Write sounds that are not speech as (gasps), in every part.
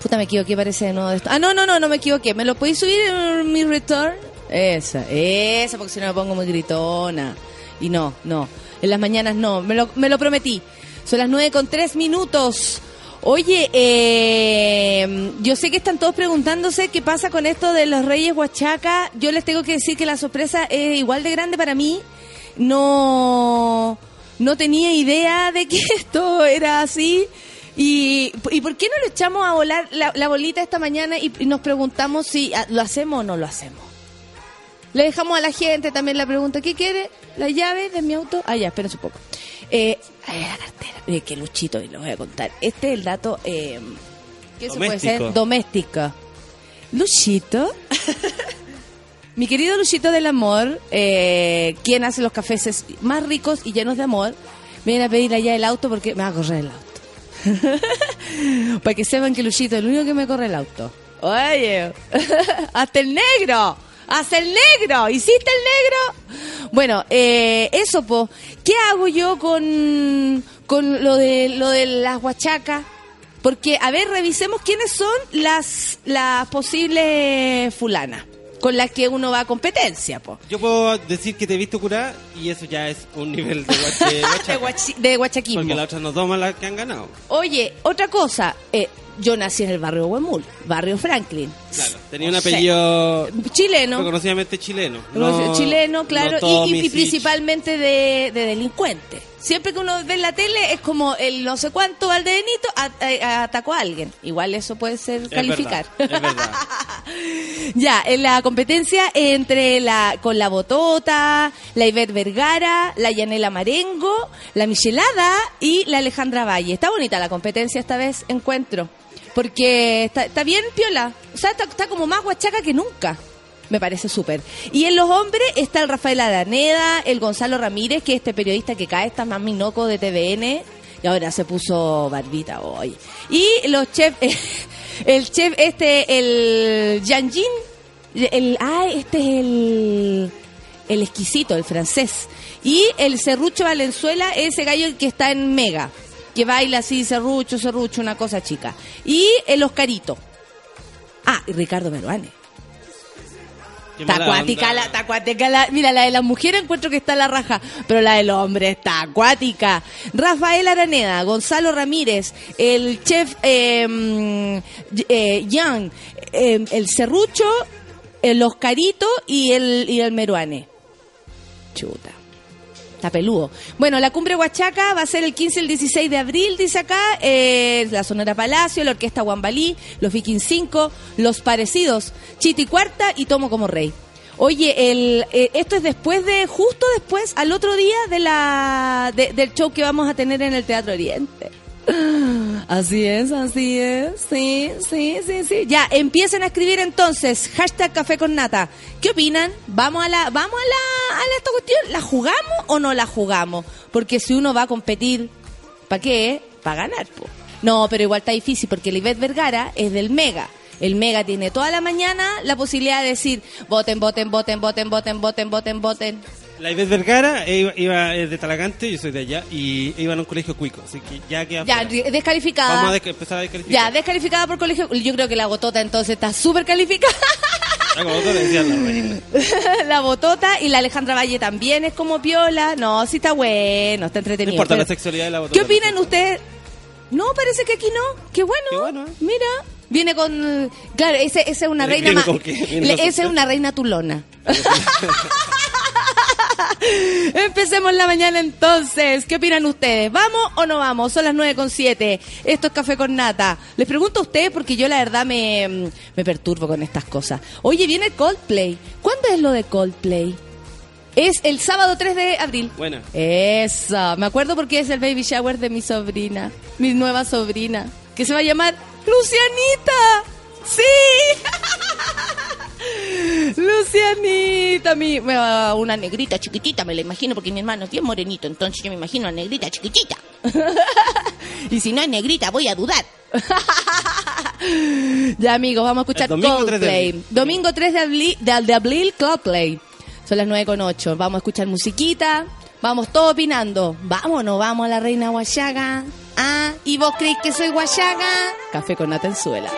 Puta, me equivoqué, parece de nuevo de esto. Ah, no, no, no, no me equivoqué. ¿Me lo podéis subir en mi return? Esa, esa, porque si no me pongo muy gritona. Y no, no. En las mañanas no. Me lo, me lo prometí. Son las 9 con 3 minutos. Oye, eh, yo sé que están todos preguntándose qué pasa con esto de los Reyes Huachaca. Yo les tengo que decir que la sorpresa es igual de grande para mí. No, no tenía idea de que (laughs) esto era así. Y, ¿y por qué no lo echamos a volar la, la bolita esta mañana y, y nos preguntamos si ah, lo hacemos o no lo hacemos? Le dejamos a la gente también la pregunta, ¿qué quiere? ¿La llave de mi auto? Ah, ya, espérense un poco. Eh, ay, la cartera. Mire, que Luchito, y lo voy a contar. Este es el dato, eh, ¿qué se puede Doméstico. ser? Doméstica. Luchito. (laughs) Mi querido Luchito del Amor, eh, quien hace los cafés más ricos y llenos de amor, me viene a pedir allá el auto porque me va a correr el auto. (laughs) Para que sepan que Luchito es el único que me corre el auto. Oye, (laughs) hasta el negro, hasta el negro, ¿hiciste el negro? Bueno, eh, eso, po. ¿Qué hago yo con, con lo de lo de las huachacas? Porque, a ver, revisemos quiénes son las, las posibles fulanas con las que uno va a competencia, po. Yo puedo decir que te he visto curar y eso ya es un nivel de guache, (laughs) De, guachaca. guachi- de guachaquismo. Porque las otras no toman las que han ganado. Oye, otra cosa, eh, yo nací en el barrio Huemul, barrio Franklin. Claro, tenía un apellido Chileno. reconocidamente chileno. chileno, claro, no y- principalmente de, de delincuente. Siempre que uno ve en la tele es como el no sé cuánto Valdebenito atacó a alguien. Igual eso puede ser Es calificar. verdad, es verdad. (laughs) ya, en la competencia entre la con la Botota, la Ivette Vergara, la Yanela Marengo, la Michelada y la Alejandra Valle. Está bonita la competencia esta vez, encuentro. Porque está, está bien piola. O sea, está, está como más guachaca que nunca. Me parece súper. Y en los hombres está el Rafael Araneda, el Gonzalo Ramírez, que es este periodista que cae, está más minoco de TVN. Y ahora se puso barbita hoy. Y los chefs, (laughs) el chef este, el Yanjin, el, ah, este es el, el exquisito, el francés. Y el Serrucho Valenzuela, ese gallo que está en Mega, que baila así, Serrucho, Serrucho, una cosa chica. Y el Oscarito. Ah, y Ricardo Meruane. Qué Está mala acuática, onda. la, está acuática la- mira, la de las mujeres encuentro que está la raja, pero la del hombre está acuática. Rafael Araneda, Gonzalo Ramírez, el chef eh, mm, eh, eh, el Serrucho, el Oscarito y el, y el Meruane. Chuta. Está peludo. Bueno, la cumbre Huachaca va a ser el 15 y el 16 de abril, dice acá. eh, la Sonora Palacio, la Orquesta Guambalí, los Viking 5, los parecidos, Chiti Cuarta y Tomo como Rey. Oye, el, eh, esto es después de, justo después, al otro día de la, de- del show que vamos a tener en el Teatro Oriente. (gasps) (gasps) Así es, así es. Sí, sí, sí, sí. Ya, empiecen a escribir entonces. Hashtag café con nata. ¿Qué opinan? ¿Vamos a la, vamos a la, a la- esta cuestión? ¿La jugamos o no la jugamos? Porque si uno va a competir, ¿para qué? Para ganar, po. No, pero igual está difícil porque el Ivette Vergara es del Mega. El Mega tiene toda la mañana la posibilidad de decir voten, voten, voten, voten, voten, voten, voten, voten. La Ivette Vergara iba, iba, eh, de Talagante, yo soy de allá, y iba en un colegio cuico, así que ya queda Ya, fuera. descalificada. Vamos a empezar a descalificar. Ya, descalificada por colegio. Yo creo que la botota entonces está súper calificada. Como (laughs) tú decías, la reina. (laughs) la botota y la Alejandra Valle también es como piola. No, sí está bueno, está No entretenido. importa Pero- la sexualidad de la botella. ¿Qué opinan ustedes? No, parece que aquí no. Qué bueno. Qué bueno, ¿eh? Mira, Viene con. Claro, ese- esa es una reina. Esa es una reina tulona. (laughs) (laughs) Empecemos la mañana entonces. ¿Qué opinan ustedes? ¿Vamos o no vamos? Son las 9 con 7. Esto es Café con Nata. Les pregunto a ustedes porque yo la verdad me, me perturbo con estas cosas. Oye, viene Coldplay. ¿Cuándo es lo de Coldplay? Es el sábado 3 de abril. Buena. Eso, me acuerdo porque es el baby shower de mi sobrina, mi nueva sobrina, que se va a llamar Lucianita. Sí. (laughs) Lucianita, mi, me va una negrita chiquitita, me la imagino, porque mi hermano es bien morenito, entonces yo me imagino una negrita chiquitita. (laughs) y si no es negrita, voy a dudar. (laughs) ya, amigos, vamos a escuchar domingo 3 de Coldplay. abril. Domingo 3 de abril, de, de abril, Coldplay. Son las 9 con 8. Vamos a escuchar musiquita. Vamos todos opinando. Vámonos, vamos a la reina Huachaga. Ah, ¿y vos creéis que soy Huachaga? Café con Natenzuela.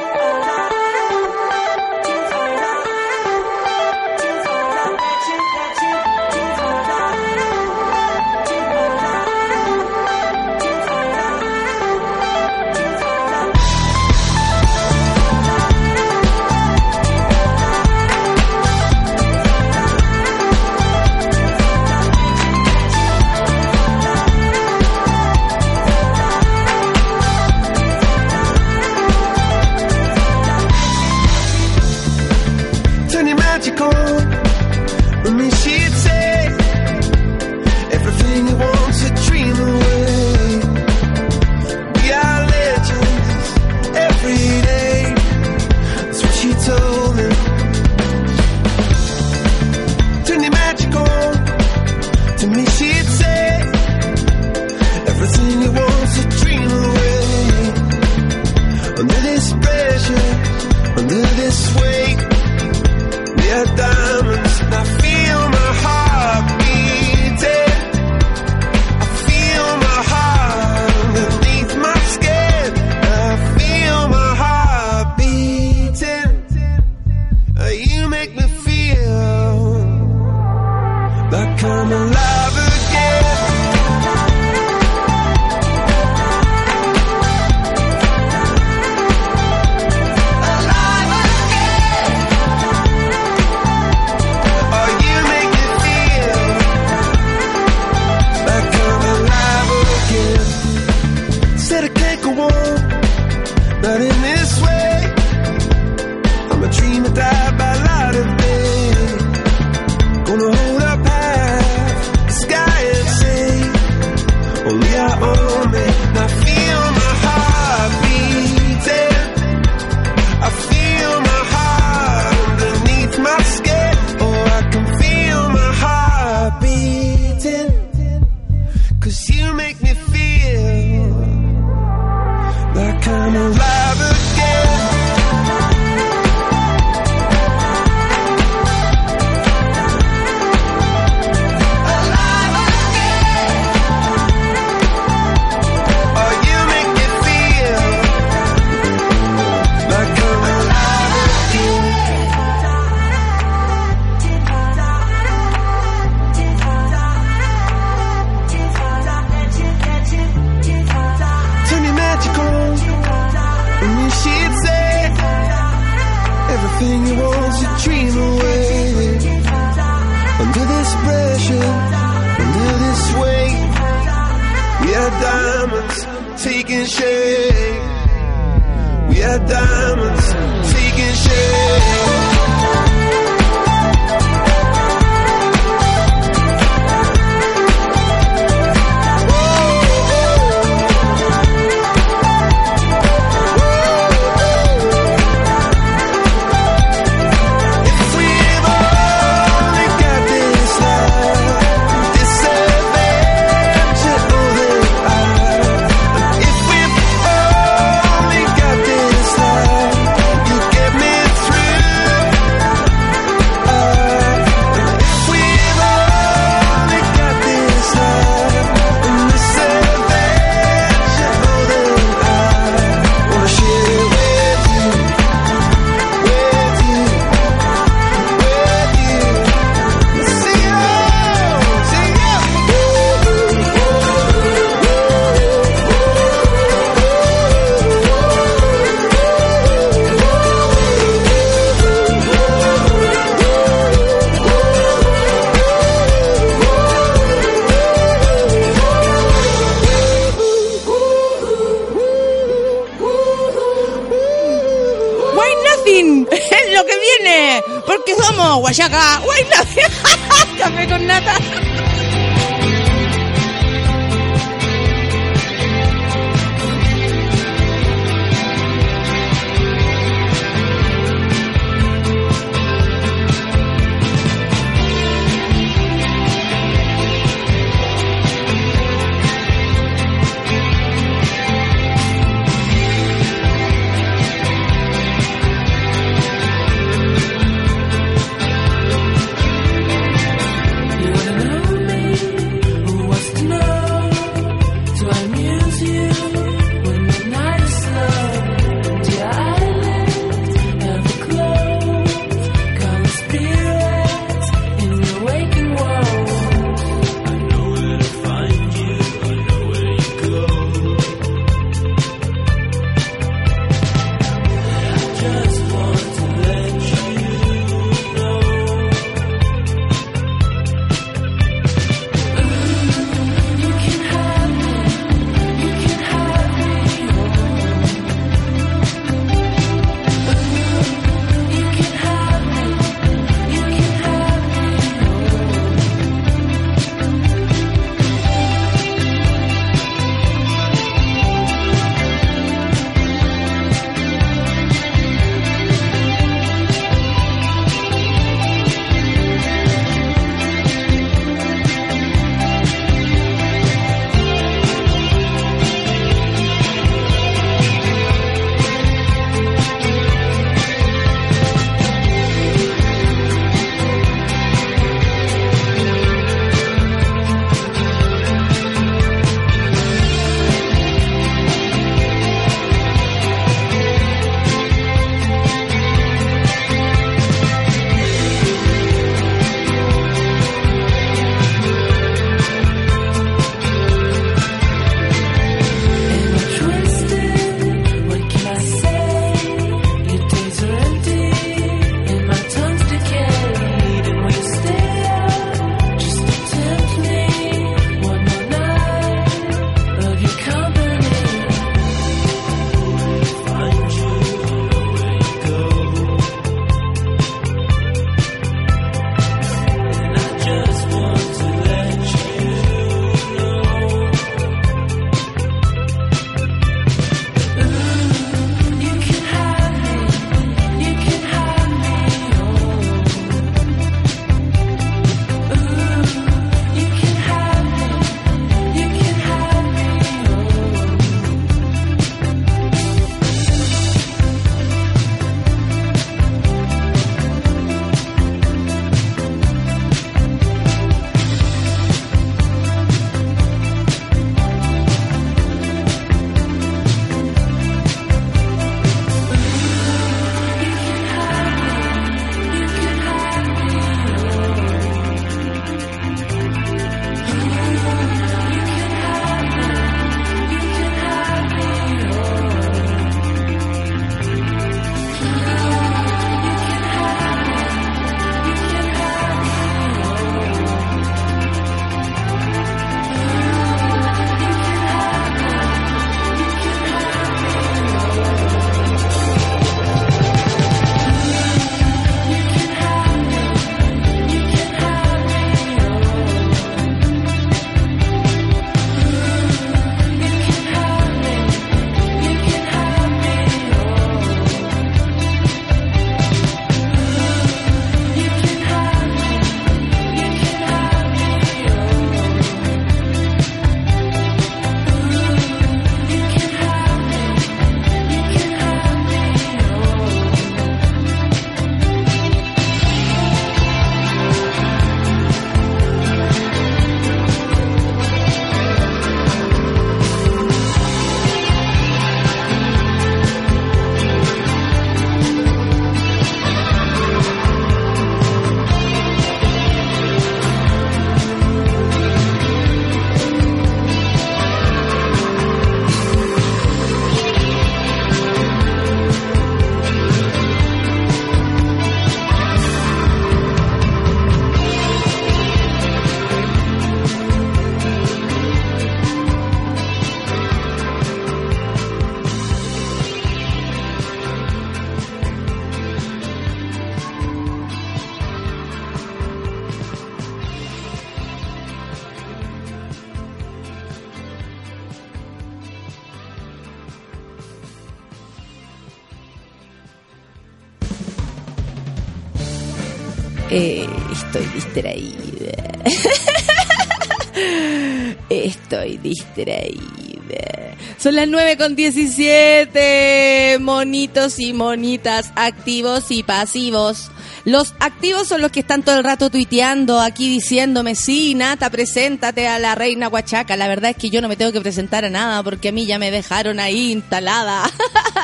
Eh, estoy distraída. (laughs) Estoy distraída. Son las 9 con 17. Monitos y monitas, activos y pasivos. Los activos son los que están todo el rato tuiteando aquí diciéndome, sí, Nata, preséntate a la reina Huachaca. La verdad es que yo no me tengo que presentar a nada porque a mí ya me dejaron ahí instalada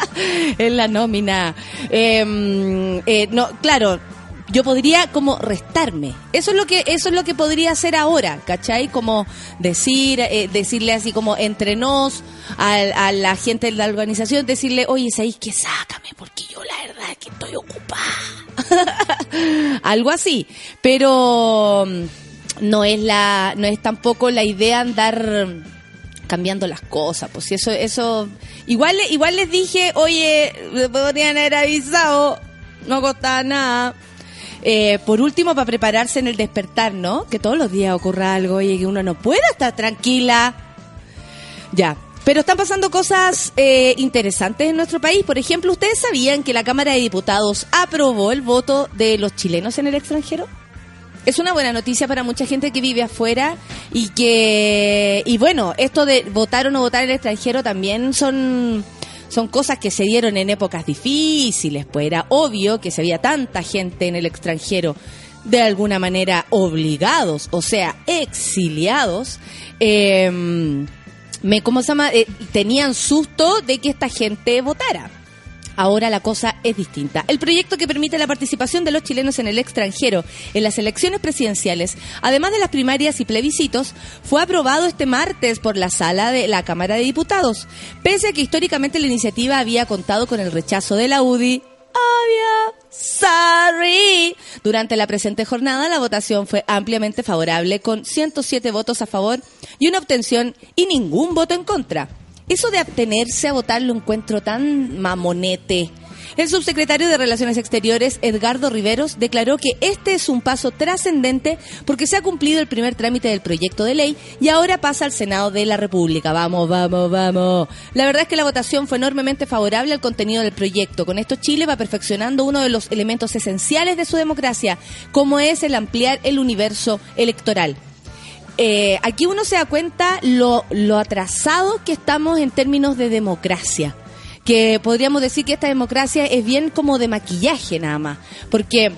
(laughs) en la nómina. Em, eh, no, claro, yo podría como restarme. Eso es lo que eso es lo que podría hacer ahora, ¿cachai? Como decir eh, decirle así como entre nos a, a la gente de la organización decirle, "Oye, ¿sabéis que sácame porque yo la verdad es que estoy ocupada." (laughs) Algo así, pero mm, no es la no es tampoco la idea andar cambiando las cosas, pues eso eso igual igual les dije, "Oye, me podrían haber avisado." No costaba nada. Eh, por último, para prepararse en el despertar, ¿no? Que todos los días ocurra algo y que uno no pueda estar tranquila. Ya. Pero están pasando cosas eh, interesantes en nuestro país. Por ejemplo, ¿ustedes sabían que la Cámara de Diputados aprobó el voto de los chilenos en el extranjero? Es una buena noticia para mucha gente que vive afuera y que, y bueno, esto de votar o no votar en el extranjero también son son cosas que se dieron en épocas difíciles, pues era obvio que se había tanta gente en el extranjero de alguna manera obligados, o sea, exiliados, eh, me, ¿cómo se llama? Eh, tenían susto de que esta gente votara. Ahora la cosa es distinta. El proyecto que permite la participación de los chilenos en el extranjero en las elecciones presidenciales, además de las primarias y plebiscitos, fue aprobado este martes por la sala de la Cámara de Diputados, pese a que históricamente la iniciativa había contado con el rechazo de la UDI. Sorry. Durante la presente jornada, la votación fue ampliamente favorable, con 107 votos a favor y una obtención y ningún voto en contra. Eso de abstenerse a votar lo encuentro tan mamonete. El subsecretario de Relaciones Exteriores, Edgardo Riveros, declaró que este es un paso trascendente porque se ha cumplido el primer trámite del proyecto de ley y ahora pasa al Senado de la República. Vamos, vamos, vamos. La verdad es que la votación fue enormemente favorable al contenido del proyecto. Con esto Chile va perfeccionando uno de los elementos esenciales de su democracia, como es el ampliar el universo electoral. Eh, aquí uno se da cuenta lo, lo atrasado que estamos en términos de democracia. Que podríamos decir que esta democracia es bien como de maquillaje nada más. Porque,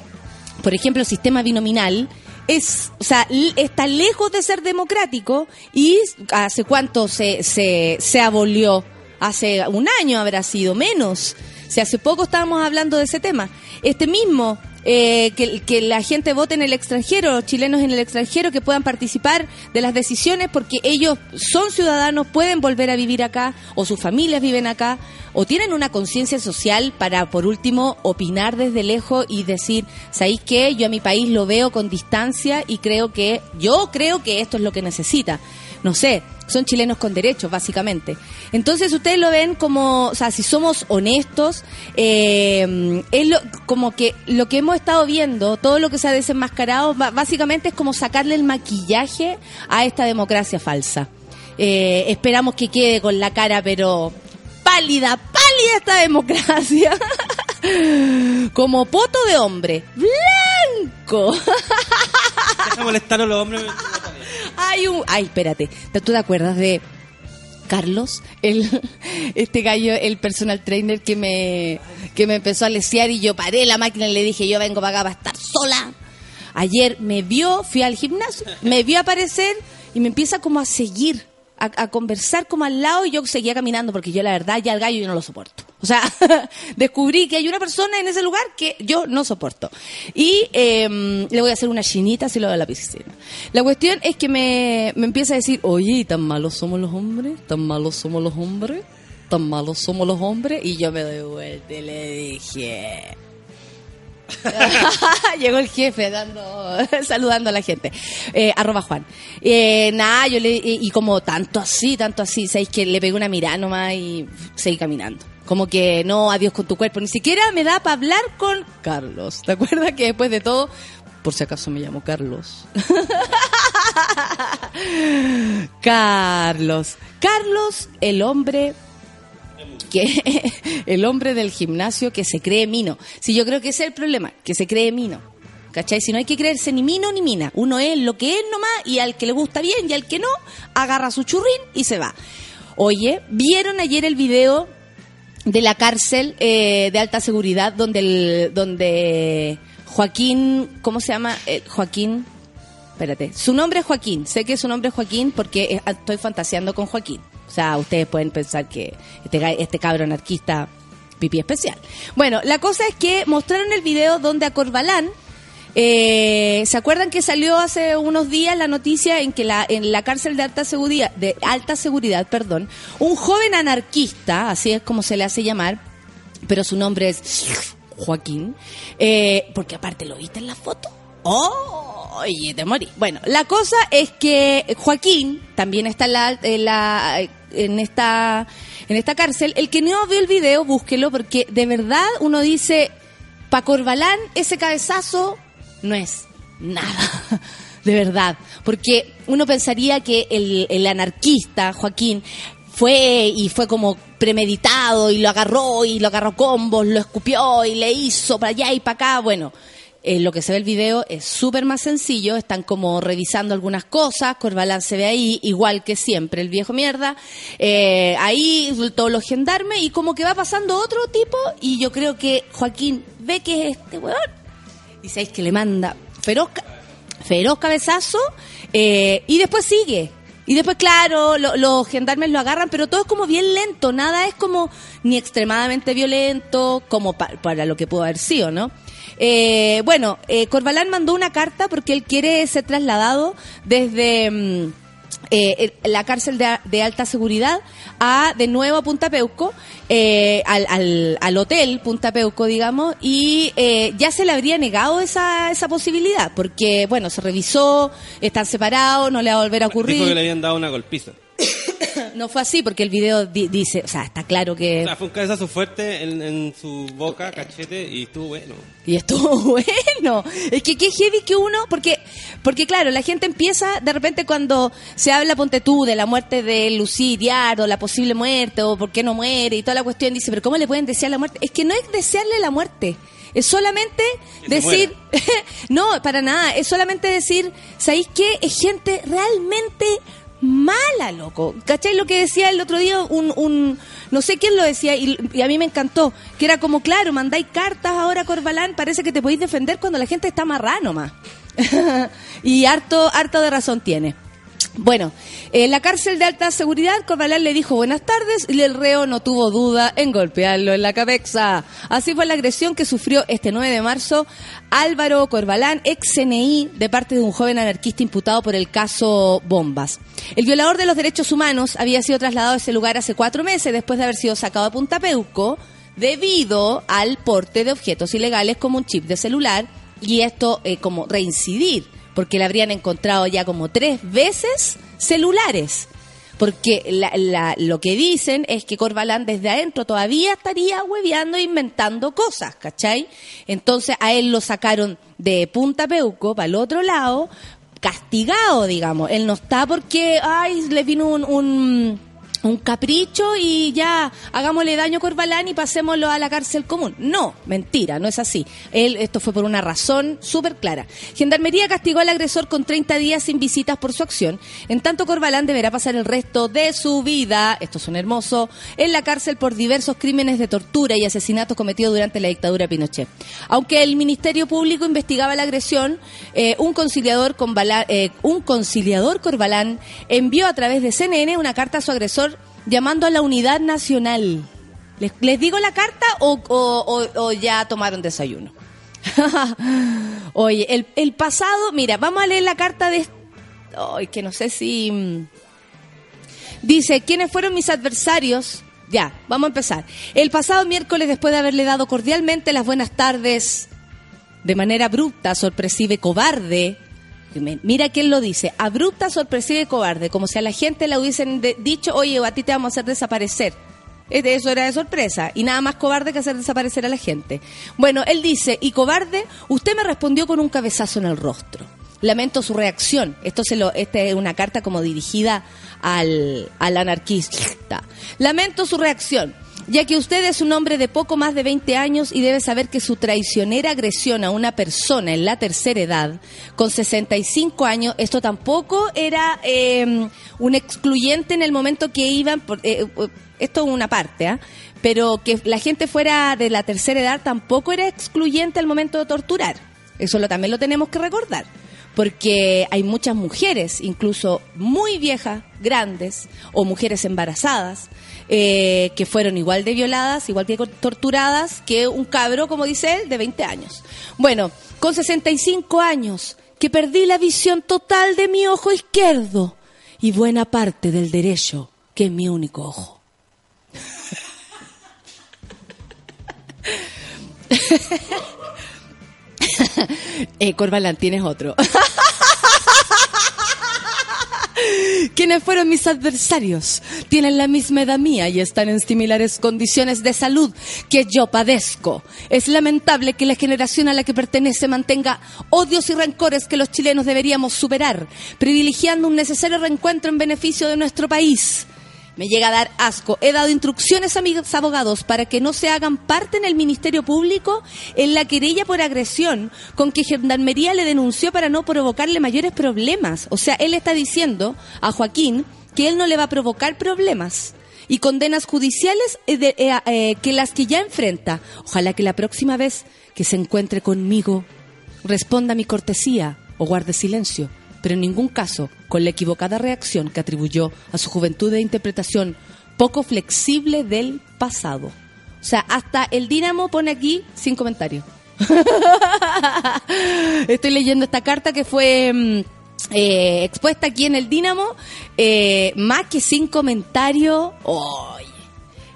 por ejemplo, el sistema binominal es, o sea, está lejos de ser democrático y hace cuánto se, se, se abolió. Hace un año habrá sido menos. Si hace poco estábamos hablando de ese tema. Este mismo, eh, que, que la gente vote en el extranjero, los chilenos en el extranjero, que puedan participar de las decisiones porque ellos son ciudadanos, pueden volver a vivir acá, o sus familias viven acá, o tienen una conciencia social para, por último, opinar desde lejos y decir, ¿sabéis qué? Yo a mi país lo veo con distancia y creo que, yo creo que esto es lo que necesita. No sé, son chilenos con derechos, básicamente. Entonces ustedes lo ven como, o sea, si somos honestos, eh, es lo, como que lo que hemos estado viendo, todo lo que se ha desenmascarado, básicamente es como sacarle el maquillaje a esta democracia falsa. Eh, esperamos que quede con la cara, pero pálida, pálida esta democracia. (laughs) como poto de hombre, blanco. (laughs) Deja molestar a los hombres. Hay un. Ay, espérate. ¿Tú te acuerdas de Carlos? El, (laughs) este gallo, el personal trainer que me, que me empezó a lesear y yo paré la máquina y le dije, yo vengo para acá para estar sola. Ayer me vio, fui al gimnasio, me vio aparecer y me empieza como a seguir, a, a conversar como al lado y yo seguía caminando porque yo la verdad ya el gallo yo no lo soporto. O sea, (laughs) descubrí que hay una persona en ese lugar que yo no soporto. Y eh, le voy a hacer una chinita si lo a la piscina. La cuestión es que me, me empieza a decir, oye, ¿tan malos somos los hombres? ¿Tan malos somos los hombres? ¿Tan malos somos los hombres? Y yo me doy vuelta y le dije... (laughs) Llegó el jefe dando, (laughs) saludando a la gente. Eh, arroba Juan. Eh, nada, yo le, y, y como tanto así, tanto así, sabéis que le pegué una mirada nomás y seguí caminando. Como que no, adiós con tu cuerpo. Ni siquiera me da para hablar con Carlos. ¿Te acuerdas que después de todo, por si acaso me llamo Carlos? (laughs) Carlos. Carlos, el hombre que (laughs) el hombre del gimnasio que se cree mino. Si yo creo que ese es el problema, que se cree mino. ¿cachai? Si no hay que creerse ni mino ni mina. Uno es lo que es nomás y al que le gusta bien y al que no, agarra su churrín y se va. Oye, ¿vieron ayer el video de la cárcel eh, de alta seguridad donde el, donde Joaquín, ¿cómo se llama? Eh, Joaquín, espérate, su nombre es Joaquín, sé que su nombre es Joaquín porque eh, estoy fantaseando con Joaquín. O sea, ustedes pueden pensar que este, este cabro anarquista pipí especial. Bueno, la cosa es que mostraron el video donde a Corbalán, eh, ¿se acuerdan que salió hace unos días la noticia en que la, en la cárcel de alta seguridad, de alta seguridad, perdón, un joven anarquista, así es como se le hace llamar, pero su nombre es Joaquín, eh, porque aparte lo viste en la foto. ¡Oh! Oye, te morí. Bueno, la cosa es que Joaquín también está en, la, en, la- en esta en esta cárcel. El que no vio el video, búsquelo, porque de verdad uno dice, pa' Corbalán, ese cabezazo no es nada. (laughs) De verdad. Porque uno pensaría que el, el anarquista, Joaquín, fue y fue como premeditado y lo agarró y lo agarró combos, lo escupió y le hizo para allá y para acá. Bueno, eh, lo que se ve el video es súper más sencillo, están como revisando algunas cosas, Corbalán se ve ahí, igual que siempre, el viejo mierda, eh, ahí todos los gendarmes y como que va pasando otro tipo y yo creo que Joaquín ve que es este weón y sabéis que le manda feroz, feroz cabezazo eh, y después sigue. Y después, claro, lo- los gendarmes lo agarran, pero todo es como bien lento, nada es como ni extremadamente violento como pa- para lo que pudo haber sido, ¿no? Eh, bueno, eh, Corbalán mandó una carta porque él quiere ser trasladado desde... mm, eh, la cárcel de, de alta seguridad a de nuevo a Punta Peuco, eh, al, al, al hotel Punta Peuco, digamos, y eh, ya se le habría negado esa, esa posibilidad, porque, bueno, se revisó, están separados, no le va a volver a Dijo que le ocurrir. habían dado una golpiza. (coughs) No fue así, porque el video di- dice, o sea, está claro O que... sea, fue un cabezazo fuerte en, en su boca, cachete, y estuvo bueno. Y estuvo (laughs) bueno. Es que qué heavy que uno, porque, porque claro, la gente empieza de repente cuando se habla, ponte tú, de la muerte de Lucy Diardo, la posible muerte, o por qué no muere, y toda la cuestión, dice, pero ¿cómo le pueden desear la muerte? Es que no es desearle la muerte. Es solamente decir, (laughs) no, para nada, es solamente decir, ¿sabéis qué? Es gente realmente mala, loco. ¿Cachai lo que decía el otro día? Un, un no sé quién lo decía y, y a mí me encantó, que era como, claro, mandáis cartas ahora Corbalán, parece que te podéis defender cuando la gente está amarrada nomás. (laughs) y harto, harto de razón tiene. Bueno, en la cárcel de alta seguridad, Corbalán le dijo buenas tardes y el reo no tuvo duda en golpearlo en la cabeza. Así fue la agresión que sufrió este 9 de marzo Álvaro Corbalán, ex CNI, de parte de un joven anarquista imputado por el caso Bombas. El violador de los derechos humanos había sido trasladado a ese lugar hace cuatro meses después de haber sido sacado de Punta Peuco debido al porte de objetos ilegales como un chip de celular y esto eh, como reincidir, porque le habrían encontrado ya como tres veces celulares. Porque la- la- lo que dicen es que Corbalán desde adentro todavía estaría hueveando e inventando cosas, ¿cachai? Entonces a él lo sacaron de Punta Peuco para el otro lado, castigado, digamos. Él no está porque, ay, le vino un, un, un capricho y ya hagámosle daño a Corbalán y pasémoslo a la cárcel común. No, mentira, no es así. Él, esto fue por una razón súper clara. Gendarmería castigó al agresor con 30 días sin visitas por su acción. En tanto, Corbalán deberá pasar el resto de su vida, esto es un hermoso, en la cárcel por diversos crímenes de tortura y asesinatos cometidos durante la dictadura de Pinochet. Aunque el Ministerio Público investigaba la agresión, eh, un conciliador con eh, un conciliador Corbalán envió a través de CNN una carta a su agresor llamando a la unidad nacional. ¿Les, les digo la carta o, o- ya tomaron desayuno? (laughs) Oye, el, el pasado, mira, vamos a leer la carta de... Ay, que no sé si... mm, Dice, ¿quiénes fueron mis adversarios? Ya, vamos a empezar. El pasado miércoles, después de haberle dado cordialmente las buenas tardes, de manera abrupta, sorpresiva y cobarde, mira quién lo dice, abrupta, sorpresiva y cobarde, como si a la gente le hubiesen dicho, oye, a ti te vamos a hacer desaparecer. Eso era de sorpresa, y nada más cobarde que hacer desaparecer a la gente. Bueno, él dice, y cobarde, usted me respondió con un cabezazo en el rostro. Lamento su reacción. Esto se lo, esta es una carta como dirigida al, al anarquista. Lamento su reacción. Ya que usted es un hombre de poco más de 20 años y debe saber que su traicionera agresión a una persona en la tercera edad, con 65 años, esto tampoco era eh, un excluyente en el momento que iban, por, eh, eh, esto es una parte, ¿ah? pero que la gente fuera de la tercera edad tampoco era excluyente al momento de torturar. Eso lo, también lo tenemos que recordar porque hay muchas mujeres, incluso muy viejas, grandes, o mujeres embarazadas, eh, que fueron igual de violadas, igual de torturadas que un cabro, como dice él, de 20 años. Bueno, con 65 años, que perdí la visión total de mi ojo izquierdo y buena parte del derecho, que es mi único ojo. (laughs) eh, Corbalán, tienes otro. (laughs) Quienes fueron mis adversarios tienen la misma edad mía y están en similares condiciones de salud que yo padezco. Es lamentable que la generación a la que pertenece mantenga odios y rencores que los chilenos deberíamos superar, privilegiando un necesario reencuentro en beneficio de nuestro país. Me llega a dar asco. He dado instrucciones a mis abogados para que no se hagan parte en el Ministerio Público en la querella por agresión con que Gendarmería le denunció para no provocarle mayores problemas. O sea, él está diciendo a Joaquín que él no le va a provocar problemas y condenas judiciales eh, de- eh, eh, que las que ya enfrenta. Ojalá que la próxima vez que se encuentre conmigo responda a mi cortesía o guarde silencio, pero en ningún caso con la equivocada reacción que atribuyó a su juventud de interpretación poco flexible del pasado. O sea, hasta el Dínamo pone aquí sin comentario. (laughs) Estoy leyendo esta carta que fue mm, eh, expuesta aquí en el Dínamo, eh, más que sin comentario.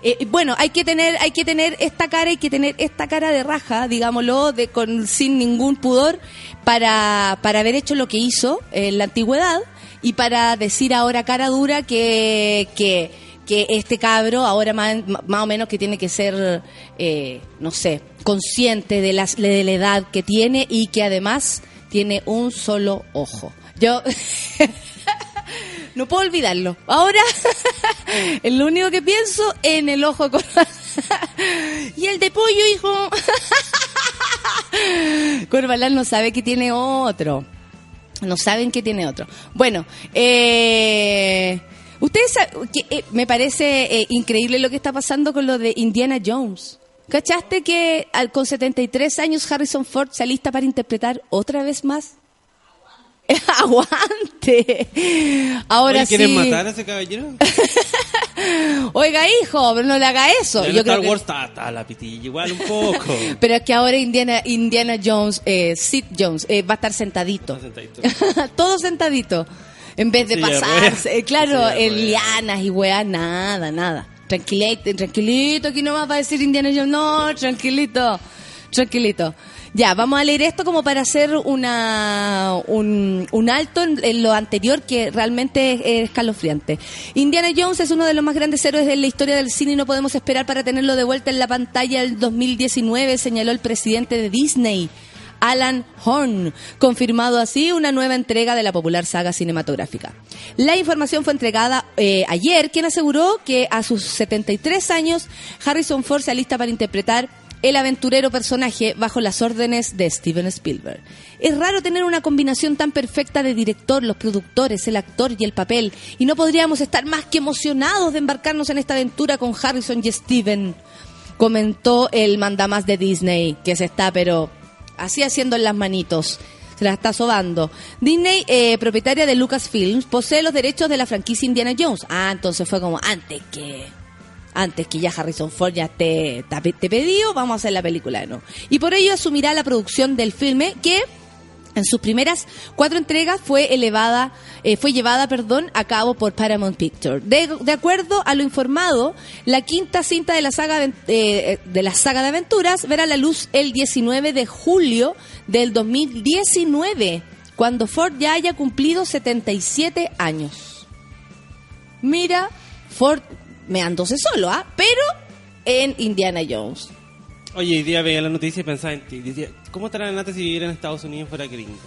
Eh, bueno, hay que tener, hay que tener esta cara, hay que tener esta cara de raja, digámoslo, de con sin ningún pudor, para, para haber hecho lo que hizo en la antigüedad y para decir ahora cara dura que, que, este cabro ahora más, más o menos que tiene que ser, eh, no sé, consciente de, de la edad que tiene y que además tiene un solo ojo. Yo (laughs) no puedo olvidarlo. Ahora (laughs) lo único que pienso en el ojo con... (laughs) y el de pollo, hijo. (laughs) Corbalán no sabe que tiene otro. No saben que tiene otro. Bueno, eh, ustedes saben que eh, me parece eh, increíble lo que está pasando con lo de Indiana Jones. ¿Cachaste que al, con 73 años Harrison Ford se alista para interpretar otra vez más? (laughs) Aguante. Ahora Oye, ¿Quieren sí. matar a ese caballero? (laughs) Oiga, hijo, pero no le haga eso. Yo Star creo que- Wars está, está la pitilla igual un poco. (laughs) Pero es que ahora Indiana, Indiana Jones, eh, Sid Jones, eh, va a estar sentadito. Sentadito. Todo sentadito. En vez de pasarse. eh, claro, ruedas. lianas y weas, nada, nada. Tranquilito, tranquilito, aquí nomás va a decir Indiana Jones. No, tranquilito, tranquilito. Ya, vamos a leer esto como para hacer una, un, un alto en, lo anterior que realmente es, es escalofriante. Indiana Jones es uno de los más grandes héroes de la historia del cine y no podemos esperar para tenerlo de vuelta en la pantalla el 2019, señaló el presidente de Disney. Alan Horn, confirmado así una nueva entrega de la popular saga cinematográfica. La información fue entregada eh, ayer, quien aseguró que a sus 73 años Harrison Ford se alista para interpretar el aventurero personaje bajo las órdenes de Steven Spielberg. Es raro tener una combinación tan perfecta de director, los productores, el actor y el papel, y no podríamos estar más que emocionados de embarcarnos en esta aventura con Harrison y Steven comentó el mandamás de Disney, que se está, pero así haciendo en las manitos. Se la está sobando. Disney, eh, propietaria de Lucasfilms, posee los derechos de la franquicia Indiana Jones. Ah, entonces fue como antes que antes que ya Harrison Ford ya te, te, te pedido, vamos a hacer la película de nuevo. Y por ello asumirá la producción del filme que en sus primeras cuatro entregas fue elevada, eh, fue llevada, perdón, a cabo por Paramount Pictures. De, de acuerdo a lo informado, la quinta cinta de la saga de, eh, de la saga de aventuras verá la luz el 19 de julio del 2019, cuando Ford ya haya cumplido 77 años. Mira, Ford meándose solo, ¿ah? Pero en Indiana Jones. Oye, hoy día veía la noticia y pensaba en ti. Decía, ¿cómo estará Nata si viviera en Estados Unidos fuera gringo?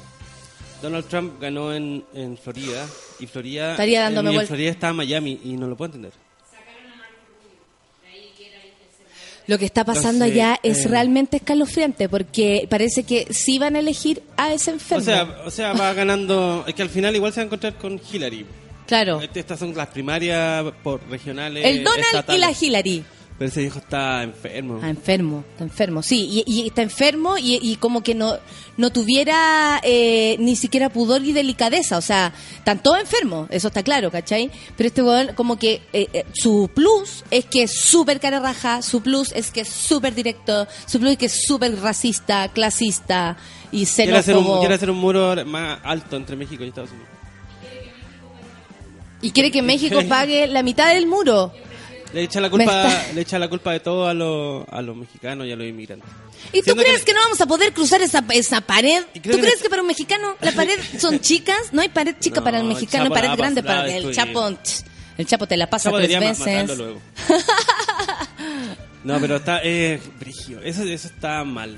Donald Trump ganó en, en Florida y Florida... Estaría dándome en, vuelta. Florida está Miami y no lo puedo entender. Lo que está pasando Entonces, allá es eh, realmente escalofriante porque parece que sí van a elegir a ese enfermo. O sea, o sea, va ganando. Es que al final igual se va a encontrar con Hillary. Claro. Este- Estas son las primarias por regionales. El Donald y la Hillary. Pero ese viejo está enfermo. Está enfermo, está enfermo, sí, y, y está enfermo y, y como que no, no tuviera eh, ni siquiera pudor y delicadeza, o sea, están todos enfermos, eso está claro, ¿cachai? Pero este weón como que eh, eh, su plus es que es súper cara raja, su plus es que es súper directo, su plus es que es súper racista, clasista y Quiere hacer, un, xenófobo. quiere hacer un muro más alto entre México y Estados Unidos. Y quiere que (laughs) México pague la mitad del muro. Le echa la culpa, está- le echa la culpa de todo a los, a los mexicanos y a los inmigrantes. ¿Y tú crees que, no vamos a poder cruzar esa, esa pared? ¿Tú que crees que para un mexicano la (laughs) pared son chicas? No hay pared chica No, para el mexicano, Chapo pared grande para el chapo. El chapo te la pasa tres veces. luego. (laughs) No, pero está eh, brigio. Eso, eso está mal.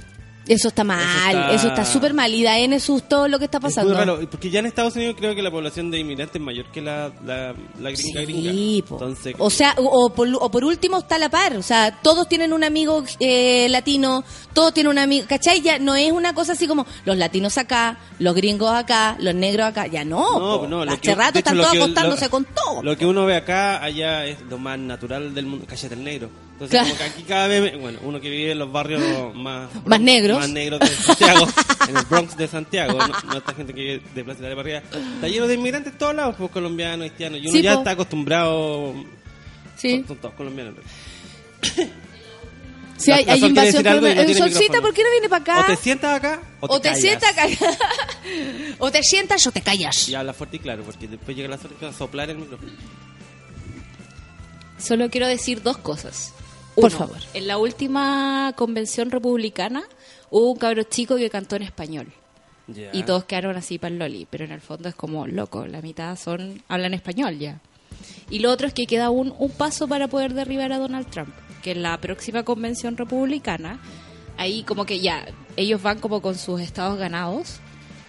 Eso está mal, eso está súper mal. Y da N susto lo que está Es muy pasando. raro, porque ya en Estados Unidos creo que la población de inmigrantes es mayor que la, la, la gringa gringa. Sí, po. Entonces, o sea, o, o por, o por último está a la par, o sea, todos tienen un amigo eh, latino, todos tienen un amigo, ¿cachai? Ya no es una cosa así como los latinos acá, los gringos acá, los negros acá, ya no, no, po. no, lo que- rato hecho, están todos acostándose con todo. Lo que uno ve acá, allá es lo más natural del mundo. Cállate el negro. Entonces, Claro. como que aquí cada vez, bueno, uno que vive en los barrios más... (laughs) Más negros. Más negros de Santiago, (laughs) en el Bronx de Santiago, no, no esta gente que vive de Plaza de Barriga. Está lleno de inmigrantes de todos lados, pues colombianos, haitianos, y uno Sí, ya po. está acostumbrado... Sí. Son, son todos colombianos. (coughs) Sí, La- hay, la invasión y no colombiana. tiene Solcita. ¿por qué no viene para acá? O te sientas acá, o te, O te callas. sientas acá. (laughs) o te sientas o te callas. Y habla fuerte y claro, porque después llega la va a soplar el micrófono. Solo quiero decir dos cosas. Por favor. En la última convención republicana hubo un cabro chico que cantó en español. Y todos quedaron así para el loli, pero en el fondo es como loco, la mitad son hablan español ya. Y lo otro es que queda aún un paso para poder derribar a Donald Trump, que en la próxima convención republicana, ahí como que ya, ellos van como con sus estados ganados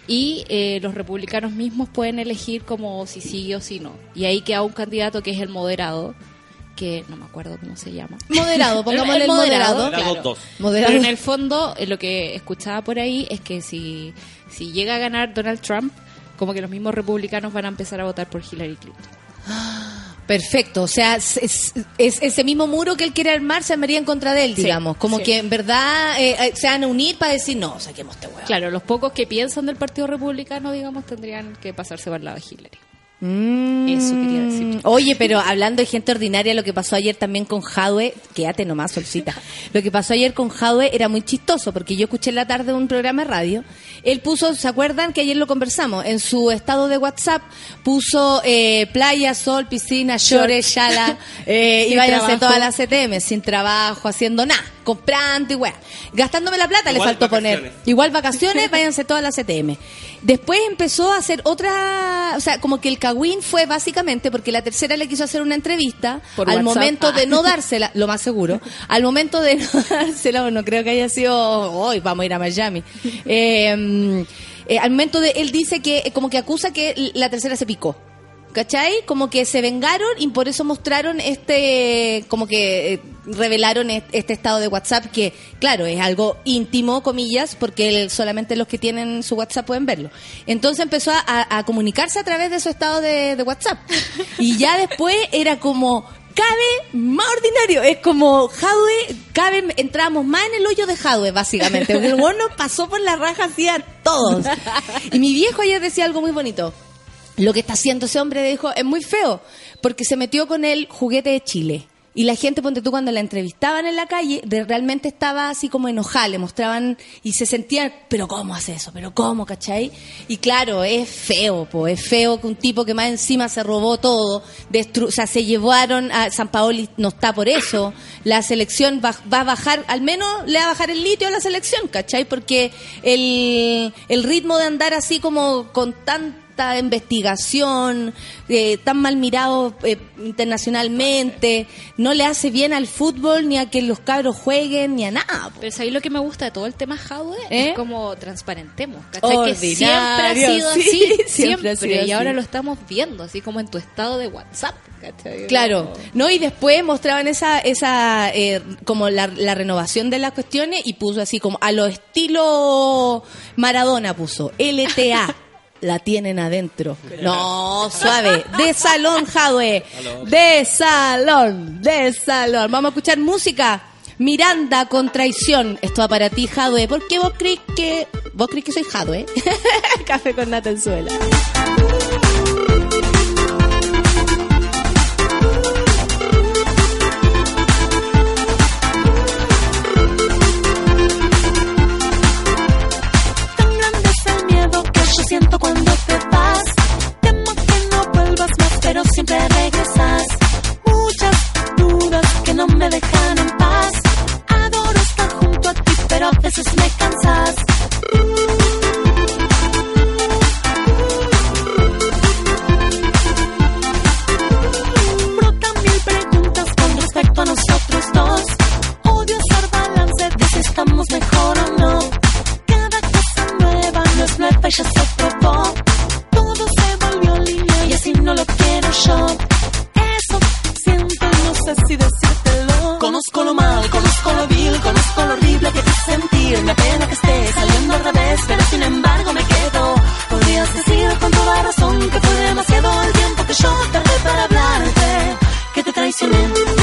y eh, los republicanos mismos pueden elegir como si sigue o si no. Y ahí queda un candidato que es el moderado, que no me acuerdo cómo se llama. (laughs) Moderado, pongámosle el, El moderado. moderado, claro. dos. Moderado. Pero en el fondo, eh, lo que escuchaba por ahí es que si, si llega a ganar Donald Trump, como que los mismos republicanos van a empezar a votar por Hillary Clinton. (gasps) Perfecto, o sea, es, es- es ese mismo muro que él quiere armar se armaría en contra de él, Sí, digamos. Como sí. que en verdad eh, eh, se van a unir para decir, no, saquemos este huevo. Claro, los pocos que piensan del Partido Republicano, digamos, tendrían que pasarse por el lado de Hillary. Mm. Eso quería decir. Oye, pero hablando de gente ordinaria, lo que pasó ayer también con Jadwe, quédate nomás, solcita. Lo que pasó ayer con Jadwe era muy chistoso, porque yo escuché en la tarde un programa de radio. Él puso, ¿se acuerdan que ayer lo conversamos? En su estado de WhatsApp puso eh, playa, sol, piscina, llore, shala, (laughs) eh, y váyanse todas las CTM, sin trabajo, haciendo nada, comprando y weá. Gastándome la plata le faltó poner. Igual vacaciones, váyanse todas las CTM. Después empezó a hacer otra, o sea, como que el Cagüín fue básicamente porque la tercera le quiso hacer una entrevista Por al WhatsApp. momento de Ah. no dársela, lo más seguro, al momento de no (laughs) dársela, no creo que haya sido hoy, vamos a ir a Miami. (laughs) Eh, mm, eh, al momento de, él dice que, eh, como que acusa que la tercera se picó. ¿Cachai? Como que se vengaron y por eso mostraron este, como que eh, revelaron est- este estado de WhatsApp que, claro, es algo íntimo, comillas, porque solamente los que tienen su WhatsApp pueden verlo. Entonces empezó a, comunicarse a través de su estado de, de WhatsApp. Y ya (laughs) después era como, cabe más ordinario. Es como, Jadwe, cabe, entramos más en el hoyo de Jadwe, básicamente. El nos pasó por la raja así a todos. Y mi viejo ayer decía algo muy bonito lo que está haciendo ese hombre dijo es muy feo porque se metió con el juguete de Chile y la gente ponte tú cuando la entrevistaban en la calle realmente estaba así como enojada le mostraban y se sentían pero cómo hace eso pero cómo ¿cachai? y claro es feo po, es feo que un tipo que más encima se robó todo destru o sea se llevaron a San Paoli no está por eso la selección va, va a bajar al menos le va a bajar el litio a la selección ¿cachai? porque el, el ritmo de andar así como con tan tanta investigación, eh, tan mal mirado eh, internacionalmente, no le hace bien al fútbol, ni a que los cabros jueguen, ni a nada. Pero ahí lo que me gusta de todo el tema Jadwe ¿Eh? es como transparentemos, ¿cachai? Que siempre ha sido sí, así, siempre siempre, ha sido y así. ahora lo estamos viendo, así como en tu estado de WhatsApp, ¿cachai? Claro, no y después mostraban esa esa eh, como la, la renovación de las cuestiones y puso así como a lo estilo Maradona puso LTA (laughs) la tienen adentro. No, suave, de salón Jadwe, de salón, de salón. Vamos a escuchar música. Miranda con traición. Esto va para ti, Jadwe. ¿Por qué vos crees que vos crees que soy Jadwe? (laughs) Café con nata dejan en paz. Adoro estar junto a ti, pero a veces me cansas. Brotan mil preguntas con respecto a nosotros dos. Odio hacer balance de si estamos mejor o no. Cada cosa nueva no es nueva y ya se probó. Todo se volvió línea y así no lo quiero yo. Eso siento no sé si decírtelo. Conozco lo mal, conozco lo vil, conozco lo horrible que te sentir. Me apena que estés saliendo al revés, pero sin embargo me quedo. Podrías decir con toda razón que fue demasiado el tiempo que yo tardé para hablarte. Que te traicioné.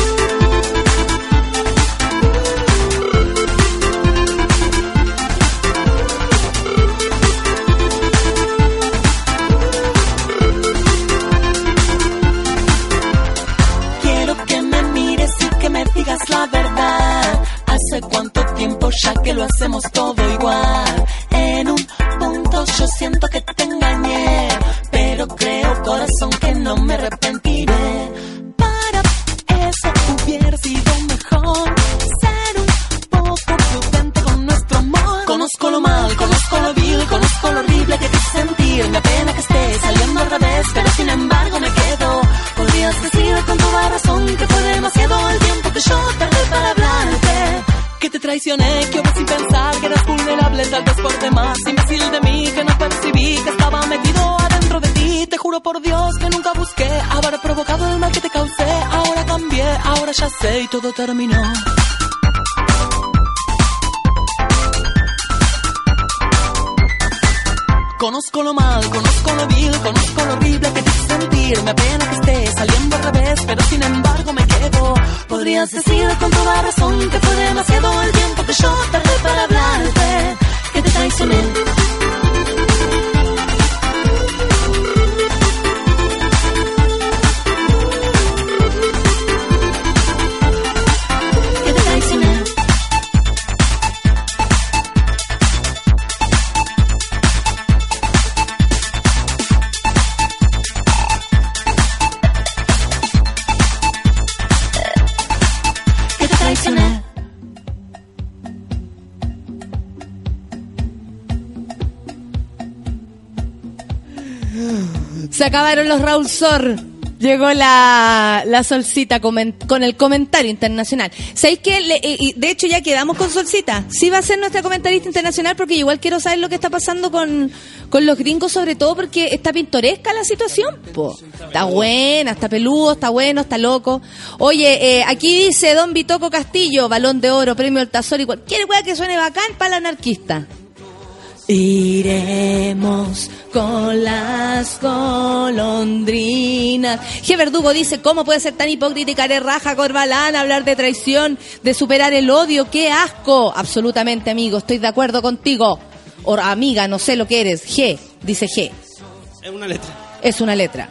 Que lo hacemos todo igual. En un punto yo siento que te engañé, pero creo corazón que no me arrepentiré. Para eso hubiera sido mejor ser un poco prudente con nuestro amor. Conozco lo mal, conozco lo vil, conozco lo horrible que te sentir. Me apena que estés saliendo al revés, pero sin embargo me quedo. Podrías decir con toda razón que fue demasiado el tiempo que yo tardé traicioné, que sin pensar que eras vulnerable, tal vez por demás. Imbécil de mí, que no percibí que estaba metido adentro de ti. Te juro por Dios que nunca busqué haber provocado el mal que te causé. Ahora cambié, ahora ya sé y todo terminó. Conozco lo mal, conozco lo vil, conozco lo horrible que te hice sentir. Me apena que estés saliendo al revés, pero sin embargo me quedo. Podrías decir con toda razón que fue demasiado el tiempo que yo tardé para hablarte. Que te traicioné. Acabaron los Raúl Sor. Llegó la, la Solcita con el comentario internacional. ¿Sabéis que eh, de hecho ya quedamos con Solcita? Sí va a ser nuestra comentarista internacional porque igual quiero saber lo que está pasando con, con los gringos, sobre todo porque está pintoresca la situación. po. Está buena, está peludo, está bueno, está loco. Oye, eh, aquí dice Don Vitoco Castillo, balón de oro, premio Altazor y cualquier weá que suene bacán para el anarquista. Iremos con las golondrinas. G. Verdugo dice, ¿cómo puede ser tan hipócrita y carerraja Corbalán hablar de traición, de superar el odio? ¡Qué asco! Absolutamente, amigo, estoy de acuerdo contigo. O amiga, no sé lo que eres. G, dice G. Es una letra. Es una letra.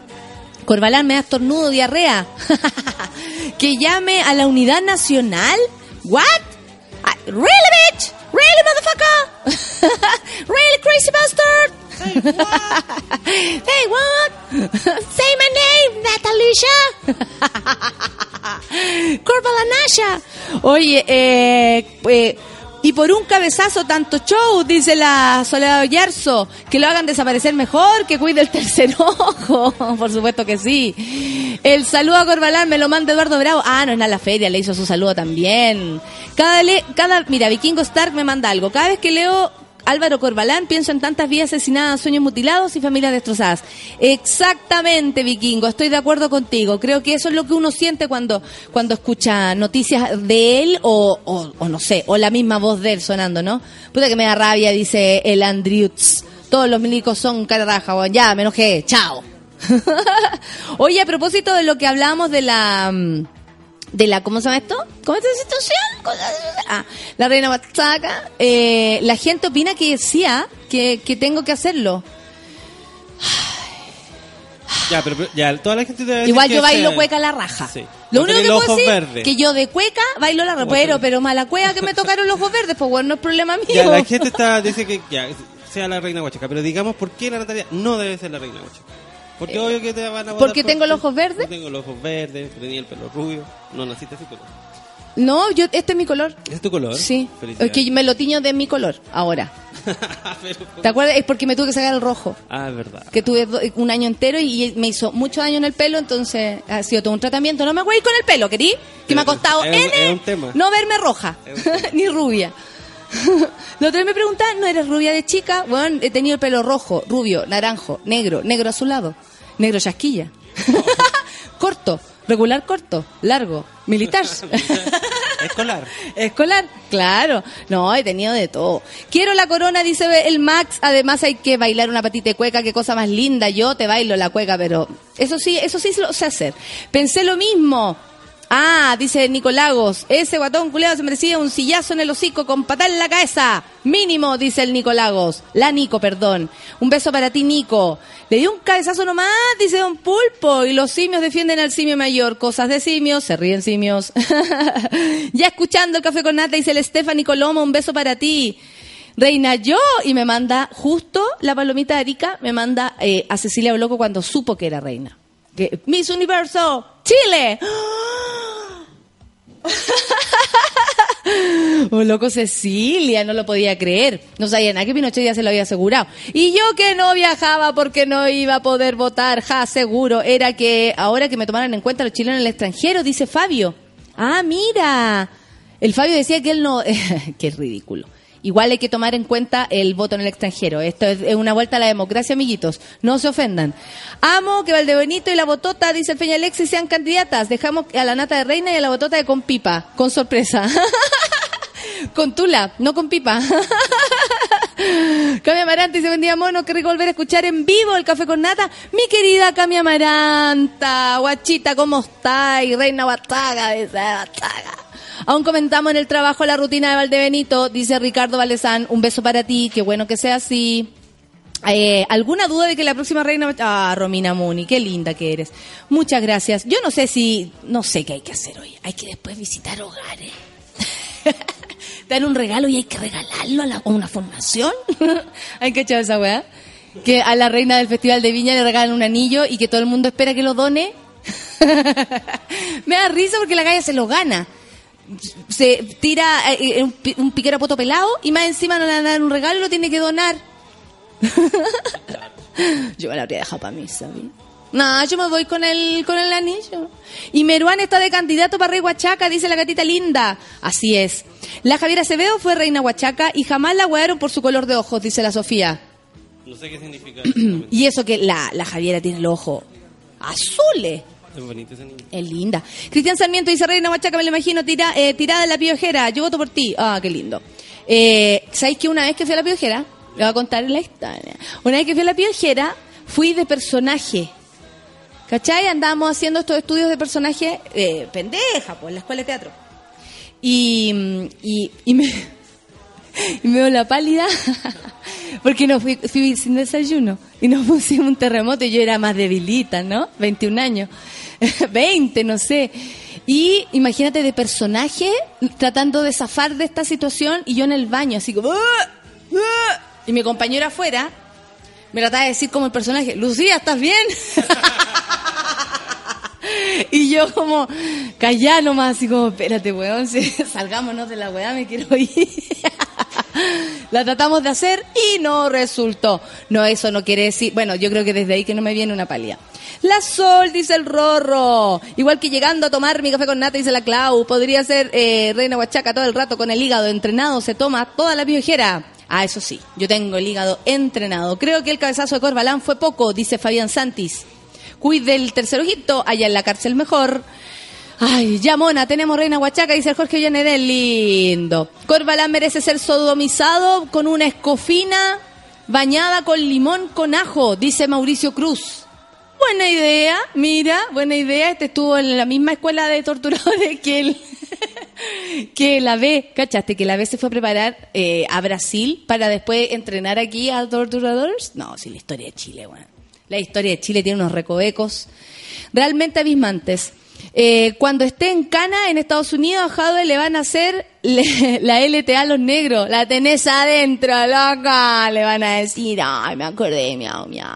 Corbalán me da estornudo, diarrea. (laughs) que llame a la unidad nacional. ¿What? Ah, ¿Really, bitch? ¿Really, motherfucker? (laughs) ¿Really, crazy bastard? Hey, what? (laughs) (laughs) Say my name, Natalisha. Corbalanasha. Oye, eh, eh, Y por un cabezazo tanto show, dice la Soledad Oyarzo, que lo hagan desaparecer mejor, que cuide el tercer (laughs) ojo. por supuesto que sí. El saludo a Corbalán me lo manda Eduardo Bravo. Ah, no es nada la feria, le hizo su saludo también. Cada, le, cada, mira, Vikingo Stark me manda algo. Cada vez que leo Álvaro Corbalán, pienso en tantas vidas asesinadas, sueños mutilados y familias destrozadas. Exactamente, Vikingo, estoy de acuerdo contigo. Creo que eso es lo que uno siente cuando, cuando escucha noticias de él o, o, o no sé, o la misma voz de él sonando, ¿no? Puta que me da rabia, dice el Andriutz. Todos los milicos son cara raja, weón. ya, me enojé, chao. (laughs) Oye, a propósito de lo que hablábamos de la... de la, ¿cómo se llama esto? ¿Cómo es esta situación? Ah, la reina Huachaca. Eh, la gente opina que decía que, que tengo que hacerlo. Ya, pero, ya, toda la gente te va a decir Igual que yo bailo sea- cueca a la raja. Sí. Lo No único que puedo decir verdes. que yo de cueca bailo la raja. Pero, pero mala cueca que me (laughs) tocaron los ojos verdes, pues bueno, no es problema mío. Ya, la gente está, dice que ya, sea la reina huachaca, pero digamos, ¿por qué la Natalia no debe ser la reina huachaca? Porque obvio que te van a votar Eh, ¿porque por- tengo los ojos verdes? Yo tengo los ojos verdes, tenía el pelo rubio. No naciste así, pero... No, yo, este es mi color. ¿Es tu color? Sí. Es que me lo tiño de mi color ahora. (laughs) Pero- ¿Te acuerdas? Es porque me tuve que sacar el rojo. Ah, es verdad. que tuve un año entero y me hizo mucho daño en el pelo, entonces ha sido todo un tratamiento. No me voy a ir con el pelo, ¿querí? Que me ha costado Es N es un tema. no verme roja, (laughs) ni rubia. (laughs) La otra vez me preguntaban, ¿no eres rubia de chica? Bueno, he tenido el pelo rojo, rubio, naranjo, negro, negro azulado, negro chasquilla. (laughs) corto, regular corto, largo, (laughs) militar. Escolar. Escolar, claro. No, he tenido de todo. Quiero la corona, dice el Max. Además hay que bailar una patita de cueca, qué cosa más linda. Yo te bailo la cueca, pero eso sí, eso sí lo sé hacer. Pensé lo mismo. Ah, dice Nicolagos, ese guatón culeado se merecía un sillazo en el hocico con patada en la cabeza. Mínimo, dice el Nicolagos. La Nico, perdón. Un beso para ti, Nico. Le dio un cabezazo nomás, dice Don Pulpo. Y los simios defienden al simio mayor. Cosas de simios, se ríen simios. (laughs) ya escuchando el café con nata, dice el Stephanie Coloma, un beso para ti. Reina yo, y me manda justo la palomita de Arica, me manda eh, a Cecilia Bloco cuando supo que era reina. Miss Universo, Chile. (laughs) Oh, loco Cecilia, no lo podía creer. No sabía nada que Pinochet ya se lo había asegurado. Y yo que no viajaba porque no iba a poder votar, ja, seguro. Era que ahora que me tomaran en cuenta los chilenos en el extranjero, dice Fabio. Ah, mira. El Fabio decía que él no... (laughs) Qué ridículo. Igual hay que tomar en cuenta el voto en el extranjero. Esto es una vuelta a la democracia, amiguitos. No se ofendan. Amo que Valdebenito y la Botota, dice el Peña Alexis, sean candidatas. Dejamos a la nata de reina y a la Botota de con pipa. Con sorpresa. (laughs) con tula, no con pipa. (laughs) Cami Amaranta dice, buen día, mono, qué volver a escuchar en vivo el café con nata. Mi querida Cami Amaranta, guachita, ¿cómo está? Y reina Bataga, dice Bataga. Aún comentamos en el trabajo la rutina de Valdebenito, dice Ricardo Valesán, un beso para ti, qué bueno que sea así. Eh, ¿Alguna duda de que la próxima reina... Ah, Romina Muni, qué linda que eres. Muchas gracias. Yo no sé si... No sé qué hay que hacer hoy. Hay que después visitar hogares. (laughs) Dan un regalo y hay que regalarlo a, la- una fundación. (laughs) ¿Hay que echar esa weá? Que a la reina del Festival de Viña le regalan un anillo y que todo el mundo espera que lo done. (laughs) Me da risa porque la galla se lo gana. Se tira eh, un, pi- un piquero a poto pelado y más encima no le dan un regalo y lo tiene que donar. (laughs) Yo me la habría dejado para mí, ¿sabes? No, yo me voy con el, con el anillo. Y Meruán está de candidato para rey Huachaca, dice la gatita linda. Así es. La Javiera Acevedo fue reina Huachaca y jamás la huearon por su color de ojos, dice la Sofía. No sé qué significa. (clears throat) Y eso que la, la Javiera tiene los ojos azules. Es linda. Cristian Sarmiento dice, Reina Huachaca, me lo imagino tira, eh, tirada en la piojera. Yo voto por ti. Ah, qué lindo. Eh, ¿Sabéis que una vez que fui a la piojera? Le voy a contar la historia. Una vez que fui a la piojera, fui de personaje. ¿Cachai? Andábamos haciendo estos estudios de personaje eh, pendeja, pues, en la escuela de teatro. Y, y, y me, (laughs) y me veo la pálida (laughs) porque no fui, fui sin desayuno y nos pusimos un terremoto y yo era más debilita, ¿no? 21 años, (laughs) 20, no sé. Y imagínate de personaje tratando de zafar de esta situación y yo en el baño, así como... "Ah, ah", Y mi compañero afuera me trataba de decir como el personaje, Lucía, ¿estás bien? (laughs) y yo como, callá nomás, así como, espérate, weón, (laughs) salgámonos de la weá, me quiero ir. (laughs) la tratamos de hacer y no resultó. No, eso no quiere decir, bueno, yo creo que desde ahí que no me viene una palía. La Sol, dice el Rorro. Igual que llegando a tomar mi café con nata, dice la Clau. Podría ser eh, Reina Huachaca todo el rato con el hígado entrenado. Se toma toda la viejera. Ah, eso sí, yo tengo el hígado entrenado. Creo que el cabezazo de Corbalán fue poco, dice Fabián Santis. Cuide el tercer ojito, allá en la cárcel mejor. Ay, ya mona, tenemos Reina Huachaca, dice el Jorge Llanedel, lindo. Corbalán merece ser sodomizado con una escofina bañada con limón con ajo, dice Mauricio Cruz. Buena idea, mira, buena idea. Este estuvo en la misma escuela de torturadores que el, (laughs) que la B, ¿cachaste? Que la B se fue a preparar eh, a Brasil para después entrenar aquí a torturadores. No, sí, la historia de Chile, bueno. La historia de Chile tiene unos recovecos realmente abismantes. Eh, cuando esté en Cana, en Estados Unidos, a Jadwe le van a hacer (laughs) la LTA a los negros. La tenés adentro, loca. Le van a decir, ay, me acordé, miau, miau.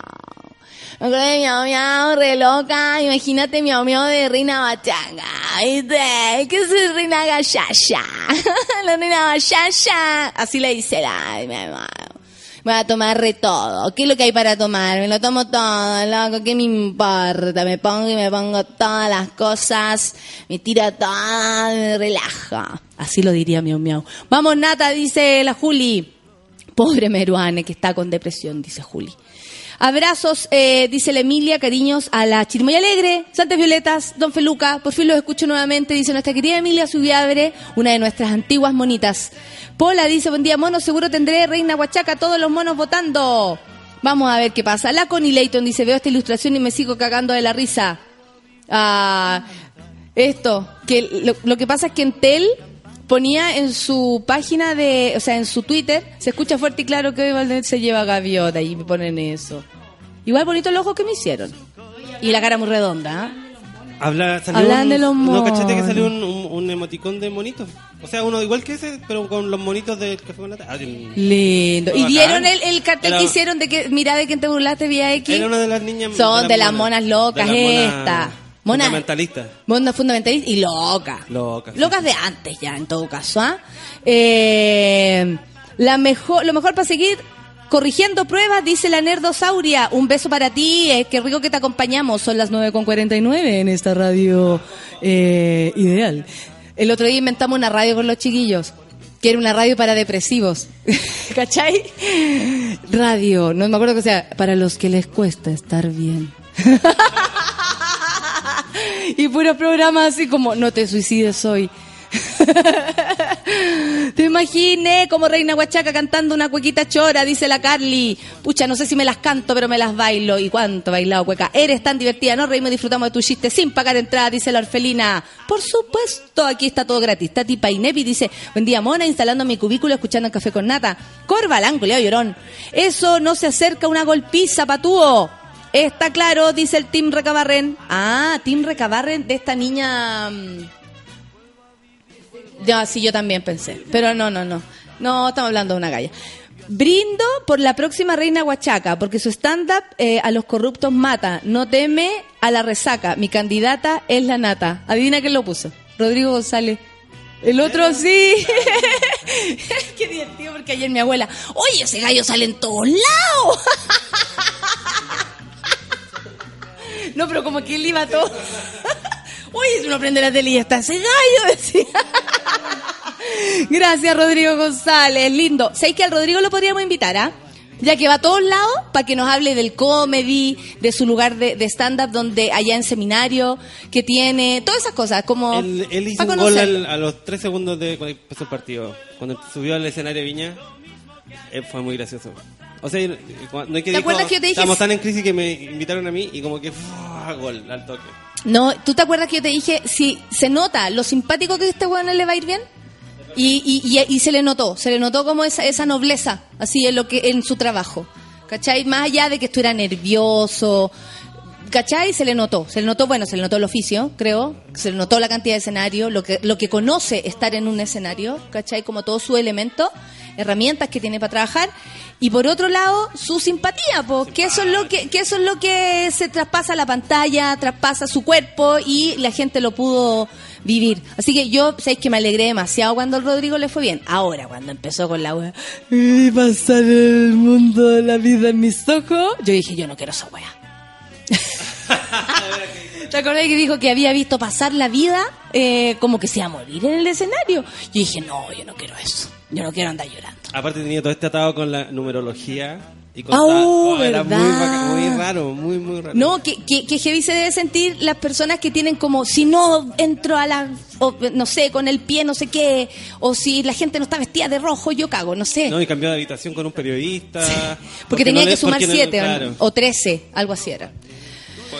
Me acordé miau, miau, re loca. Imagínate miau, miau de Reina Bachaga. ¿Viste? ¿Qué es Reina Gallaya? (laughs) la Reina Gallaya. Así le dice la... ay, miau, miau. Voy a tomar re todo. ¿Qué es lo que hay para tomar? Me lo tomo todo, loco. ¿Qué me importa? Me pongo y me pongo todas las cosas. Me tiro todo, me relaja. Así lo diría Miau Miau. Vamos, Nata, dice la Juli. Pobre Meruane que está con depresión, dice Juli. Abrazos, eh, dice la Emilia, cariños a la Chirmoya Alegre, Santas Violetas, Don Feluca, por fin los escucho nuevamente, dice nuestra querida Emilia Subiabre, una de nuestras antiguas monitas. Pola dice, buen día mono, seguro tendré Reina Huachaca, todos los monos votando. Vamos a ver qué pasa. La Connie Layton dice, veo esta ilustración y me sigo cagando de la risa. Ah, esto, que lo, lo que pasa es que Entel ponía en su página de, o sea, en su Twitter, se escucha fuerte y claro que hoy Valdez se lleva gaviota y me ponen eso. Igual bonito el ojo que me hicieron. Y la cara muy redonda. ¿ah? Habla, salió Hablan un, de los ¿No cachaste que monos. salió un, un, un emoticón de monitos? O sea, uno igual que ese, pero con los monitos del café con nata. Ah, Lindo. ¿Y vieron el, el cartel Era- que hicieron de que, mira de quién te burlaste vía X? Era una de las niñas. Son de las monas locas de las monas esta. Monas- fundamentalistas. Monda fundamentalista y loca. Locas, sí, Locas sí. de antes ya, en todo caso. ¿ah? Eh, la mejor, lo mejor para seguir corrigiendo pruebas, dice la nerdosauria. Un beso para ti, eh, qué rico que te acompañamos. Son las 9.49 en esta radio eh, ideal. El otro día inventamos una radio con los chiquillos. Que era una radio para depresivos. (laughs) ¿Cachai? Radio, no me acuerdo que sea, para los que les cuesta estar bien. (laughs) y puros programas así como no te suicides hoy. (laughs) te imaginé como Reina Huachaca cantando una cuequita chora, dice la Carly. Pucha, no sé si me las canto, pero me las bailo. ¿Y cuánto bailado cueca? Eres tan divertida, ¿no? Reímos disfrutamos de tu chiste sin pagar entrada, dice la orfelina. Por supuesto, aquí está todo gratis. Tati Painepi dice, buen día, mona, instalando mi cubículo, escuchando el café con nata. Corbalán, Leo llorón. Eso no se acerca a una golpiza, patúo. Está claro, dice el Team Recabarren. Ah, Team Recabarren de esta niña... mm, Ya, sí, yo también pensé. Pero no, no, no. No, estamos hablando de una galla. Brindo por la próxima reina Huachaca, porque su stand-up eh, a los corruptos mata. No teme a la resaca. Mi candidata es la nata. Adivina quién lo puso. Rodrigo González. El otro sí. (laughs) Qué divertido, porque ayer mi abuela, oye, ese gallo sale en todos lados. (laughs) No, pero como que él iba todo. (laughs) Oye, si uno prende la tele y está ese gallo, decía. (laughs) Gracias, Rodrigo González. Lindo. ¿Sabéis que al Rodrigo lo podríamos invitar, ah? Ya que va a todos lados para que nos hable del comedy, de su lugar de, de stand-up, donde allá en seminario, que tiene, todas esas cosas, como. Él, él hizo un gol al- a los tres segundos de cuando empezó el partido. Cuando subió al escenario de Viña, eh, fue muy gracioso. O sea, no hay que ¿Te acuerdas que yo te dije- Estamos tan en crisis que me invitaron a mí y como que gol al toque. No, ¿tú te acuerdas que yo te dije, si se nota lo simpático que este weón le va a ir bien? Y, y, y, y se le notó, se le notó como esa, esa nobleza, así en lo que en su trabajo. ¿Cachai? Más allá de que estuviera nervioso, ¿cachai? Se le notó, se le notó, bueno, se le notó el oficio, creo, se le notó la cantidad de escenario, lo que, lo que conoce estar en un escenario, ¿cachai? Como todo su elemento, herramientas que tiene para trabajar. Y por otro lado, su simpatía, porque eso es lo que, que eso es lo que se traspasa a la pantalla, traspasa su cuerpo y la gente lo pudo vivir. Así que yo, sabéis que me alegré demasiado cuando al Rodrigo le fue bien. Ahora, cuando empezó con la wea, y pasar el mundo de la vida en mis ojos, yo dije, yo no quiero esa wea. (laughs) (laughs) ¿Te acordás que dijo que había visto pasar la vida eh, como que se iba a morir en el escenario? Yo dije, no, yo no quiero eso. Yo no quiero andar llorando. Aparte tenía todo este atado con la numerología. Y con ta- oh, era muy, raro, muy, muy raro. No, que, que, que heavy se debe sentir las personas que tienen como, si no entro a la, o, no sé, con el pie no sé qué, o si la gente no está vestida de rojo, yo cago, no sé. No, y cambió de habitación con un periodista. (laughs) porque, tenía no le- que sumar porque no- siete claro. o trece, algo así era.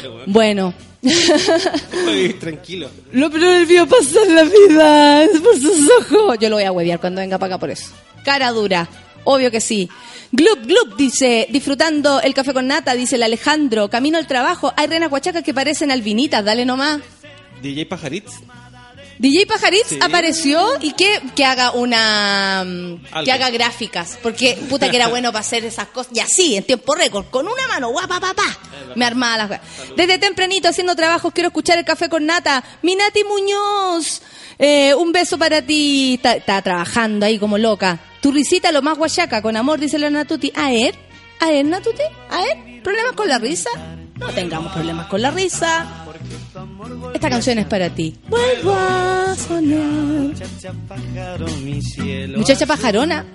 Pobre weón. Bueno. Vivir tranquilo. (laughs) Lo pero vio pasar la vida es por sus ojos. Yo lo voy a huevear cuando venga para acá por eso. Cara dura, obvio que sí. Glup, glup, dice, disfrutando el café con nata, dice el Alejandro. Camino al trabajo, hay renas huachacas que parecen albinitas, dale nomás. DJ Pajaritz. DJ Pajaritz Sí. apareció y que, que haga una mm, Algo. que haga gráficas, porque puta que era bueno para hacer esas cosas. Y así, en tiempo récord, con una mano, guapa, papá. Me armaba las. Desde tempranito haciendo trabajos, quiero escuchar el café con nata. Mi Nati Muñoz. Eh, un beso para ti. Está, trabajando ahí como loca. Tu risita lo más guachaca, con amor, dice la Natuti. A ver, a ver, Natuti, a ver, ¿problemas con la risa? No tengamos problemas con la risa. Esta canción es para ti. Vuelvo a sonar. Muchacha pajarona.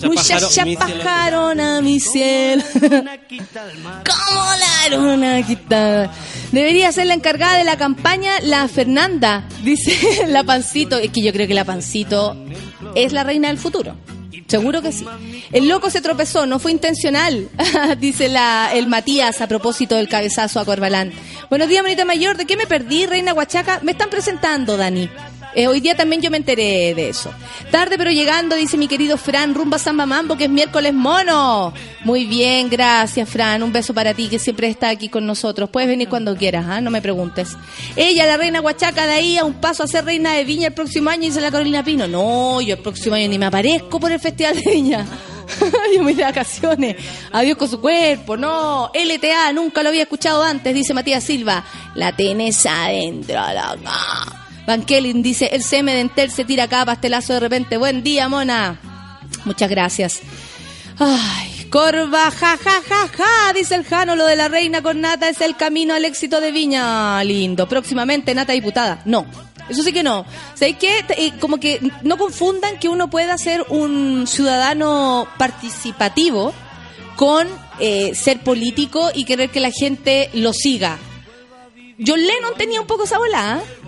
No. Muchacha pajarona, mi cielo. Como la luna quitada. Debería ser la encargada de la campaña la Fernanda, dice (laughs) la Pancito. Es que yo creo que la Pancito es la reina del futuro. Seguro que sí. El loco se tropezó, no fue intencional, (laughs) dice la, el Matías a propósito del cabezazo a Corbalán. Buenos días, bonita mayor. ¿De qué me perdí, reina Huachaca? Me están presentando, Dani. Eh, hoy día también yo me enteré de eso. Tarde pero llegando, dice mi querido Fran, rumba Samba Mambo, que es miércoles mono. Muy bien, gracias Fran. Un beso para ti, que siempre está aquí con nosotros. Puedes venir cuando quieras, ¿ah? no me preguntes. Ella, la reina Huachaca, de ahí a un paso a ser reina de Viña el próximo año, dice la Carolina Pino. No, yo el próximo año ni me aparezco por el Festival de Viña. (laughs) yo me de vacaciones. Adiós con su cuerpo. No, LTA, nunca lo había escuchado antes, dice Matías Silva. La tenés adentro, loca. Van Kellen dice, el CM de Entel se tira acá, pastelazo de repente. Buen día, mona. Muchas gracias. Ay, Corva, ja, ja, ja, ja, dice el Jano, lo de la reina con Nata es el camino al éxito de Viña. Lindo. Próximamente, Nata diputada. No. Eso sí que no. ¿Sabéis qué? Eh, Como que no confundan que uno pueda ser un ciudadano participativo con eh, ser político y querer que la gente lo siga. John Lennon tenía un poco esa bola, ¿eh?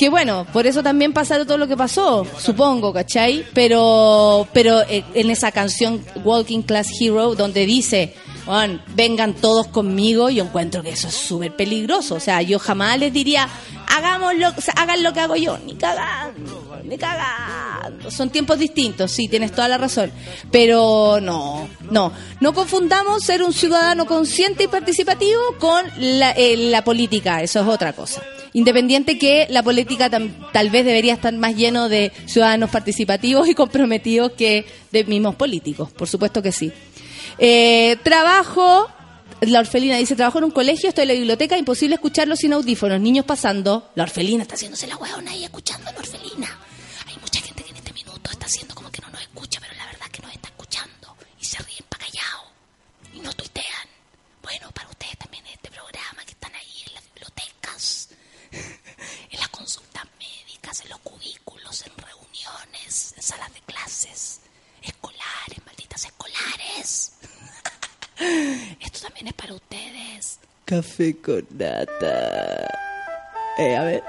Que bueno, por eso también pasaron todo lo que pasó, supongo, ¿cachai? Pero, pero eh, en esa canción Walking Class Hero, donde dice, "Juan, vengan todos conmigo, yo encuentro que eso es súper peligroso. O sea, yo jamás les diría, hagámoslo, o sea, hagan lo que hago yo, ni cagando, ni cagando. Son tiempos distintos, sí, tienes toda la razón. Pero no, no, no confundamos ser un ciudadano consciente y participativo con la, eh, política, eso es otra cosa. Independiente que la política tal vez debería estar más lleno de ciudadanos participativos y comprometidos que de mismos políticos, por supuesto que sí. Eh, trabajo, la orfelina dice, trabajo en un colegio, estoy en la biblioteca, imposible escucharlo sin audífonos, niños pasando, la orfelina está haciéndose la hueona ahí escuchando a la orfelina. Hay mucha gente que en este minuto está haciendo como que no nos escucha, pero la verdad es que nos está escuchando y se ríen para callado y no tuitean. Bueno, para ustedes también este programa que están ahí en las bibliotecas, en las consultas médicas, en los cubículos, en reuniones, en salas de clases, escolares, malditas escolares. Esto también es para ustedes. Café con nata. Eh, a ver.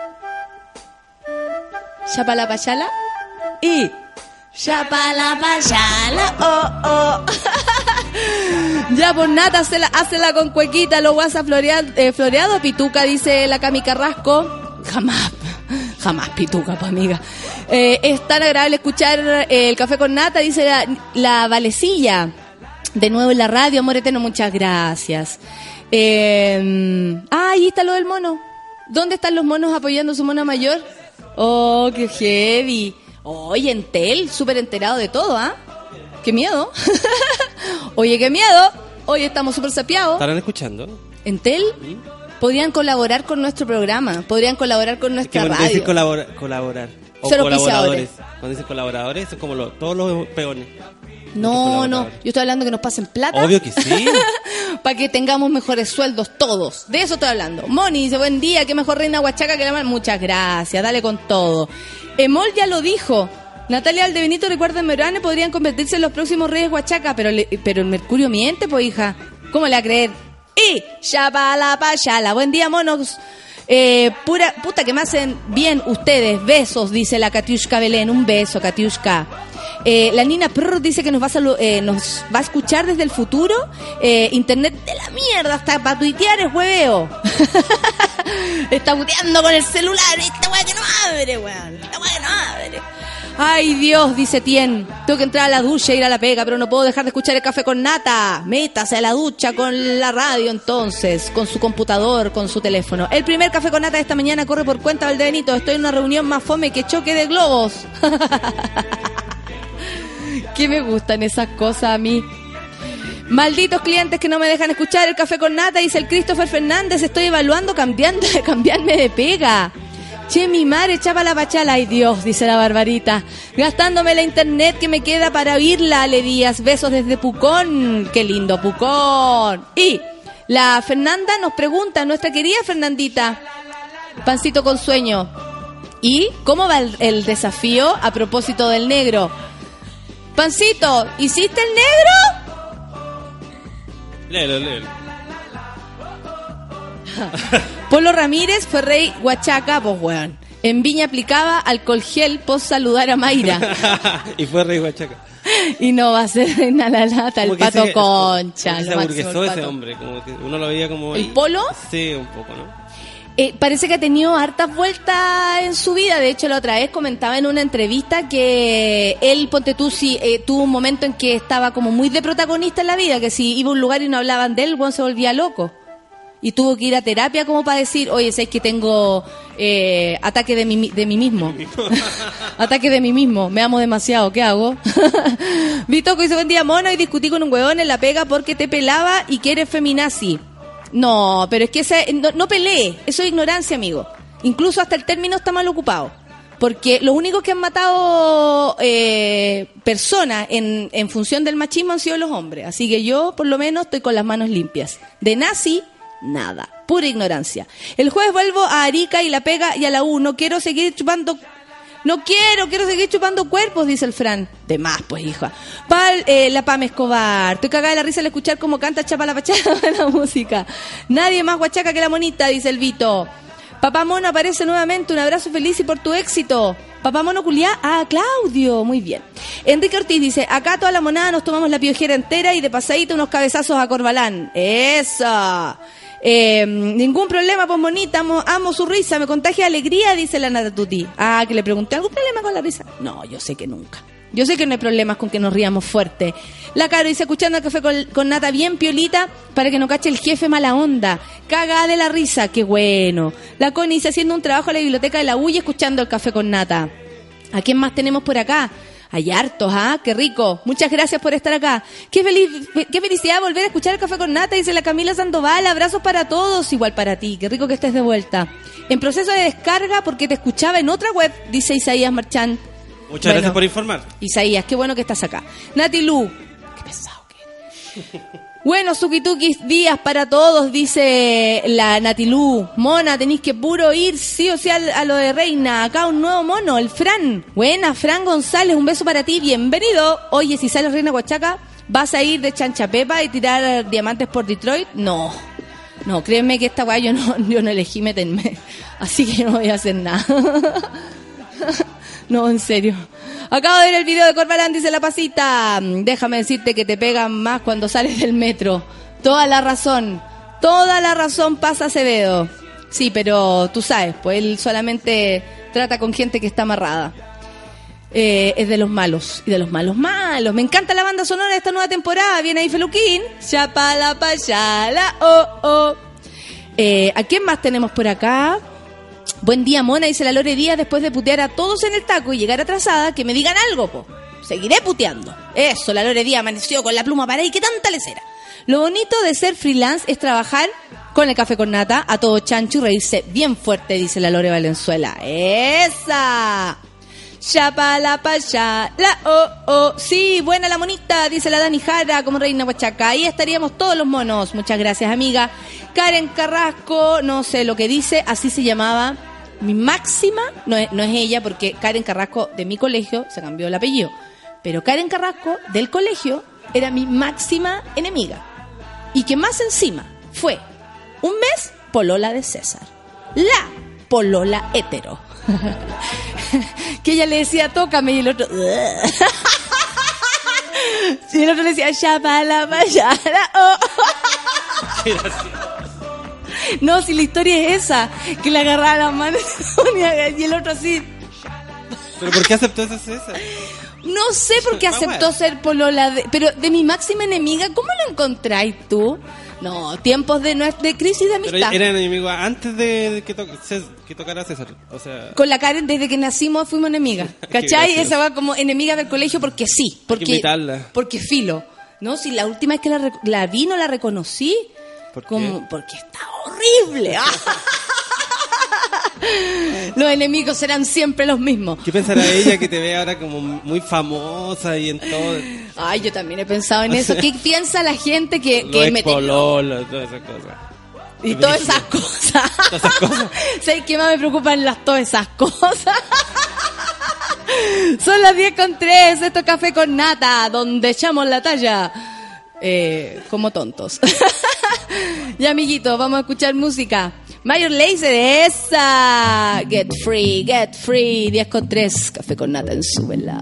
Chapala pachala y Chapala pachala. Oh, oh. (laughs) Ya, pues nata, hazla, hazla con cuequita, lo guasa floreado, eh, floreado, pituca, dice la Cami Carrasco. Jamás, jamás pituca, pues amiga. Eh, es tan agradable escuchar eh, el café con nata, dice la, la Valecilla. De nuevo en la radio, amor eterno, muchas gracias. Eh, ah, ahí está lo del mono. ¿Dónde están los monos apoyando a su mono mayor? Oh, qué heavy. Oye, Entel, súper enterado de todo, ¿ah? Qué miedo. (laughs) Oye, qué miedo. Hoy estamos súper sapiados. ¿Estarán escuchando? Entel podrían colaborar con nuestro programa, podrían colaborar con nuestra cuando radio. dicen colabora- colaborar. O colaboradores. Cuando dicen colaboradores, son como los- todos los peones. No, no, yo estoy hablando que nos pasen plata. Obvio que sí. (laughs) para que tengamos mejores sueldos todos. De eso estoy hablando. Moni dice, buen día, qué mejor reina huachaca que la mar. Muchas gracias, dale con todo. Emol ya lo dijo. Natalia Aldebenito, recuerda Merane, podrían convertirse en los próximos reyes huachaca, pero, le- pero el Mercurio miente, pues hija. ¿Cómo le va a creer? Y Shabala Payala. Buen día, monos. Eh, pura, puta que me hacen bien ustedes. Besos, dice la Katiushka Belén. Un beso, Katiushka. Eh, la Nina Prr dice que nos va, a eh, nos va a escuchar desde el futuro. Eh, internet de la mierda, hasta para tuitear es hueveo. (laughs) Está buteando con el celular. Esta weá que no abre, weón. Esta weá que no abre. Ay Dios, dice Tien, tengo que entrar a la ducha e ir a la pega, pero no puedo dejar de escuchar el café con nata. Métase a la ducha con la radio entonces, con su computador, con su teléfono. El primer café con nata de esta mañana corre por cuenta Valdebenito. Estoy en una reunión más fome que choque de globos. (laughs) que me gustan esas cosas a mí. Malditos clientes que no me dejan escuchar el café con nata, dice el Christopher Fernández. Estoy evaluando cambiando, (laughs) cambiarme de pega. Che, mi madre echaba la bachala. Ay, Dios, dice la barbarita. Gastándome la internet que me queda para oírla, Ale Díaz. Besos desde Pucón. Qué lindo, Pucón. Y la Fernanda nos pregunta, nuestra querida Fernandita, pancito con sueño. ¿Y cómo va el desafío a propósito del negro? Pancito, ¿hiciste el negro? Léelo, léelo. (laughs) Polo Ramírez fue rey Huachaca, pues weón. En Viña aplicaba alcohol gel post saludar a Mayra. (laughs) y fue Rey Huachaca. (laughs) y no va a ser reina la lata, el Como pato concha. como que lo se aburguesó el ese hombre. Como que uno lo veía como. ¿El polo? Sí, un poco, ¿no? Eh, parece que ha tenido hartas vueltas en su vida. De hecho, la otra vez comentaba en una entrevista que él, ponte tú, si, eh, tuvo un momento en que estaba como muy de protagonista en la vida, que si iba a un lugar y no hablaban de él, Juan se volvía loco. Y tuvo que ir a terapia como para decir, oye, sé que tengo eh, ataque de mí, de mí mismo. (laughs) ataque de mí mismo. Me amo demasiado. ¿Qué hago? (laughs) Vitoco dice, buen día, mono, y discutí con un huevón en la pega porque te pelaba y que eres feminazi. No, pero es que no, no pelee. Eso es ignorancia, amigo. Incluso hasta el término está mal ocupado. Porque los únicos que han matado eh, personas en, en función del machismo han sido los hombres. Así que yo, por lo menos, estoy con las manos limpias. De nazi, nada. Pura ignorancia. El jueves vuelvo a Arica y la pega y a la U. No quiero seguir chupando. No quiero, quiero seguir chupando cuerpos, dice el Fran. De más, pues, hija. Pal, eh, la Pame Escobar. Estoy cagada de la risa al escuchar cómo canta Chapa la Pachada (laughs) la música. Nadie más guachaca que la monita, dice el Vito. Papá Mono aparece nuevamente. Un abrazo feliz y por tu éxito. Papá Mono culiá. Ah, Claudio. Muy bien. Enrique Ortiz dice, acá toda la monada nos tomamos la piojera entera y de pasadita unos cabezazos a Corbalán. Esa. Eh, ningún problema, pues monita, amo, amo su risa, me contagia alegría, dice la Nata Tuti. Ah, que le pregunté, ¿algún problema con la risa? No, yo sé que nunca. Yo sé que no hay problemas con que nos riamos fuerte. La Caro dice, escuchando el café con, con nata bien piolita para que no cache el jefe mala onda. Caga de la risa, qué bueno. La Connie dice, haciendo un trabajo en la biblioteca de la U y escuchando el café con nata. ¿A quién más tenemos por acá? Hay hartos, ¿ah? Qué rico. Muchas gracias por estar acá. Qué, feliz, qué felicidad volver a escuchar el café con nata, dice la Camila Sandoval. Abrazos para todos, igual para ti. Qué rico que estés de vuelta. En proceso de descarga porque te escuchaba en otra web, dice Isaías Marchán. Muchas Bueno. gracias por informar. Isaías, qué bueno que estás acá. Nati Lu, qué pesado que eres. (laughs) Bueno, Sukitukis días para todos, dice la Natilú. Mona, tenéis que puro ir sí o sí a, lo de Reina. Acá un nuevo mono, el Fran. Buena, Fran González, un beso para ti, bienvenido. Oye, si sales Reina Huachaca, ¿vas a ir de chancha pepa y tirar diamantes por Detroit? No. No, créeme que esta weá yo no, (laughs) yo no elegí meterme. Así que no voy a hacer nada. (laughs) No, en serio. Acabo de ver el video de Corbalán, dice la pasita. Déjame decirte que te pegan más cuando sales del metro. Toda la razón. Toda la razón pasa Acevedo. Sí, pero tú sabes, pues él solamente trata con gente que está amarrada. eh, es de los malos. Y de los malos malos. Me encanta la banda sonora de esta nueva temporada. Viene ahí Feluquín. Chapala payala, oh, oh. Eh, ¿A quién más tenemos por acá? Buen día, mona, dice la Lore Díaz, después de putear a todos en el taco y llegar atrasada, que me digan algo, po. Seguiré puteando. Eso, la Lore Díaz amaneció con la pluma para ahí, ¿qué tanta lecera? Lo bonito de ser freelance es trabajar con el café con nata, a todo chancho y reírse bien fuerte, dice la Lore Valenzuela. ¡Esa! Chapala paya, la oh oh, sí, buena la monita, dice la Dani Jara como reina Huachaca. Ahí estaríamos todos los monos. Muchas gracias, amiga. Karen Carrasco, no sé lo que dice, así se llamaba. Mi máxima, no es, no es ella, porque Karen Carrasco de mi colegio se cambió el apellido. Pero Karen Carrasco del colegio era mi máxima enemiga. Y que más encima fue un mes polola de César. La polola hetero. (laughs) que ella le decía, tócame, y el otro... (laughs) y el otro le decía, chapala, payala, (laughs) oh. No, si la historia es esa, que le agarraba la mano y el otro así. ¿Pero por qué aceptó ese César? No sé por qué aceptó ser polola, de, pero de mi máxima enemiga, ¿cómo lo encontráis tú? No, tiempos de, de crisis de Pero amistad. eran enemigos antes de, que, to- que tocara César. O sea, Con la Karen, desde que nacimos fuimos enemigas. (laughs) Qué ¿Cachai? Esa va como enemiga del colegio porque sí. Porque. Porque filo. No, si la última vez que la, la vi no la reconocí. ¿Por qué? como, Porque está horrible. (laughs) (laughs) Los enemigos serán siempre los mismos. ¿qué pensará ella que te ve ahora como muy famosa y en todo? Ay, yo también he pensado en eso. ¿Qué (laughs) piensa la gente que, Los que me expololos, todas esas cosas. Y Lo todas esas cosas. Todas esas cosas. (laughs) ¿Sabes qué más me preocupan las todas esas cosas? Son las 10 con 3, esto es Café con Nata, donde echamos la talla. Eh, como tontos. y amiguitos, vamos a escuchar música. Mayor Laser, esa. Get free, get free. 10 con 3, Café con Nata en su vela.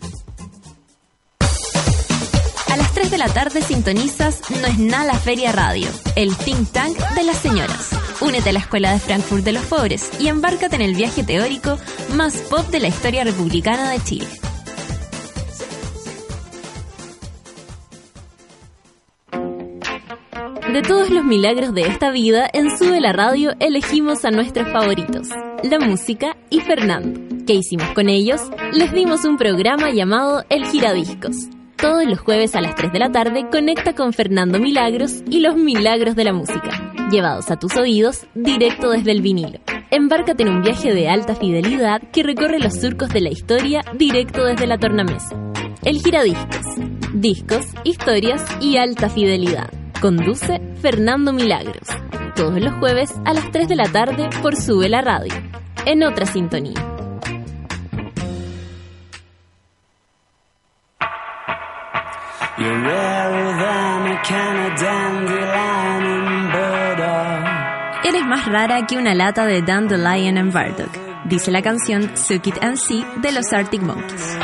De la tarde sintonizas No es nada la Feria Radio, el think tank de las señoras. Únete a la Escuela de Frankfurt de los Pobres y embárcate en el viaje teórico más pop de la historia republicana de Chile. De todos los milagros de esta vida, en Sube la Radio elegimos a nuestros favoritos, la música y Fernando. ¿Qué hicimos con ellos? Les dimos un programa llamado El Giradiscos. Todos los jueves a las 3 de la tarde conecta con Fernando Milagros y los milagros de la música, llevados a tus oídos directo desde el vinilo. Embárcate en un viaje de alta fidelidad que recorre los surcos de la historia directo desde la tornamesa. El Giradiscos. Discos, historias y alta fidelidad. Conduce Fernando Milagros. Todos los jueves a las 3 de la tarde por Sube la Radio. En otra sintonía. Eres más rara que una lata de Dandelion and Burdock, dice la canción Suck It and See de los Arctic Monkeys.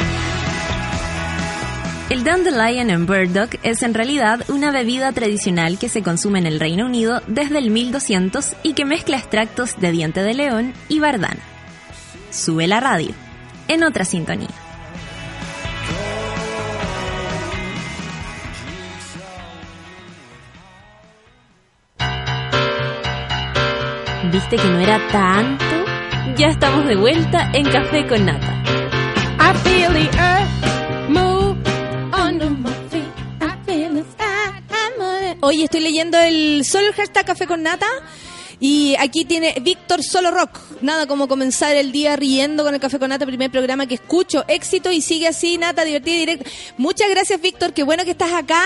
El Dandelion and Burdock es en realidad una bebida tradicional que se consume en el Reino Unido desde el 1200 y que mezcla extractos de diente de león y bardana. Sube la radio, en otra sintonía. ¿Viste que no era tanto? Ya estamos de vuelta en Café con Nata. I feel the earth move under my feet. I feel the sky move. Oye, estoy leyendo el solo hashtag Café con Nata. Y aquí tiene Víctor Solo Rock. Nada como comenzar el día riendo con el Café con Nata, primer programa que escucho. Éxito y sigue así, Nata, divertida y directa. Muchas gracias, Víctor. Qué bueno que estás acá.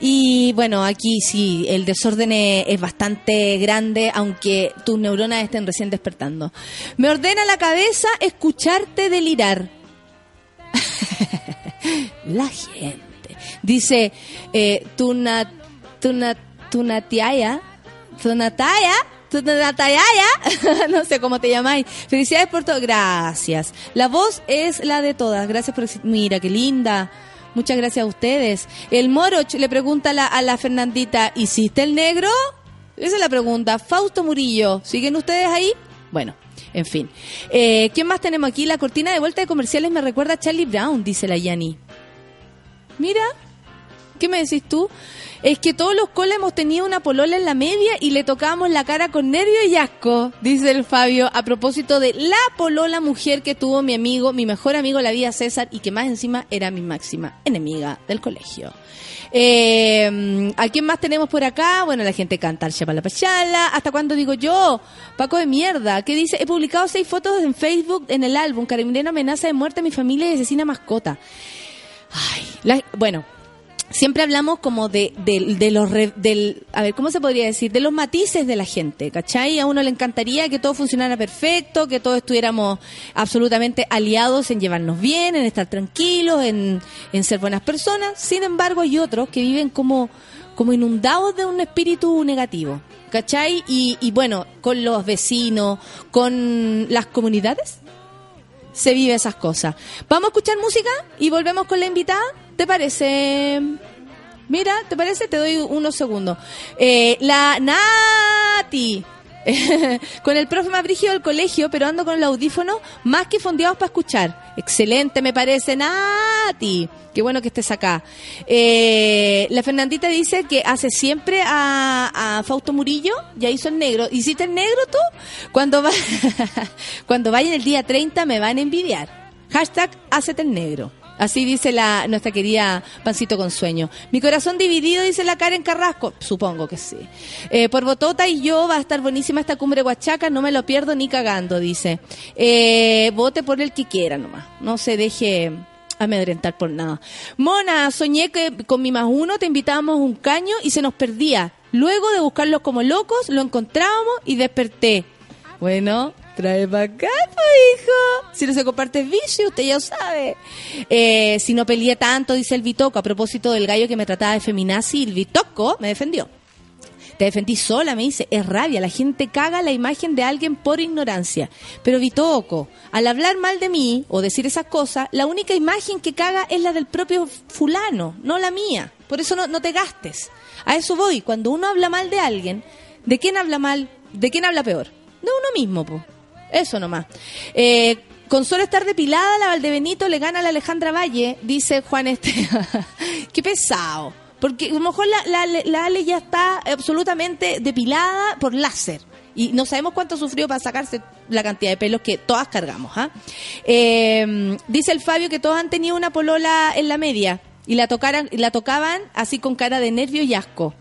Y bueno, aquí sí, el desorden es, bastante grande, aunque tus neuronas estén recién despertando. Me ordena la cabeza escucharte delirar. (laughs) La gente. Dice, eh, tuna, tuna, tunatiaya, tunataya, tunataya, (laughs) no sé cómo te llamáis. Felicidades por todo. Gracias. La voz es la de todas. Gracias por... Mira, qué linda. Muchas gracias a ustedes. El Moroch le pregunta a la, Fernandita, ¿hiciste el negro? Esa es la pregunta. Fausto Murillo, ¿siguen ustedes ahí? Bueno, en fin. Eh, ¿Quién más tenemos aquí? La cortina de vuelta de comerciales me recuerda a Charlie Brown, dice la Yani. Mira, ¿qué me decís tú? Es que todos los coles hemos tenido una polola en la media y le tocábamos la cara con nervio y asco, dice el Fabio, a propósito de la polola mujer que tuvo mi amigo, mi mejor amigo la vida César y que más encima era mi máxima enemiga del colegio. Eh, ¿A quién más tenemos por acá? Bueno, la gente canta Chapala Pachala. ¿Hasta cuándo digo yo? Paco de mierda. ¿Qué dice? He publicado seis fotos en Facebook en el álbum Carabinero amenaza de muerte a mi familia y asesina mascota. Ay, la- bueno, siempre hablamos como de, de, de los del a ver cómo se podría decir de los matices de la gente ¿cachai? a uno le encantaría que todo funcionara perfecto que todos estuviéramos absolutamente aliados en llevarnos bien en estar tranquilos en, en ser buenas personas sin embargo hay otros que viven como como inundados de un espíritu negativo ¿cachai? y, y bueno con los vecinos con las comunidades se vive esas cosas. Vamos a escuchar música y volvemos con la invitada. ¿Te parece? Mira, ¿te parece? Te doy unos segundos. Eh, la Nati. (laughs) con el profe más brígido del colegio, pero ando con el audífono más que fondeados para escuchar. Excelente, me parece, Nati. Qué bueno que estés acá. Eh, la Fernandita dice que hace siempre a, a Fausto Murillo, ya hizo el negro. ¿Hiciste el negro tú? Cuando, va, (laughs) cuando vayan el día 30 me van a envidiar. Hashtag hacete el negro. Así dice la nuestra querida Pancito con Sueño. Mi corazón dividido, dice la Karen Carrasco. Supongo que sí. Eh, por Botota y yo va a estar buenísima esta cumbre Huachaca, no me lo pierdo ni cagando, dice. Eh, vote por el que quiera nomás. No se deje amedrentar por nada. Mona, soñé que con mi más uno te invitábamos un caño y se nos perdía. Luego de buscarlos como locos, lo encontrábamos y desperté. Bueno, trae para acá, hijo. Si no se comparte vicio, usted ya sabe. Eh, si no peleé tanto, dice el Bitoco, a propósito del gallo que me trataba de feminazi, el Bitoco me defendió. Te defendí sola, me dice, es rabia, la gente caga la imagen de alguien por ignorancia. Pero Bitoco, al hablar mal de mí o decir esas cosas, la única imagen que caga es la del propio fulano, no la mía. Por eso no, no te gastes. A eso voy, cuando uno habla mal de alguien, ¿de quién habla mal? ¿De quién habla peor? De uno mismo, pues. Eso nomás. Eh, con solo estar depilada, la Valdebenito le gana a la Alejandra Valle, dice Juan Esteban. (laughs) Qué pesado. Porque a lo mejor la, la, Ale ya está absolutamente depilada por láser. Y no sabemos cuánto sufrió para sacarse la cantidad de pelos que todas cargamos. ¿ah? Eh, dice el Fabio que todos han tenido una polola en la media y la, tocaran, la tocaban así con cara de nervio y asco.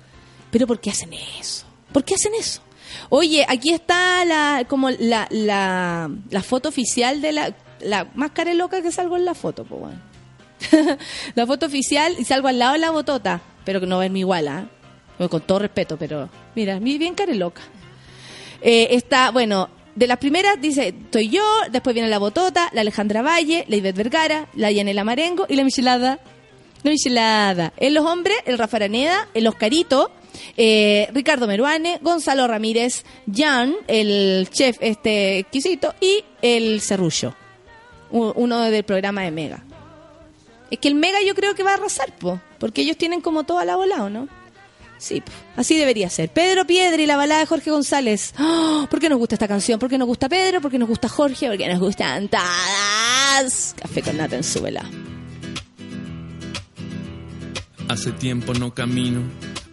Pero ¿por qué hacen eso? ¿Por qué hacen eso? Oye, aquí está la como la, la, la foto oficial de la, la más loca que salgo en la foto, pues (laughs) la foto oficial y salgo al lado de la botota, pero que no verme igual, ¿ah? Bueno, Con todo respeto, pero mira, mi bien careloca. Eh, está, bueno, de las primeras dice, estoy yo, después viene la Botota, la Alejandra Valle, la Ivette Vergara, la Yanela Marengo y la Michelada. La Michelada. En los hombres, el Rafa Araneda, el Oscarito, eh, Ricardo Meruane, Gonzalo Ramírez, Jan, el chef este exquisito, y el Cerrullo, uno del programa de Mega. Es que el Mega yo creo que va a arrasar, po, porque ellos tienen como todo a la bola, ¿o no? Sí, así debería ser. Pedro Piedra y la balada de Jorge González. ¡Ah! ¿Por qué nos gusta esta canción? ¿Por qué nos gusta Pedro? ¿Por qué nos gusta Jorge? ¿Por qué nos gustan todas? Café con nata en su vela. Hace tiempo no camino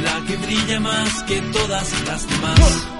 la que brilla más que todas las demás.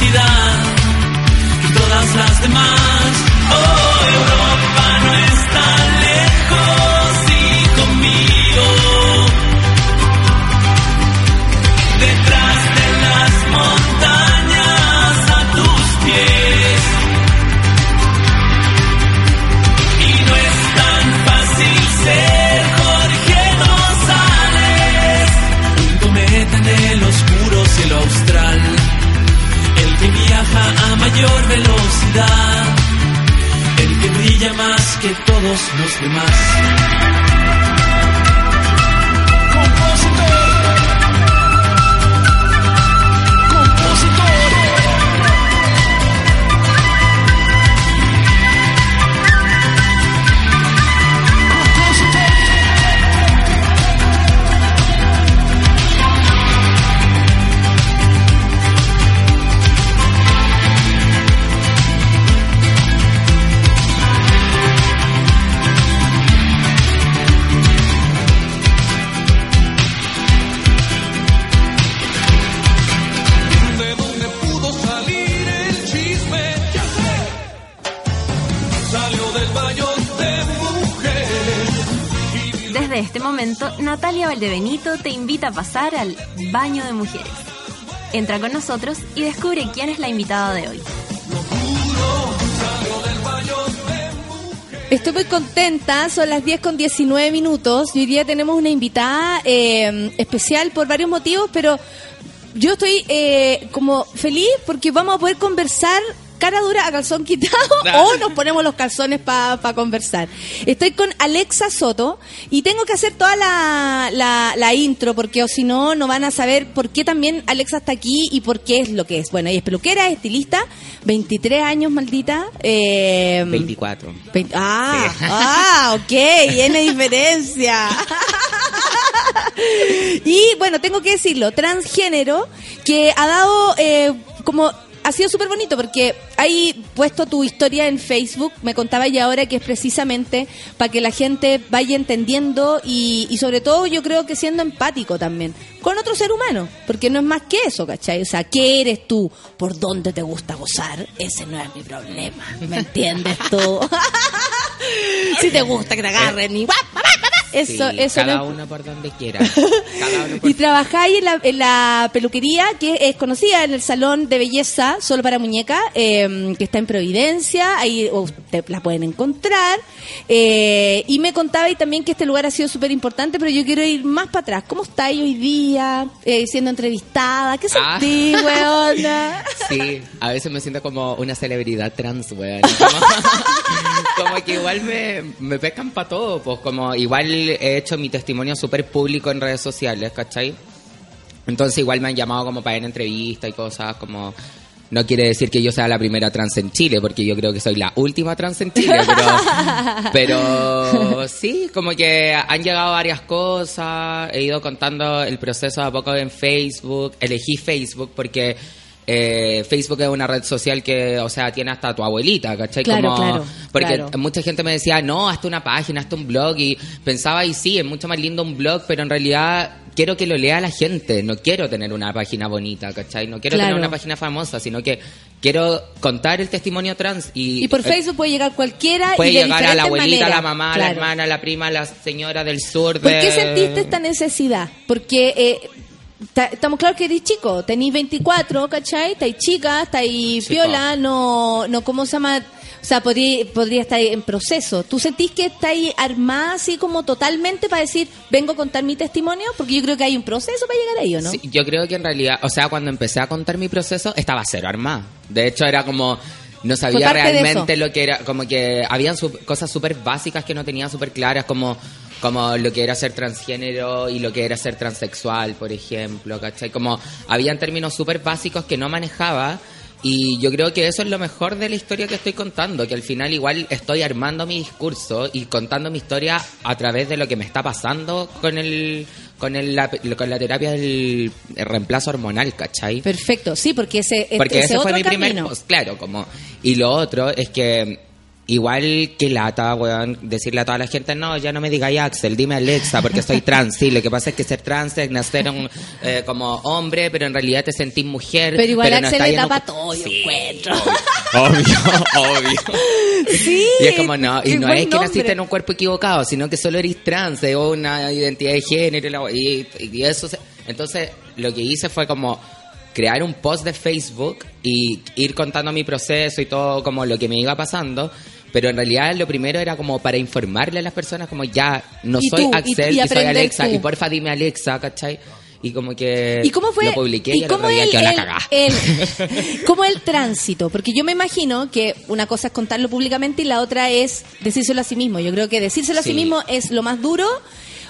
velocidad que todas las demás. Oh, que todos los demás. Valdebenito te invita a pasar al baño de mujeres. Entra con nosotros y descubre quién es la invitada de hoy. Estoy muy contenta, son las 10 con 19 minutos y hoy día tenemos una invitada eh, especial por varios motivos, pero yo estoy eh, como feliz porque vamos a poder conversar cara dura a calzón quitado (laughs) o nos ponemos los calzones para conversar. Estoy con Alexa Soto y tengo que hacer toda la, la, la intro porque o si no, no van a saber por qué también Alexa está aquí y por qué es lo que es. Bueno, ella es peluquera, es estilista, 23 años, maldita. Eh, 24. Veinte- ah, ah, (laughs) ok, tiene diferencia. (laughs) y bueno, tengo que decirlo, transgénero, que ha dado eh, como... Ha sido súper bonito porque hay puesto tu historia en Facebook, me contaba ya ahora que es precisamente para que la gente vaya entendiendo y, y sobre todo yo creo que siendo empático también con otro ser humano, porque no es más que eso, ¿cachai? O sea, ¿qué eres tú? ¿Por dónde te gusta gozar? Ese no es mi problema, ¿me entiendes tú? (laughs) si te gusta que te agarren y... Eso, Sí, eso cada no- uno por donde quiera. (laughs) Cada uno por y trabajáis en la, en la peluquería que es conocida en el salón de belleza solo para muñeca, eh, que está en Providencia, ahí usted la pueden encontrar. Eh, y me contaba y también que este lugar ha sido súper importante, pero yo quiero ir más para atrás. ¿Cómo estáis hoy día eh, siendo entrevistada? ¿Qué Ah. sentís, weona? (laughs) Sí, a veces me siento como una celebridad trans. (laughs) Como, como que igual me, me pescan para todo, pues como igual he hecho mi testimonio súper público en redes sociales, ¿cachai? Entonces igual me han llamado como para ir a entrevista y cosas como... No quiere decir que yo sea la primera trans en Chile, porque yo creo que soy la última trans en Chile, pero, (laughs) pero sí, como que han llegado varias cosas, he ido contando el proceso a poco en Facebook, elegí Facebook porque eh, Facebook es una red social que, o sea, tiene hasta tu abuelita, ¿cachai? Claro, Como- claro, Porque claro. mucha gente me decía, no, hazte una página, hazte un blog, y pensaba, y sí, es mucho más lindo un blog, pero en realidad quiero que lo lea la gente, no quiero tener una página bonita, ¿cachai? No quiero Claro. tener una página famosa, sino que quiero contar el testimonio trans. Y, Y por eh, Facebook puede llegar cualquiera Puede y de llegar a la abuelita, a la mamá, a Claro. la hermana, a la prima, a la señora del sur. De... ¿Por qué sentiste esta necesidad? Porque eh, ta- estamos claros que eres chico, tenés 24, ¿cachai? Estáis chica, estáis piola, no, no, ¿cómo se llama? O sea, podría, podría estar en proceso. ¿Tú sentís que estáis armada así como totalmente para decir, vengo a contar mi testimonio? Porque yo creo que hay un proceso para llegar a ello, ¿no? Sí, yo creo que en realidad, o sea, cuando empecé a contar mi proceso, estaba cero armada. De hecho, era como, no sabía realmente lo que era, como que habían su- cosas súper básicas que no tenía súper claras, como, como lo que era ser transgénero y lo que era ser transexual, por ejemplo, ¿cachai? Como habían términos súper básicos que no manejaba. Y yo creo que eso es lo mejor de la historia que estoy contando, que al final igual estoy armando mi discurso y contando mi historia a través de lo que me está pasando con el con el, la, con la terapia del reemplazo hormonal, ¿cachai? Perfecto, sí, porque ese, este- Porque ese ese fue mi primer camino. post, claro, como y lo otro es que igual que lata, weón, decirle a toda la gente, no, ya no me digáis Axel, dime Alexa, porque soy trans. Sí, lo que pasa es que ser trans es nacer un, eh, como hombre, pero en realidad te sentís mujer. Pero igual no Axel estás le en tapa todo, yo encuentro. Obvio, obvio. Sí. Y es como, no, y no es que nombre. naciste en un cuerpo equivocado, sino que solo eres trans, es una identidad de género, y, y eso. se- entonces, lo que hice fue como crear un post de Facebook y ir contando mi proceso y todo como lo que me iba pasando. Pero en realidad lo primero era como para informarle a las personas como ya no Y soy tú, Axel y y, soy Alexa tú. y porfa dime Alexa, ¿cachai? y como que ¿Y cómo fue? lo publiqué y, ¿y cómo el, el- el- (laughs) cómo el tránsito? Porque yo me imagino que una cosa es contarlo públicamente y la otra es decírselo a sí mismo. Yo creo que decírselo a sí Sí. mismo es lo más duro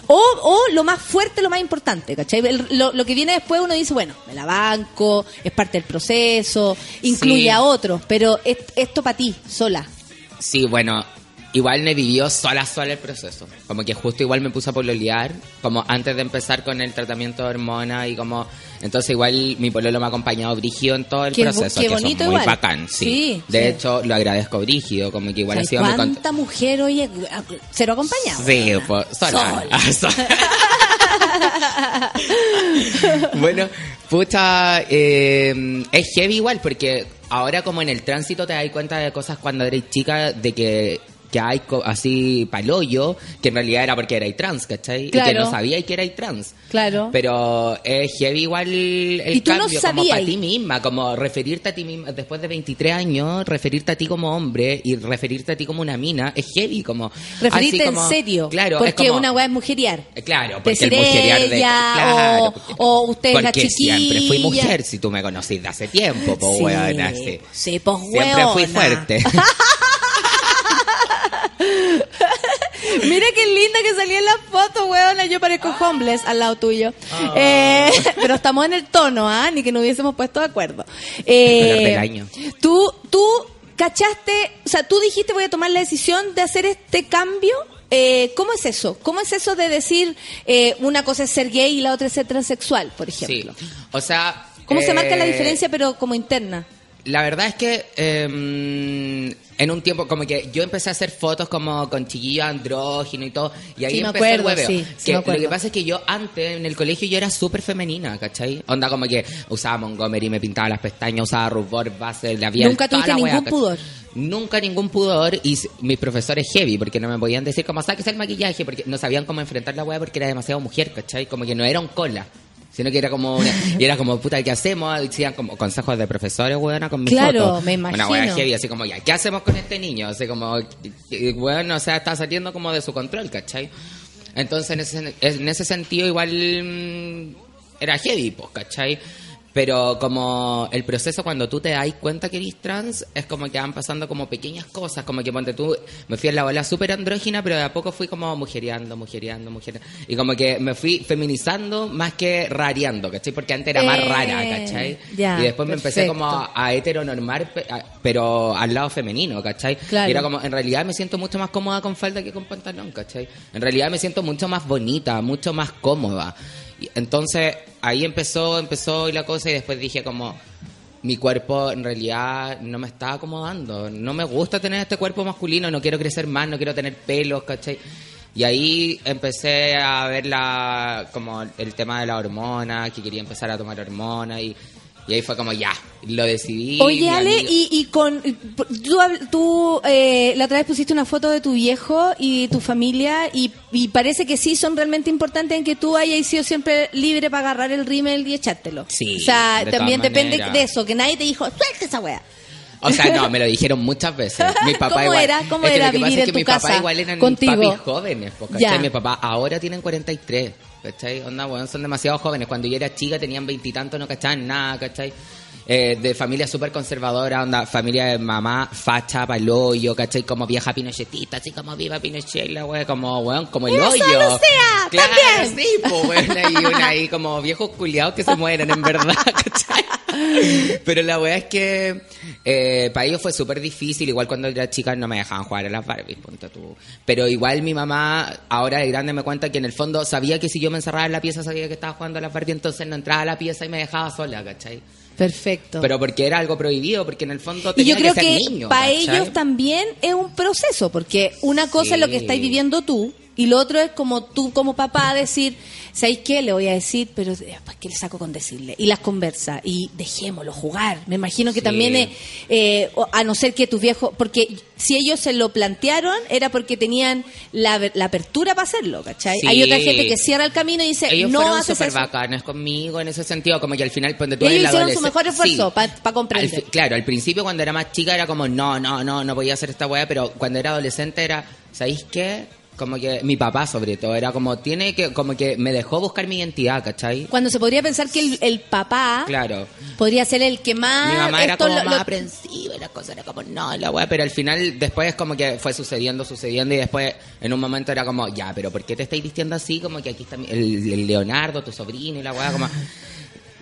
o, o lo más fuerte, lo más importante, ¿cachai? El- lo, lo que viene después uno dice, bueno, me la banco, es parte del proceso, incluye Sí. a otros, pero es- esto para ti, sola. Sí, bueno, igual me vivió sola sola el proceso. Como que justo igual me puse a pololear, como antes de empezar con el tratamiento de hormonas y como... Entonces igual mi pololo me ha acompañado brígido en todo el Qué proceso, qué que bonito es muy igual. bacán, sí. Sí, de sí. hecho, lo agradezco brígido, como que igual ha sido muy ¿Cuánta mujer, oye, cero acompañada? Sí, pues, sola. (laughs) (laughs) bueno, pucha, eh, es heavy igual porque ahora como en el tránsito te das cuenta de cosas cuando eres chica de que que hay así paloyo, que en realidad era porque erais trans, ¿cachai? Y que Claro. no sabíais que erais trans. Claro. Pero es heavy igual el Y tú no cambio como para ti misma, como referirte a ti misma después de 23 años, referirte a ti como hombre y referirte a ti como una mina, es heavy como... Referirte así como- en serio. Claro, porque como... una weá es mujeriar. Eh, Claro, porque Decir el mujerear de... ella, claro, o- porque- o usted es la Porque siempre fui chiquilla. mujer, si tú me conocís de hace tiempo, po, Sí, weona, sí. sí, pues, Siempre fui fuerte. (laughs) (laughs) Mira qué linda que salía en la foto, weona. Yo parezco Ah. homeless al lado tuyo. Eh, (laughs) pero estamos en el tono, ¿ah? Ni que nos hubiésemos puesto de acuerdo. Eh, del año. Tú, tú cachaste, o sea, tú dijiste voy a tomar la decisión de hacer este cambio. Eh, ¿Cómo es eso? ¿Cómo es eso de decir eh, una cosa es ser gay y la otra es ser transexual, por Sí. ejemplo? O sea... ¿Cómo se marca la eh, diferencia, pero como interna? La verdad es que eh, en un tiempo como que yo empecé a hacer fotos como con chiquillos andróginos y todo y ahí Sí, me empezó el acuerdo, hueveo. sí, sí Que me lo acuerdo. que pasa es que yo antes en el colegio yo era súper femenina, ¿cachai? Onda como que usaba Montgomery, me pintaba las pestañas, usaba rubor, base, labial, Nunca toda tuviste la wea, ningún pudor. Nunca ningún pudor y mis profesores heavy porque no me podían decir como saques el maquillaje porque no sabían cómo enfrentar la wea porque era demasiado mujer, ¿cachai? Como que no era un cola. Sino que era como una, y era como, puta, ¿qué hacemos? Decían como consejos de profesores, weona, con mi Claro, foto. me Una imagino. wea heavy, así como, ya, ¿qué hacemos con este niño? Así como, bueno, o sea, está saliendo como de su control, ¿cachai? Entonces, en ese, en ese sentido, igual mm, era heavy, pues, ¿cachai? Pero como el proceso cuando tú te das cuenta que eres trans, es como que van pasando como pequeñas cosas, como que ponte tú, me fui en la bola súper andrógina, pero de a poco fui como mujereando, mujereando, mujereando. Y como que me fui feminizando más que rareando, ¿cachai? Porque antes era más Eh, rara, ¿cachai? ya, y después me empecé como a, a heteronormar, pe- a- pero al lado femenino, ¿cachai? Claro. Y era como, en realidad me siento mucho más cómoda con falda que con pantalón, ¿cachai? En realidad me siento mucho más bonita, mucho más cómoda. Y entonces ahí empezó, empezó y la cosa y después dije como, mi cuerpo en realidad no me está acomodando, no me gusta tener este cuerpo masculino, no quiero crecer más, no quiero tener pelos, ¿cachai? Y ahí empecé a ver la, como el tema de la hormona, que quería empezar a tomar hormona y, y ahí fue como ya, lo decidí. Oye, Ale, y, y con. Tú, tú, eh, la otra vez pusiste una foto de tu viejo y tu familia, y, y parece que sí son realmente importantes en que tú hayas sido siempre libre para agarrar el rímel y echártelo. Sí, O sea, de también depende maneras. de eso, que nadie te dijo, suelta esa wea. O sea, no, me lo (laughs) dijeron muchas veces. Mi papá ¿Cómo igual. era? ¿Cómo Es que era lo que pasa vivir es en que tu mi papá casa igual eran contigo? papis jóvenes. Ya. Mi papá ahora tienen 43, ¿cachai? Onda, weón, son demasiado jóvenes. Cuando yo era chica tenían veintitantos, no cachaban nada, ¿cachai? Eh, de familia súper conservadora, onda, familia de mamá, facha, paloyo, ¿cachai? Como vieja pinochetista, así como viva Pinochet, la wea, como, weón, como el ¡Esa hoyo. Lucía! Claro, ¡También! sí, pues, weón, ahí, una ahí como viejos culiados que se mueren, en verdad, (laughs) ¿cachai? Pero la weá es que eh, para ellos fue súper difícil. Igual cuando era chica no me dejaban jugar a las Barbies, ponte tú. Pero igual mi mamá, ahora de grande, me cuenta que en el fondo sabía que si yo me encerraba en la pieza, sabía que estaba jugando a las Barbies, entonces no entraba a la pieza y me dejaba sola, ¿cachai? Perfecto. Pero porque era algo prohibido, porque en el fondo y tenía yo creo que para ellos también es un proceso, porque una cosa es lo que estáis viviendo tú, y lo otro es como tú como papá decir, ¿sabéis qué? Le voy a decir, pero eh, que le saco con decirle. Y las conversa, y dejémoslo jugar. Me imagino que Sí. también, es, eh, o- a no ser que tus viejos, porque si ellos se lo plantearon, era porque tenían la, la apertura para hacerlo, ¿cachai? Sí. Hay otra gente que cierra el camino y dice, Ellos no fueron súper eso. bacanes conmigo en ese sentido, como que al final, ponte tú Ellos hicieron su mejor esfuerzo Sí. para comprender. claro, al principio cuando era más chica era como, no, no, no, no podía hacer esta weá, pero cuando era adolescente era, ¿sabéis qué? Como que mi papá, sobre todo, era como, tiene que, como que me dejó buscar mi identidad, ¿cachai? Cuando se podría pensar que el, el papá Claro. podría ser el que más... Mi mamá era como lo- más lo- aprensiva y la cosa era como, no, la weá, pero al final después como que fue sucediendo, sucediendo y después en un momento era como, ya, pero ¿por qué te estáis vistiendo así? Como que aquí está el, el Leonardo, tu sobrino y la weá, como...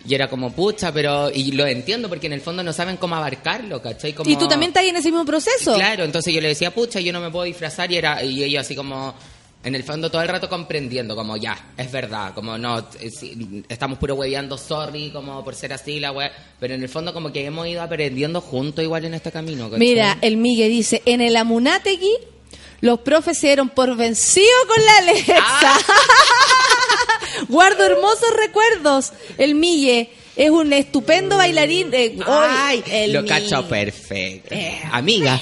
Y era como, pucha, pero... Y lo entiendo porque en el fondo no saben cómo abarcarlo, ¿cachai? Como, Y tú también estás en ese mismo proceso. Claro, entonces yo le decía, pucha, yo no me puedo disfrazar y era y ella así como en el fondo todo el rato comprendiendo, como ya, es verdad, como no, estamos puro hueveando, sorry, como por ser así, la wea, pero en el fondo como que hemos ido aprendiendo juntos igual en este camino. ¿cachai? Mira, el Migue dice, en el Amunategui los profes se dieron por vencidos con la Alexa. Ah. (laughs) Guardo hermosos recuerdos. El Migue es un estupendo bailarín. eh, Ay, el lo cacho perfecto. Amiga.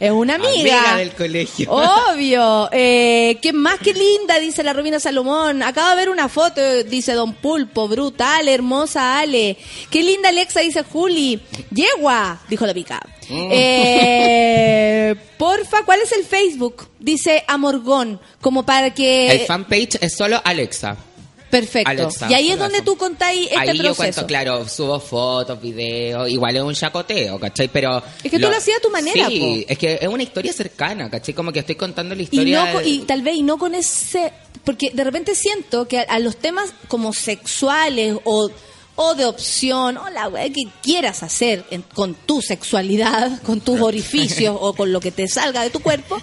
Es una amiga. (laughs) Amiga del colegio. Obvio. Eh, ¿Qué más que linda? Dice la Robina Salomón. Acabo de ver una foto, dice Don Pulpo. Brutal, hermosa Ale. Qué linda Alexa, dice Juli. Yegua, dijo la pica. Mm. Eh, porfa, ¿cuál es el Facebook? Dice Amorgón. Como para que... El fanpage es solo Alexa. Perfecto. Y ahí es donde tú contáis este Ahí yo proceso. cuento, claro, subo fotos, videos, igual es un chacoteo, ¿cachai? Pero... Es que tú lo hacías a tu manera, Sí, po. es que es una historia cercana, ¿cachai? Como que estoy contando la Y, historia... no, co- de- y tal vez y no con ese porque de repente siento que a, a los temas como sexuales o o de opción o la que quieras hacer en- con tu sexualidad (laughs) con tus orificios o con lo que te salga de tu cuerpo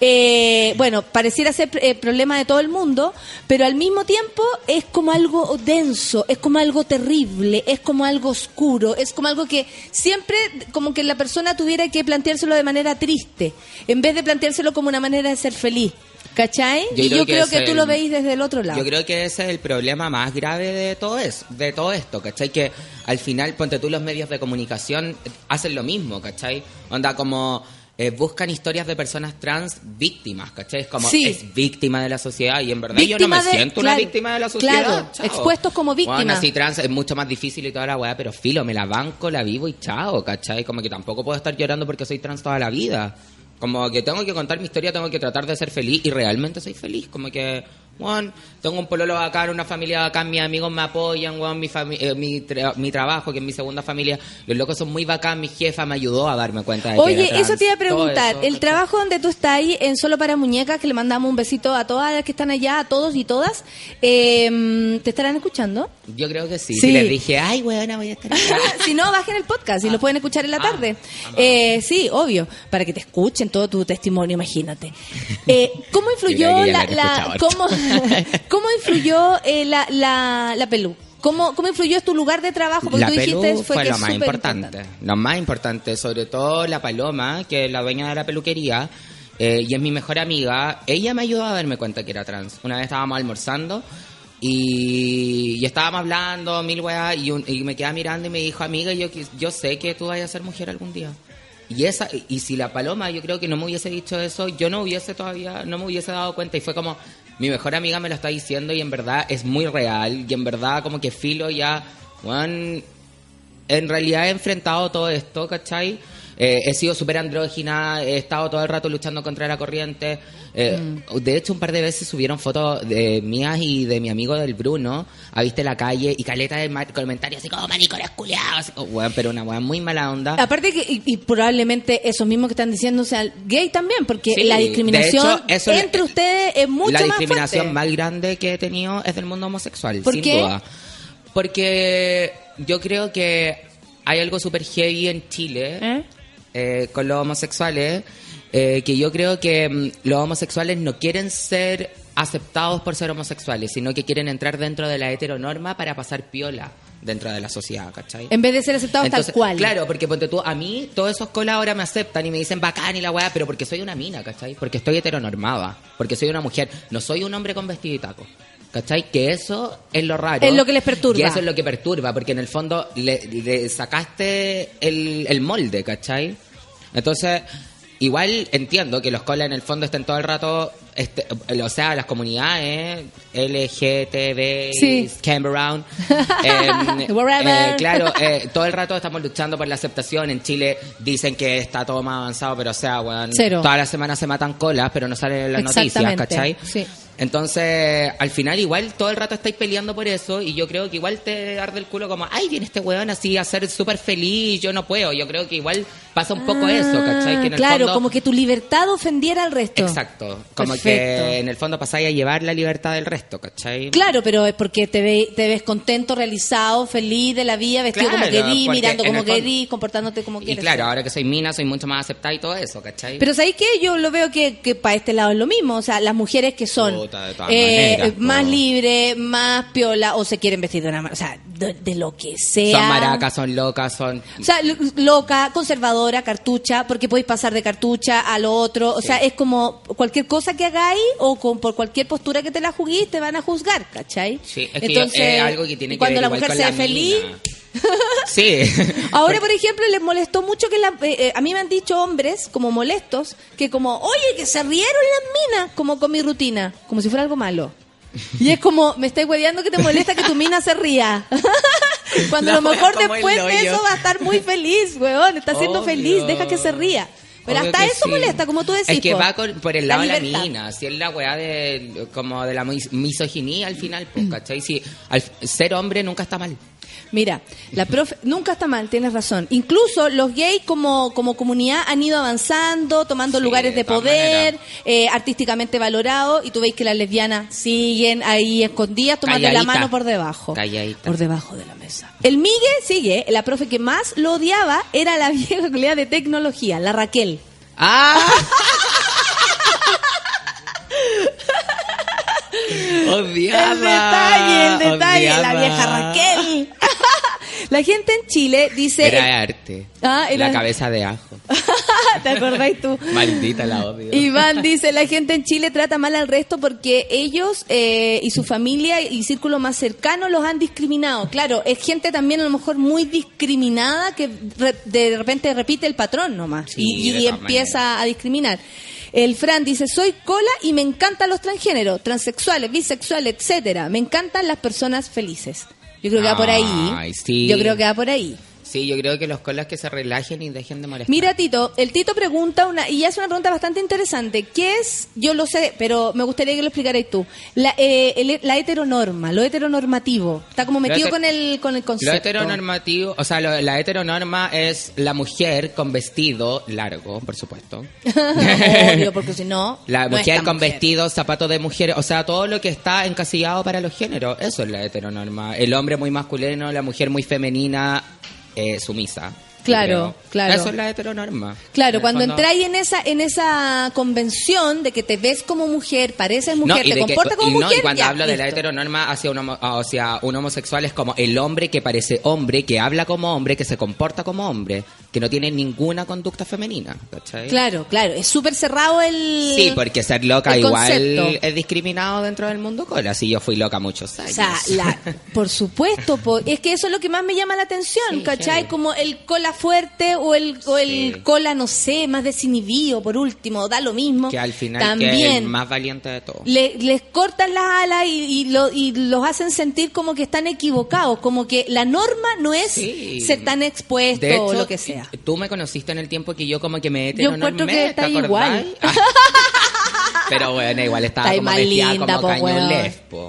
eh, bueno pareciera ser eh, problema de todo el mundo pero al mismo tiempo es como algo denso es como algo terrible es como algo oscuro es como algo que siempre como que la persona tuviera que planteárselo de manera triste en vez de planteárselo como una manera de ser feliz ¿Cachai? Yo y creo yo que creo que tú es lo veis desde el otro lado. Yo creo que ese es el problema más grave de todo eso, de todo esto, ¿cachai? Que al final, ponte tú, los medios de comunicación hacen lo mismo, ¿cachai? Onda como eh, buscan historias de personas trans víctimas, ¿cachai? Es como, Sí. es víctima de la sociedad y en verdad yo no Víctima me de- siento una víctima de la sociedad. claro, chao. expuestos como víctimas. Bueno, así trans es mucho más difícil y toda la weá, pero filo, me la banco, la vivo y chao, ¿cachai? Como que tampoco puedo estar llorando porque soy trans toda la vida. Como que tengo que contar mi historia, tengo que tratar de ser feliz y realmente soy feliz. Como que, bueno, tengo un pololo bacán, una familia bacán, mis amigos me apoyan, weón, mi, eh, mi, tra- mi trabajo, que es mi segunda familia, los locos son muy bacán, mi jefa me ayudó a darme cuenta de que Oye, era trans, eso te iba a preguntar. eso, el trabajo donde tú estás ahí en Solo para Muñecas, que le mandamos un besito a todas las que están allá, a todos y todas, eh, ¿te estarán escuchando? Yo creo que sí. Sí. Si les dije, ay, weona, voy a estar acá". (laughs) si no, bajen el podcast y lo pueden escuchar en la Ah, tarde. Eh, sí, obvio, para que te escuchen todo tu testimonio, imagínate. (laughs) Eh, ¿Cómo influyó que la, la cómo, (laughs) (laughs) cómo influyó eh, la, la, la pelú? ¿Cómo, ¿Cómo influyó tu lugar de trabajo? Porque la tú dijiste pelu fue, fue que lo más importante. Lo más importante, sobre todo la Paloma, que es la dueña de la peluquería, eh, y es mi mejor amiga. Ella me ayudó a darme cuenta que era trans. Una vez estábamos almorzando y, y estábamos hablando, mil weas, y, un- y me quedaba mirando y me dijo, amiga, yo, yo sé que tú vas a ser mujer algún día. Y esa y si la paloma yo creo que no me hubiese dicho eso, yo no hubiese todavía no me hubiese dado cuenta y fue como mi mejor amiga me lo está diciendo y en verdad es muy real y en verdad como que filo ya weón, en realidad he enfrentado todo esto, ¿cachai? Eh, he sido súper andrógina, he estado todo el rato luchando contra la corriente. Eh, De hecho, un par de veces subieron fotos de mías y de mi amigo del Bruno a Viste la calle y caleta de comentarios así como maricones culiados. como, weón, pero una weón muy mala onda. Aparte que, y, y probablemente esos mismos que están diciendo sean gay también, porque Sí, la discriminación hecho, eso le- entre ustedes es mucho la más discriminación fuerte. más grande que he tenido es del mundo homosexual, ¿Por sin qué? duda. Porque yo creo que hay algo súper heavy en Chile ¿Eh? Eh, con los homosexuales, eh, que yo creo que mm, los homosexuales no quieren ser aceptados por ser homosexuales, sino que quieren entrar dentro de la heteronorma para pasar piola dentro de la sociedad, ¿cachai? En vez de ser aceptados Entonces, tal cual. Claro, porque ponte tú, a mí todos esos colas ahora me aceptan y me dicen bacán y la weá, pero porque soy una mina, ¿cachai? Porque estoy heteronormada, porque soy una mujer, no soy un hombre con vestido y taco. ¿Cachai? Que eso es lo raro. Es lo que les perturba. Y eso es lo que perturba, porque en el fondo le, le sacaste el, el molde, ¿cachai? Entonces, igual entiendo que los colas en el fondo estén todo el rato, este, o sea, las comunidades LGTB, Sí. Came Around, (laughs) em, Wherever. eh, claro, eh, todo el rato estamos luchando por la aceptación. En Chile dicen que está todo más avanzado, pero o sea, Cero. todas las semanas se matan colas, pero no salen en las noticias, ¿cachai? sí. Entonces, al final igual todo el rato estáis peleando por eso y yo creo que igual te arde el culo como, ay, viene este weón así a ser súper feliz, yo no puedo. Yo creo que igual pasa un poco eso, ¿cachai? Que en el Ah, claro, fondo- como que tu libertad ofendiera al resto. Exacto. Como Perfecto. que en el fondo pasáis a llevar la libertad del resto, ¿cachai? Claro, pero es porque te, ve- te ves contento, realizado, feliz de la vida, vestido como querís, mirando como fondo- querís, comportándote como Y quieres. claro, ahora que soy mina, soy mucho más aceptada y todo eso, ¿cachai? Pero ¿sabéis qué? Yo lo veo que, que para este lado es lo mismo. O sea, las mujeres que son Puta, de todas eh, maneras, po. más libres, más piola, o se quieren vestir de una manera, o sea, de, de lo que sea. son maracas, son locas, son... O sea, lo- loca, conservadora, cartucha, porque podéis pasar de cartucha a lo otro. O sea, es como cualquier cosa que hagáis o con, por cualquier postura que te la juguís, te van a juzgar, ¿cachai? Sí, es que es algo que tiene que cuando ver la mujer con se ve feliz. (laughs) Sí. Ahora, por ejemplo, les molestó mucho que la, eh, eh, a mí me han dicho hombres como molestos que como, oye, que se rieron las minas, como con mi rutina, como si fuera algo malo. Y es como, me estáis hueveando que te molesta que tu mina se ría. (laughs) Cuando La a lo mejor después de eso va a estar muy feliz, weón. Está siendo Obvio. feliz, deja que se ría. Pero Obvio hasta eso sí. molesta, como tú decís. Es que po. va con- por el La lado de la mina, si es la weá de, como de la mis- misoginia al final, pues, ¿cachai? Si al, ser hombre nunca está mal. Mira, la profe nunca está mal, tienes razón. Incluso los gays como, como comunidad han ido avanzando, tomando Sí, lugares de poder, eh, artísticamente valorados, y tú veis que las lesbianas siguen ahí escondidas tomando la mano por debajo. Calladita. Por debajo de la mesa. El Migue sigue, la profe que más lo odiaba era la (laughs) vieja colega de tecnología, la Raquel. ¡Ah! Odiaba. (laughs) El detalle, el detalle, la vieja Raquel. La gente en Chile dice... Era arte. Ah, era- La cabeza de ajo. (laughs) ¿Te acordáis tú? Maldita la odio. Iván (laughs) dice, la gente en Chile trata mal al resto porque ellos eh, y su familia y círculo más cercano los han discriminado. Claro, es gente también a lo mejor muy discriminada que re- de repente repite el patrón nomás Sí, y, empieza a discriminar. El Fran dice, soy cola y me encantan los transgéneros, transexuales, bisexuales, etcétera. Me encantan las personas felices. Yo creo que va por ahí. Ay, sí. Yo creo que va por ahí. Sí, yo creo que los colas que se relajen y dejen de molestar. Mira, Tito, el Tito pregunta una, y es una pregunta bastante interesante. ¿Qué es? Yo lo sé, pero me gustaría que lo explicarais tú. La, eh, el- la heteronorma, lo heteronormativo. Está como metido con el, con el Lo concepto. heteronormativo, o sea, lo- la heteronorma es la mujer con vestido largo, por supuesto. (laughs) Obvio, porque si no. (laughs) La no mujer con mujer. vestido, zapatos de mujer, o sea, todo lo que está encasillado para los géneros, eso es la heteronorma. El hombre muy masculino, la mujer muy femenina, eh, sumisa. Claro, claro. Eso es la heteronorma. Claro, En cuando fondo- entráis en esa en esa convención de que te ves como mujer, pareces mujer, te que- comportas como y no, mujer, y cuando ya, hablo de la heteronorma hacia un, homo- hacia un homosexual es como el hombre que parece hombre, que habla como hombre, que se comporta como hombre, que no tiene ninguna conducta femenina. ¿cachai? Claro, claro, es súper cerrado el Sí, porque ser loca igual es discriminado dentro del mundo cola. Si yo fui loca muchos años. O sea, la- (laughs) por supuesto, po- es que eso es lo que más me llama la atención, Sí, ¿cachai? Como el cola fuerte o el, o el Sí. cola, no sé, más desinhibido, por último, da lo mismo. que al final que También es el más valiente de todos. le- les cortan las alas y, y, lo- y los hacen sentir como que están equivocados, como que la norma no es ser tan expuesto o lo que sea. Tú me conociste en el tiempo que yo como que me Yo encuentro que está igual. (laughs) Pero bueno, igual estaba Está como más vestida linda, como po, caño weón. lespo.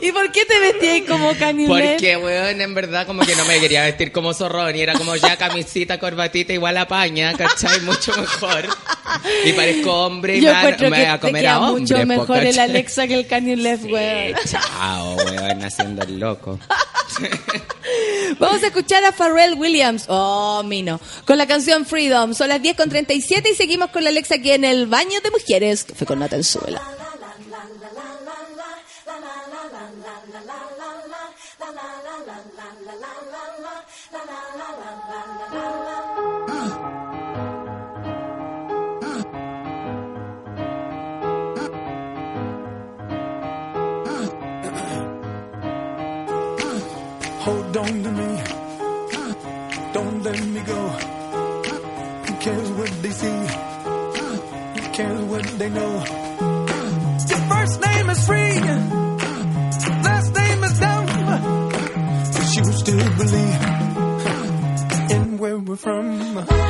¿Y por qué te vestías como canilés? Porque, weón, en verdad como que no me quería vestir como zorrón y era como ya camisita, corbatita, igual a paña, ¿cachai? Mucho mejor. Y parezco hombre y Yo me, voy a comer a hombre. mucho po, mejor el ¿cachai? Alexa que el Kanye West, weón. Chao, weón, haciendo el loco. (laughs) Vamos a escuchar a Pharrell Williams, oh, Mino, con la canción Freedom. Son las 10 con 37 y seguimos con la Alexa aquí en el baño de mujeres, que fue con Nata On to me. Don't let me go. Who cares what they see? Who cares what they know? Your first name is free, last name is dumb. But you still believe in where we're from.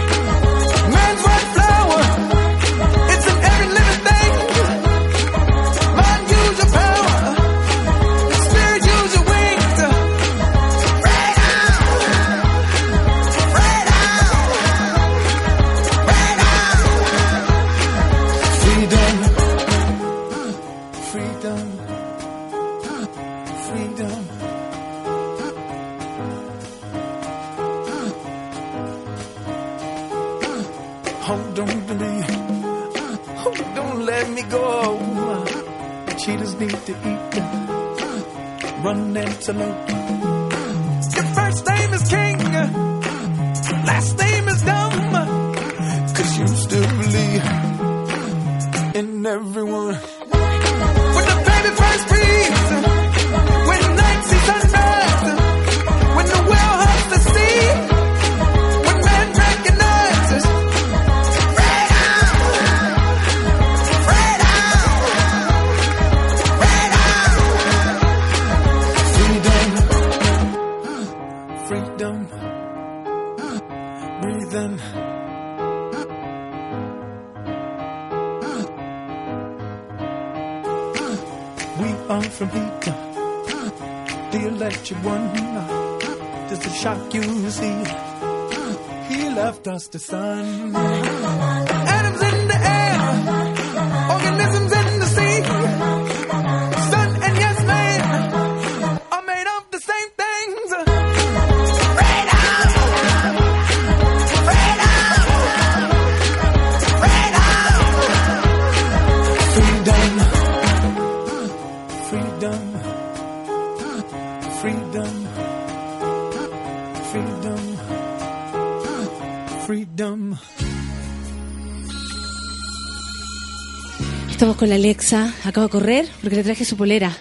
Acabo de correr porque le traje su polera.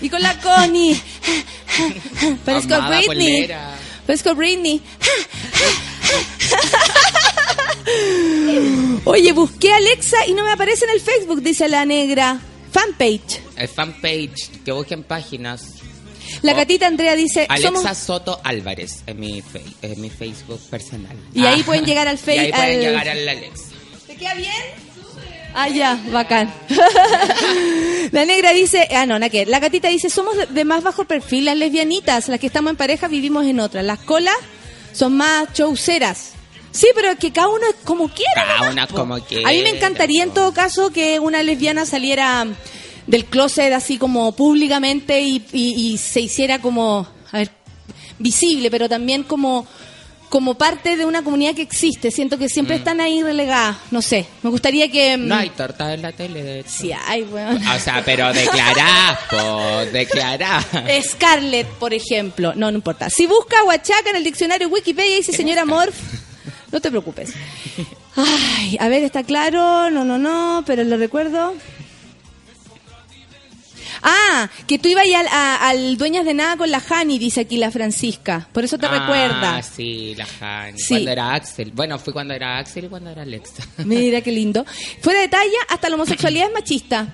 Y con la Connie. Parezco Amada Britney. polera. Parezco Britney. Oye, busqué a Alexa y no me aparece en el Facebook, dice la negra. Fanpage. El fanpage, que busquen páginas. La gatita Andrea dice, Alexa somos... Soto Álvarez en mi, fe- en mi Facebook personal. Y ahí Ah. pueden llegar al (laughs) Y Face- ahí pueden al- llegar al Alexa. ¿Te queda bien? Ah, ya, bacán. (laughs) la negra dice, ah, no, que. La gatita dice, somos de, más bajo perfil, las lesbianitas, las que estamos en pareja vivimos en otra. Las colas son más chauceras. Sí, pero que cada uno es como quiera. Cada nomás, una po. como A mí quiera, me encantaría en todo caso que una lesbiana saliera del closet así como públicamente y, y- y se hiciera como, a ver, visible, pero también como como parte de una comunidad que existe. Siento que siempre están ahí relegadas. No sé. Me gustaría que. mm, No hay torta en la tele, de hecho. Sí, hay, weón. O sea, pero declará, po, declará. Scarlett, por ejemplo. No, no importa. Si busca Huachaca en el diccionario Wikipedia dice señora Morph, no te preocupes. Ay, a ver, está claro. No, no, no, pero lo recuerdo. Ah, que tú ibas al, a- al Dueñas de Nada con la Hani, dice aquí la Francisca. Por eso te Ah, recuerda. sí, la Hani. Sí. Cuando era Axel. Bueno, fui cuando era Axel y cuando era Alexa. Mira qué lindo. Fuera de talla, hasta la homosexualidad es machista.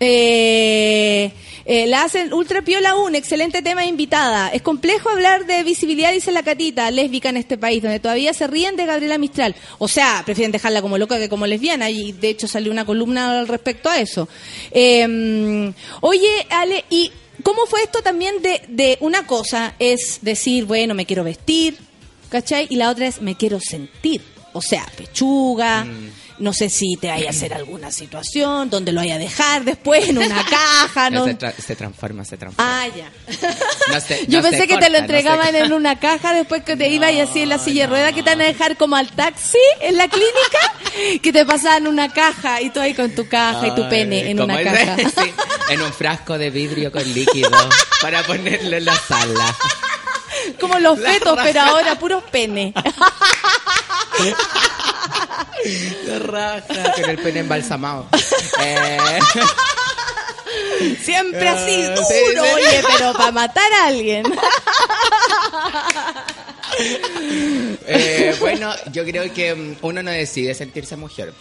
Eh, eh, la hacen ultra piola un excelente tema invitada. Es complejo hablar de visibilidad, dice la catita, lésbica en este país, donde todavía se ríen de Gabriela Mistral. O sea, prefieren dejarla como loca que como lesbiana, y de hecho salió una columna al respecto a eso. Eh, oye, Ale, ¿y cómo fue esto también de, de una cosa es decir, bueno, me quiero vestir, ¿cachai? Y la otra es me quiero sentir. O sea, pechuga, no sé si te vaya a hacer alguna situación, donde lo vaya a dejar después en una caja, (laughs) ¿no? Se, tra- se transforma, se transforma. Ah, ya. (laughs) No se- Yo no pensé que te lo entregaban en una caja después que te ibas y así en la silla de ruedas que te van a dejar como al taxi en la clínica, (laughs) que te pasaban una caja y tú ahí con tu caja y tu pene en ¿cómo una caja. Sí, en un frasco de vidrio con líquido para ponerle en la sala. Como los fetos, pero ahora puros pene. La raja con el pene embalsamado. (laughs) Eh, Siempre así, Ah, duro, sí, sí. oye, pero para matar a alguien. Eh, bueno, yo creo que mm, uno no decide sentirse mujer.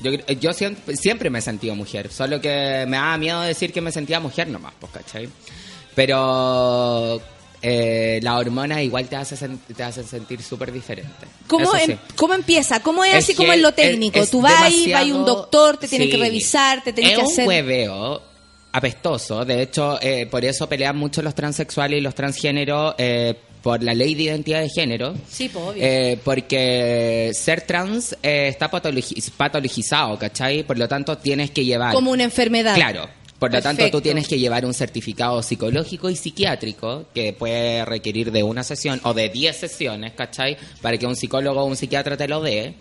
Yo, cre- yo siempre, siempre me he sentido mujer, solo que me daba miedo decir que me sentía mujer nomás, pues, ¿cachai? Pero eh, la hormona igual te hace sen- te hacen sentir súper diferente. ¿Cómo, sí. em- ¿Cómo empieza? ¿Cómo es, Es así como en lo es- técnico? es Tú vas ahí, va un doctor, te tienen Sí. que revisar, te tienen es que un hacer... hueveo apestoso. De hecho, eh, por eso pelean mucho los transexuales y los transgéneros eh, por la ley de identidad de género. Sí, pues, obvio. Eh, porque ser trans eh, está patologi- patologizado, ¿cachai? Por lo tanto, tienes que llevar... Como una enfermedad. Claro. Por lo tanto, tú tienes que llevar un certificado psicológico y psiquiátrico que puede requerir de una sesión o de 10 sesiones, ¿cachai? Para que un psicólogo o un psiquiatra te lo dé.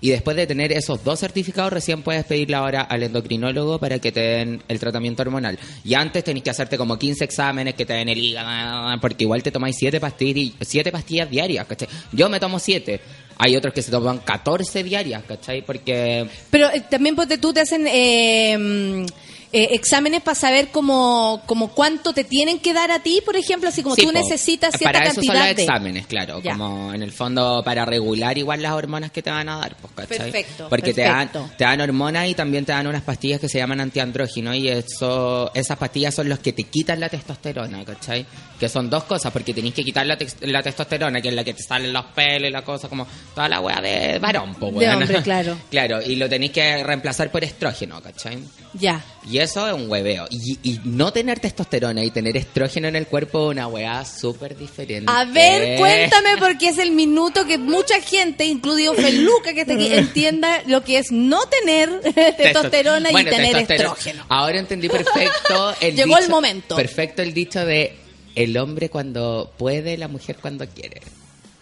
Y después de tener esos dos certificados, recién puedes pedirle ahora al endocrinólogo para que te den el tratamiento hormonal. Y antes tenés que hacerte como 15 exámenes que te den el hígado, porque igual te tomáis 7 pastillas, siete pastillas diarias, ¿cachai? Yo me tomo 7. Hay otros que se toman 14 diarias, ¿cachai? Porque Pero eh, también ponte tú te hacen eh, eh, exámenes para saber como, como cuánto te tienen que dar a ti, por ejemplo, así como Sí, tú po. necesitas cierta para eso cantidad son los de... exámenes, claro, Ya. como en el fondo para regular igual las hormonas que te van a dar, pues, ¿cachai? Perfecto, Porque perfecto. te dan te dan hormonas y también te dan unas pastillas que se llaman antiandrógeno y eso esas pastillas son los que te quitan la testosterona, ¿cachai? Que son dos cosas, porque tenéis que quitar la, tex- la testosterona, que es la que te salen los pelos y la cosa, como toda la wea de varón, pues, De weona. hombre, (laughs) claro. claro, y lo tenéis que reemplazar por estrógeno, ¿cachai? Ya. Y eso es un hueveo. Y, y no tener testosterona y tener estrógeno en el cuerpo es una weá súper diferente. A ver, cuéntame porque es el minuto que mucha gente, incluido Feluca que está aquí, (laughs) entienda lo que es no tener testosterona Bueno, y tener testosterona. estrógeno. Ahora entendí perfecto el Llegó el dicho- momento. Perfecto el dicho de el hombre cuando puede, la mujer cuando quiere.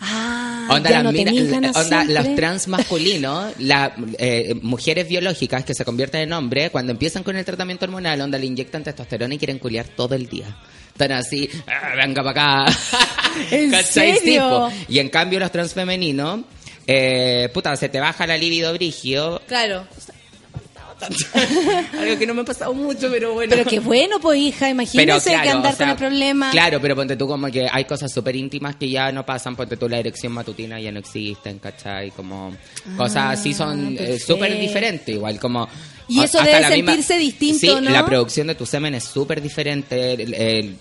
Ah, Onda, ya las no mina- onda, los trans masculinos, (laughs) las eh, mujeres biológicas que se convierten en hombres, cuando empiezan con el tratamiento hormonal, onda le inyectan testosterona y quieren culiar todo el día. Están así, "Ah, venga para acá. (laughs) ¿En serio? y en cambio los transfemeninos, eh, puta, se te baja la libido brigio. Claro. (laughs) Algo que no me ha pasado mucho, pero bueno. Pero qué bueno, pues hija, imagínese que andar o sea, con el problema. Claro, pero ponte tú como que hay cosas súper íntimas que ya no pasan, ponte tú la erección matutina ya no existen, ¿cachai? Como cosas así son eh, súper diferentes, igual como... Y eso debe la misma- sentirse distinto, sí, ¿no? la producción de tu semen es súper diferente, el- el-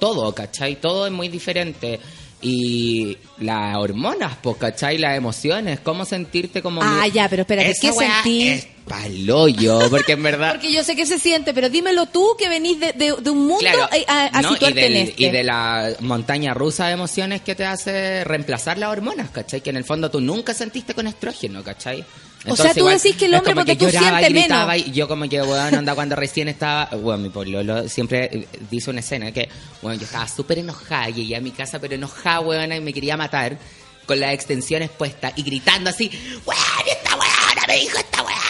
todo, ¿cachai? Todo es muy diferente. Y las hormonas, pues, ¿cachai? Las emociones, cómo sentirte como... Ah, ya, pero espérate, Esa ¿qué sentí? Es paloyo, porque en verdad... Porque yo sé que se siente, pero dímelo tú que venís de, de- de un mundo Claro, a, a ¿no? situarte y, del- en este. y de la montaña rusa de emociones que te hace reemplazar las hormonas, ¿cachai? Que en el fondo tú nunca sentiste con estrógeno, ¿cachai? O sea, tú decís que el hombre, porque que tú lloraba y sientes gritaba menos. y yo como que, weón, anda cuando recién estaba, bueno, mi pololo siempre eh, dice una escena que, bueno, yo estaba súper enojada, llegué a mi casa pero enojada, weón, y me quería matar con las extensiones puestas y gritando así, weón, esta weona me dijo esta weona.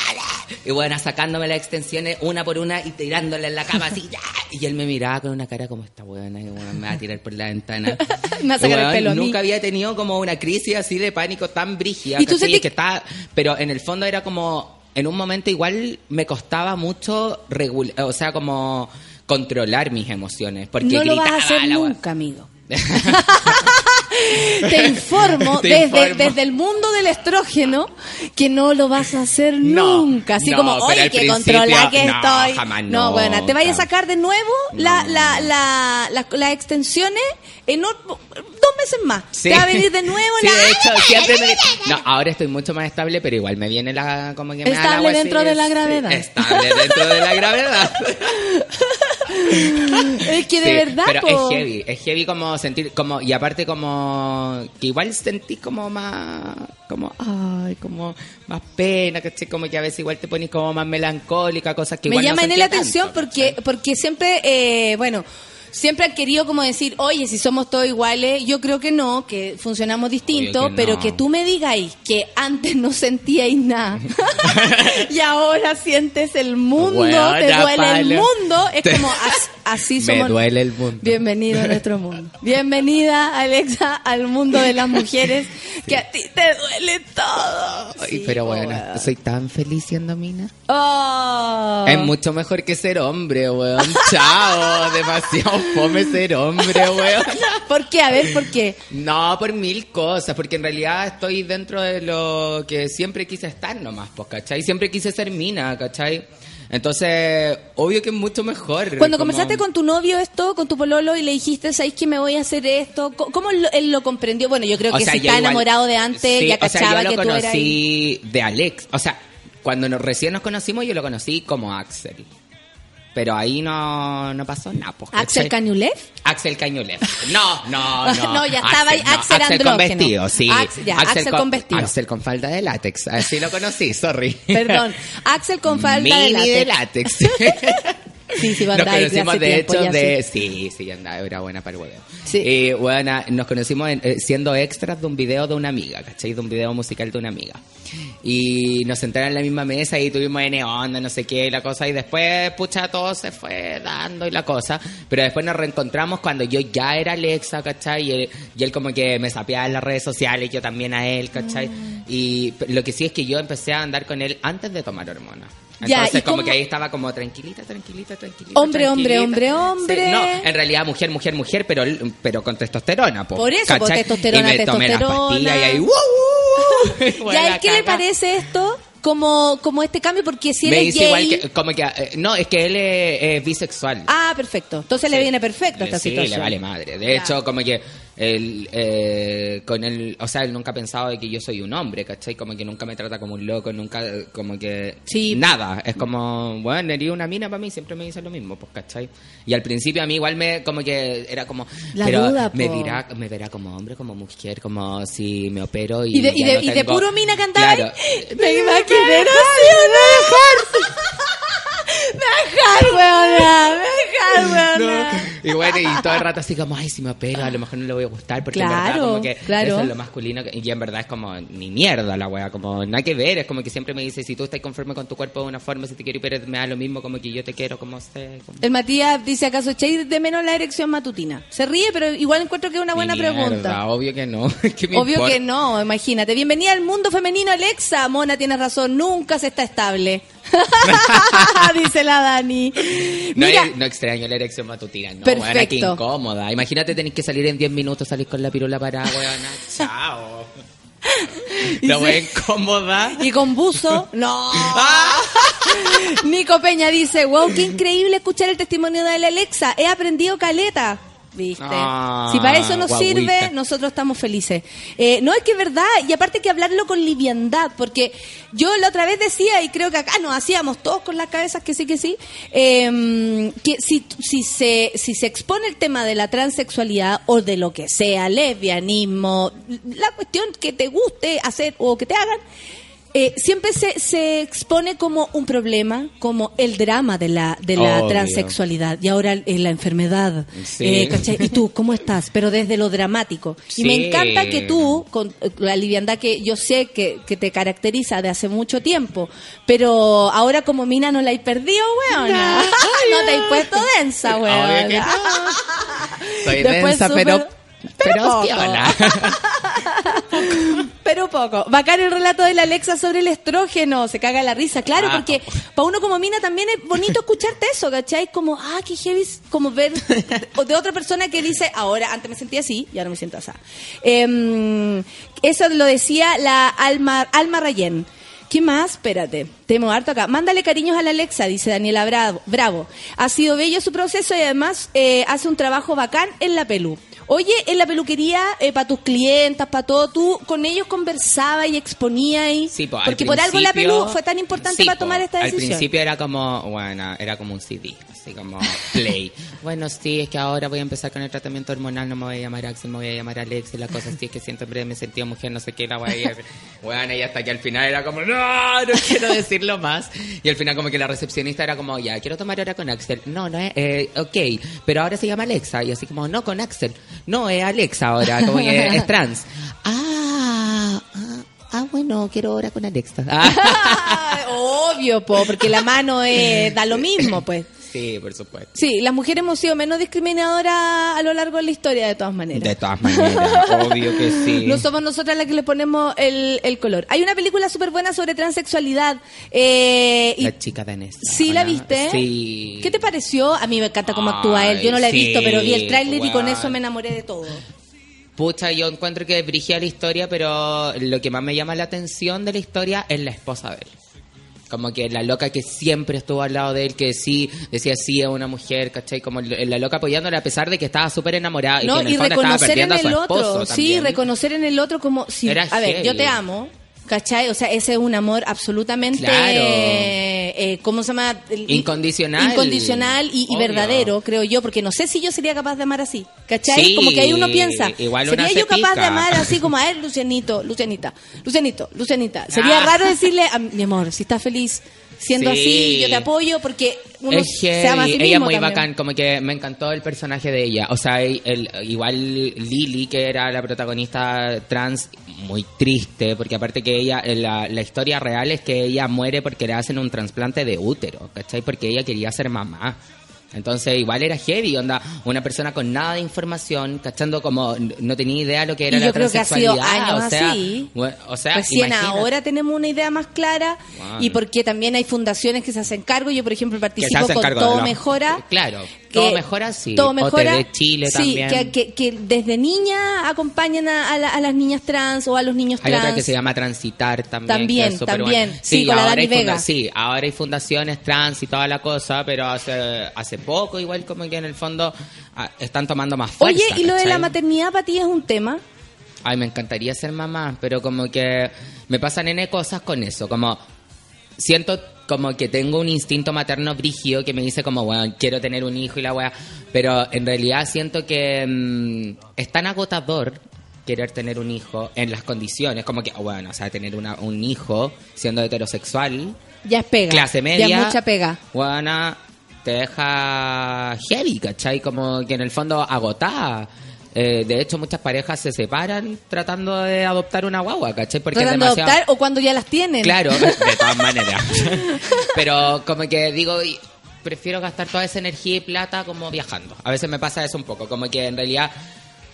Y bueno, sacándome las extensiones una por una y tirándole en la cama así, ya. Y él me miraba con una cara como esta weona y weón, me va a tirar por la ventana. (laughs) Me va a sacar el pelo a mí. Nunca había tenido como una crisis así de pánico tan brígida. ¿Y tú ¿cachai? sentí- que estaba, pero en el fondo era como, en un momento igual me costaba mucho regular, o sea, como controlar mis emociones. Porque no lo vas a gritaba hacer nunca, amigo. (laughs) Te informo, Te desde, informo. desde el mundo del estrógeno que no lo vas a hacer No, nunca. Así no, como, oye, que controla que no, estoy. jamás no, bueno, te vayas a sacar de nuevo la, la, la, la- las extensiones en o- dos meses más. Sí. Te va a venir de nuevo Sí, la. de hecho, siempre me- No, ahora estoy mucho más estable, pero igual me viene la... Como que me da la Estable dentro así, de la sí, gravedad. estable dentro de la gravedad. (laughs) Es que de Sí, verdad, pero po. es heavy, es heavy como sentir, como, y aparte como, que igual sentí como más, como, ay, como más pena, ¿cachai? Como que a veces igual te pones como más melancólica, cosas que me igual no llama en sentía la atención porque porque siempre eh, bueno siempre han querido como decir oye si somos todos iguales yo creo que no que funcionamos distinto que pero no. que tú me digáis que antes no sentíais nada (laughs) y ahora sientes el mundo te duele el mundo es como as- así (laughs) Me somos. duele el mundo. Bienvenido a nuestro mundo. Bienvenida, Alexa, al mundo de las mujeres, que a ti te duele todo. Ay, Sí, pero bueno, weón. soy tan feliz siendo mina. Oh. Es mucho mejor que ser hombre, weón. Chao, (laughs) demasiado fome ser hombre, weón. ¿Por qué? A ver, ¿por qué? No, por mil cosas, porque en realidad estoy dentro de lo que siempre quise estar nomás, pues, ¿cachai? Siempre quise ser mina, ¿cachai? Entonces, obvio que es mucho mejor. Cuando como- comenzaste con tu novio esto, con tu pololo, y le dijiste, ¿sabes que me voy a hacer esto? ¿Cómo él lo comprendió? Bueno, yo creo O que sea, si está igual- enamorado de antes, Sí, ya o sea, cachaba yo que lo tú eras... conocí de Alex. O sea, cuando nos, recién nos conocimos, yo lo conocí como Axel. Pero ahí no, no pasó nada. pues, ¿Axel. Cañulev? Axel Cañulev. No, no, (laughs) no. No, ya estaba ahí Axel Axel con vestido, sí. Ya, Axel con vestido. Axel con falda de látex. Así lo conocí, sorry. Perdón, Axel con falda Mini de de látex. látex. (laughs) Sí, sí, Nos andaba ahí conocimos de hecho de... sí. Sí, andaba, era buena para el huevo. Sí. Y bueno, nos conocimos en- eh, siendo extras de un video de una amiga, ¿cachai? De un video musical de una amiga. Y nos sentaron en la misma mesa y tuvimos N onda, no sé qué, y la cosa. Y después, pucha, todo se fue dando y la cosa. Pero después nos reencontramos cuando yo ya era Alexa, ¿cachai? Y él, y él como que me sapeaba en las redes sociales, yo también a él, ¿cachai? Mm. Y lo que sí es que yo empecé a andar con él antes de tomar hormonas. Entonces, ¿y como cómo- que ahí estaba como tranquilita, tranquilita, tranquilita. Hombre, hombre, tranquilita. hombre, hombre. Sí, no, en realidad mujer, mujer, mujer, pero, pero con testosterona. po, Por eso, ¿cachai? testosterona, y me tomé las pastillas y ahí, ¡uh, uh! ¿Y Bueno, a él la qué le. Parece esto? Como, como este cambio, porque si él Me es dice gay... igual que, como que, eh, no, es que él es, es bisexual. Ah, perfecto. Entonces le Sí. viene perfecto esta sí, situación. le vale madre. De hecho, como que él, eh, con él, o sea, él nunca ha pensado de que yo soy un hombre, ¿cachai? Como que nunca me trata como un loco, nunca, como que, Sí. nada. Es como, bueno, herí una mina para mí, siempre me dice lo mismo, pues, ¿cachai? Y al principio a mí igual me, como que era como, La pero duda, me dirá, me verá como hombre, como mujer, como si me opero y ¿Y de, y de, no y de puro mina que andaba Claro. ahí? Me imaginé dejar. Weona. Dejar, (laughs) weona. Y bueno, y todo el rato así como, ay, si me opero, a lo mejor no le voy a gustar, porque en Claro, verdad como que claro. eso es lo masculino, y en verdad es como, ni mierda la wea, como, nada que ver, es como que siempre me dice, si tú estás conforme con tu cuerpo de una forma, si te quiero operar, me da lo mismo, como que yo te quiero, como sé. como- El Matías dice, ¿acaso echáis de menos la erección matutina? Se ríe, pero igual encuentro que es una buena mierda, pregunta. Obvio que no. (laughs) ¿Qué me Obvio importa? que no, imagínate. Bienvenida al mundo femenino, Alexa. Mona, tienes razón, nunca se está estable. (laughs) Dice la Dani. No, Mira, es- no extraño la erección matutina, no, Perfecto. weona, qué incómoda. Imagínate tenés que salir en 10 minutos, salir con la pirula para, weona, chao. (laughs) La wea incómoda. y con buzo, no. (laughs) Nico Peña dice, wow, qué increíble escuchar el testimonio de la Alexa. He aprendido caleta. ¿Viste? Ah, si para eso nos sirve, nosotros estamos felices. Eh, no, es que es verdad, y aparte que hablarlo con liviandad, porque yo la otra vez decía, y creo que acá nos hacíamos todos con las cabezas que sí, que sí, eh, que si, si, se, si se expone el tema de la transexualidad o de lo que sea, lesbianismo, la cuestión que te guste hacer o que te hagan, eh, siempre se, se expone como un problema, como el drama de la, de la Obvio. transexualidad y ahora eh, la enfermedad. Sí. Eh, ¿cachai? ¿Y tú cómo estás? Pero desde lo dramático. Y me Sí. encanta que tú, con eh, la liviandad que yo sé que, que te caracteriza de hace mucho tiempo, pero ahora como mina no la hay perdido, weona. No, (laughs) te hay puesto densa, no. (laughs) Soy Después densa, súper- pero, pero, poco. piola. (laughs) Pero poco. Bacán el relato de la Alexa sobre el estrógeno. Se caga la risa. Claro, Ah. porque para uno como mina también es bonito escucharte eso, ¿cachai? Como, ah, qué heavy. Como ver de, otra persona que dice, ahora, antes me sentía así y ahora me siento así. Em, eso lo decía la Alma, Alma Rayén. ¿Qué más? Espérate, tengo harto acá. Mándale cariños a la Alexa, dice Daniela Bravo. Bravo. Ha sido bello su proceso y además eh, hace un trabajo bacán en la pelu. Oye, en la peluquería, para tus clientas, para todo, tú con ellos conversabas y exponías y... Sí, po, al porque por algo la pelu fue tan importante Sí, para po, tomar esta Al decisión. principio era como, bueno, era como un CD, así como play. (laughs) bueno, sí, es que ahora voy a empezar con el tratamiento hormonal, no me voy a llamar Axel, me voy a llamar Alex, y la cosa así es que siempre me sentido mujer, no sé qué, la voy a ir. (laughs) Bueno, y hasta que al final era como, no, no quiero decirlo más. Y al final como que la recepcionista era como, ya, quiero tomar ahora con Axel. No, no es, eh, ok, pero ahora se llama Alexa. Y así como, no, con Axel. No, es Alexa ahora, como que es trans. (laughs) Ah, ah, ah, bueno, quiero ahora con Alexa. Ah, (laughs) Obvio, po, porque la mano eh, da lo mismo, pues. Sí, por supuesto. Sí, las mujeres hemos sido menos discriminadoras a lo largo de la historia, de todas maneras. De todas maneras, (laughs) obvio que sí. No somos nosotras las que le ponemos el, el color. Hay una película súper buena sobre transexualidad. eh, y La chica danesa. ¿Sí la viste? Sí. ¿Qué te pareció? A mí me encanta cómo actúa él. Yo no la he visto, pero vi el tráiler y con eso me enamoré de todo. Pucha, yo encuentro que brigia la historia, pero lo que más me llama la atención de la historia es la esposa de él. Como que la loca que siempre estuvo al lado de él, que sí, decía sí a una mujer, ¿cachai? Como la loca apoyándole a pesar de que estaba súper enamorada y No, que en el y reconocer en el otro, sí, también. reconocer en el otro como, si, a ver, yo te amo, ¿cachai? O sea, ese es un amor absolutamente, Claro. eh, eh, ¿cómo se llama? Incondicional. Incondicional y, verdadero, creo yo, porque no sé si yo sería capaz de amar así, ¿cachai? Sí, como que ahí uno piensa, igual ¿sería yo capaz de amar (laughs) así como a él, Lucianito, Lucianita, Lucianito, Lucianita? Sería Ah. raro (laughs) decirle, a mi amor, si estás feliz siendo Sí. así, yo te apoyo, porque uno Es se ama a sí heavy. mismo ella muy también. bacán, como que me encantó el personaje de ella. O sea, el, el- igual Lily, que era la protagonista trans, muy triste, porque aparte que ella, la, la historia real es que ella muere porque le hacen un trasplante de útero, ¿cachai? Porque ella quería ser mamá. Entonces igual era heavy, onda, una persona con nada de información, cachando como no tenía idea lo que era Y la yo creo que ha sido transexualidad, años o sea, así. o sea, Recién imagínate. ahora tenemos una idea más clara Wow. y porque también hay fundaciones que se hacen cargo. Yo, por ejemplo, participo con Todo los- Mejora. Claro, que- todo mejora sí. Todo mejora. OTD Chile sí, también. que, que, que desde niña acompañan a, a la- a las niñas trans o a los niños Hay trans. otra que se llama Transitar también. También, también. Sí, con la ahora Dani hay Vega. Sí, ahora hay fundaciones trans y toda la cosa, pero hace, hace poco igual como que en el fondo ah, están tomando más fuerza. Oye, ¿y lo de la maternidad para ti es un tema? Ay, me encantaría ser mamá, pero como que me pasan N cosas con eso, como siento como que tengo un instinto materno brígido que me dice como, bueno, quiero tener un hijo y la weá, pero en realidad siento que mm, es tan agotador querer tener un hijo en las condiciones, como que, bueno, o sea, tener una- un hijo siendo heterosexual, Ya es pega. clase media, Ya es mucha pega. Buena, te deja heavy, ¿cachai? Como que en el fondo agotada. Eh, de hecho, muchas parejas se separan tratando de adoptar una guagua, ¿cachai? Porque Tratando de demasiado... adoptar o cuando ya las tienen. Claro, (laughs) de todas maneras. (laughs) Pero como que digo, prefiero gastar toda esa energía y plata como viajando. A veces me pasa eso un poco, como que en realidad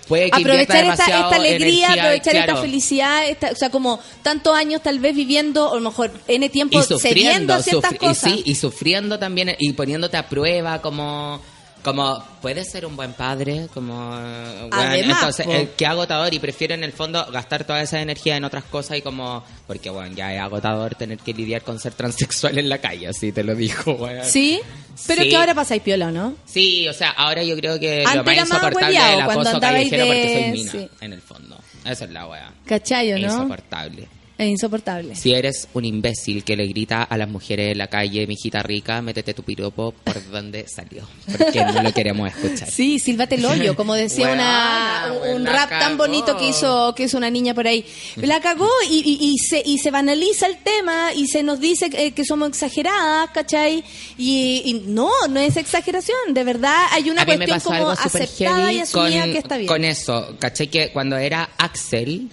puede que aprovechar esta, alegría, energía, aprovechar esta felicidad, esta- o sea, como tantos años tal vez viviendo, o a lo mejor N tiempo cediendo a ciertas sufri- y cosas. sí, y sufriendo también y poniéndote a prueba como como puedes ser un buen padre como bueno, Además, entonces po. eh, qué agotador y prefiero en el fondo gastar toda esa energía en otras cosas y como porque bueno ya es agotador tener que lidiar con ser transexual en la calle así te lo dijo weón. ¿Sí? Pero Sí. que ahora pasáis piola, ¿no? Sí, o sea, ahora yo creo que Antes lo más insoportable es el acoso callejero porque soy mina, sí. en el fondo. Esa es la wea. ¿Cachayo, no? insoportable. Es insoportable. Si eres un imbécil que le grita a las mujeres en la calle, mijita rica, métete tu piropo por donde salió. Porque no lo queremos escuchar. Sí, sílvate el hoyo, como decía una, un rap tan bonito que hizo, que hizo una niña por ahí. La cagó y, y, y se, y se banaliza el tema y se nos dice que, que somos exageradas, ¿cachai? Y, y no, no es exageración, de verdad hay una a cuestión como aceptada y asumida con, que está bien. con eso. Caché que cuando era Axel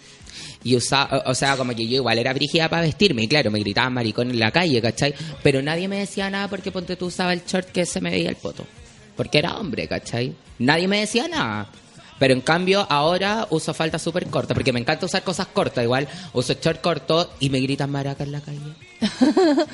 y usaba, o sea, como que yo igual era brígida para vestirme y claro, me gritaban maricón en la calle, ¿cachai? Pero nadie me decía nada porque ponte tú usaba el short que se me veía el poto. Porque era hombre, ¿cachai? Nadie me decía nada. Pero en cambio ahora uso falta súper corta, porque me encanta usar cosas cortas, igual uso short corto y me gritan maraca en la calle. (laughs)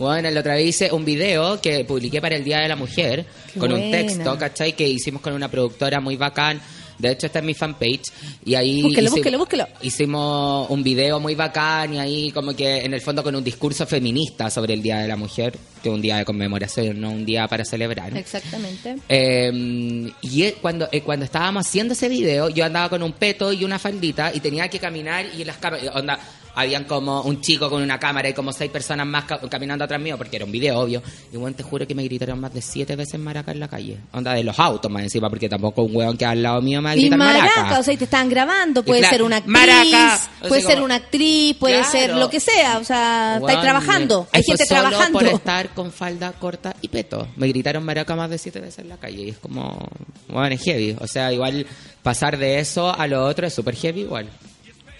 Bueno, la otra vez hice un video que publiqué para el Día de la Mujer Qué con un texto, ¿cachai? Que hicimos con una productora muy bacán. De hecho, está en mi fanpage. Y ahí Búsquelo, búsquelo, búsquelo. hicimos un video muy bacán y ahí como que en el fondo con un discurso feminista sobre el Día de la Mujer, un día de conmemoración, no un día para celebrar. Exactamente. Eh, y eh, cuando, eh, cuando estábamos haciendo ese video, yo andaba con un peto y una faldita y tenía que caminar y las cámaras, onda, habían como un chico con una cámara y como seis personas más ca- caminando atrás mío, porque era un video, obvio. Y bueno, te juro que me gritaron más de siete veces maraca en la calle. Onda de los autos más encima, porque tampoco un weón que al lado mío me va a Y gritar maraca, maraca. o sea, y te estaban grabando, puede ser una actriz, maraca, o puede ser una actriz, puede Claro. ser lo que sea, o sea, estáis trabajando, hay gente trabajando. por estar con falda corta y peto. Me gritaron maraca más de siete veces en la calle y es como, bueno, es heavy. O sea, igual pasar de eso a lo otro es súper heavy igual.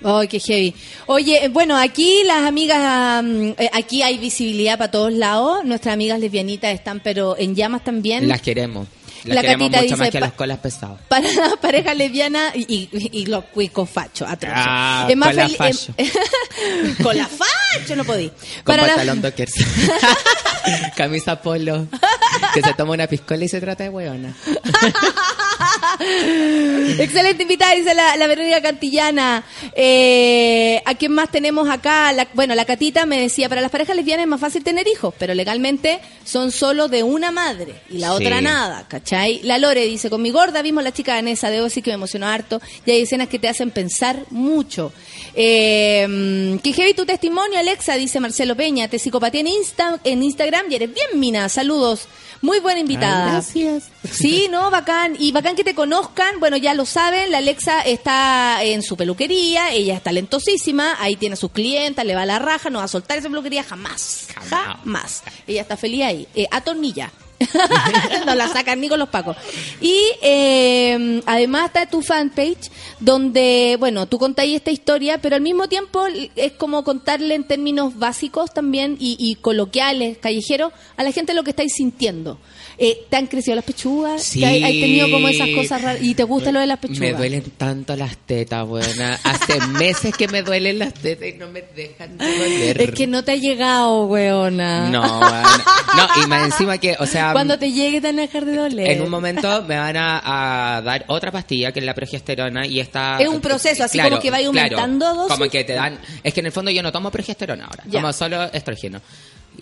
Ay, qué heavy. Oye, eh, bueno, aquí las amigas, eh, aquí hay visibilidad para todos lados. Nuestras amigas lesbianitas están, pero en llamas también. Las queremos. Las La queremos mucho más dice, que pa- las colas pesadas. para las (laughs) parejas lesbianas y, y, y los cuicos fachos, atroces. Ah, Es más cola fel- facho. (laughs) em- con la facho no podí. Con Para la- pantalón dockers. (laughs) Camisa polo. Que se toma una piscola y se trata de hueona. (laughs) Excelente invitada, dice la, la Verónica Cantillana. Eh, ¿A quién más tenemos acá? La- bueno, la Catita me decía, para las parejas lesbianas es más fácil tener hijos, pero legalmente son solo de una madre y la Sí. otra nada, ¿cachai? La Lore dice, con mi gorda vimos la chica danesa, debo decir que me emocionó harto y hay escenas que te hacen pensar mucho. Eh, que heavy tu testimonio, Alexa, dice Marcelo Peña, te psicopatía en, Insta, en Instagram y eres bien mina, saludos. Muy buena invitada. gracias. Sí, no, bacán. Y bacán que te conozcan. Bueno, ya lo saben, la Alexa está en su peluquería, ella es talentosísima, ahí tiene a sus clientas, le va la raja, no va a soltar esa peluquería jamás. Jamás. Jamás. Ella está feliz ahí. Eh, atornilla. (laughs) no la sacan ni con los pacos. Y eh, además está tu fanpage, donde, bueno, tú contáis esta historia, pero al mismo tiempo es como contarle en términos básicos también y, y coloquiales, callejeros, a la gente lo que estáis sintiendo. Eh, ¿Te han crecido las pechugas? Sí. ¿Te hay, hay tenido como esas cosas raras? ¿Y te gusta lo de las pechugas? Me duelen tanto las tetas, buena. Hace (laughs) meses que me duelen las tetas y no me dejan de doler. Es que no te ha llegado, weona. No, weona. no, y más encima que, o sea, Cuando te llegue te van a dejar de doler. en un momento me van a, a dar otra pastilla que es la progesterona y está Es un proceso, así como que va aumentando dosis. Como que te dan, es que en el fondo yo no tomo progesterona ahora, Ya. tomo solo estrógeno.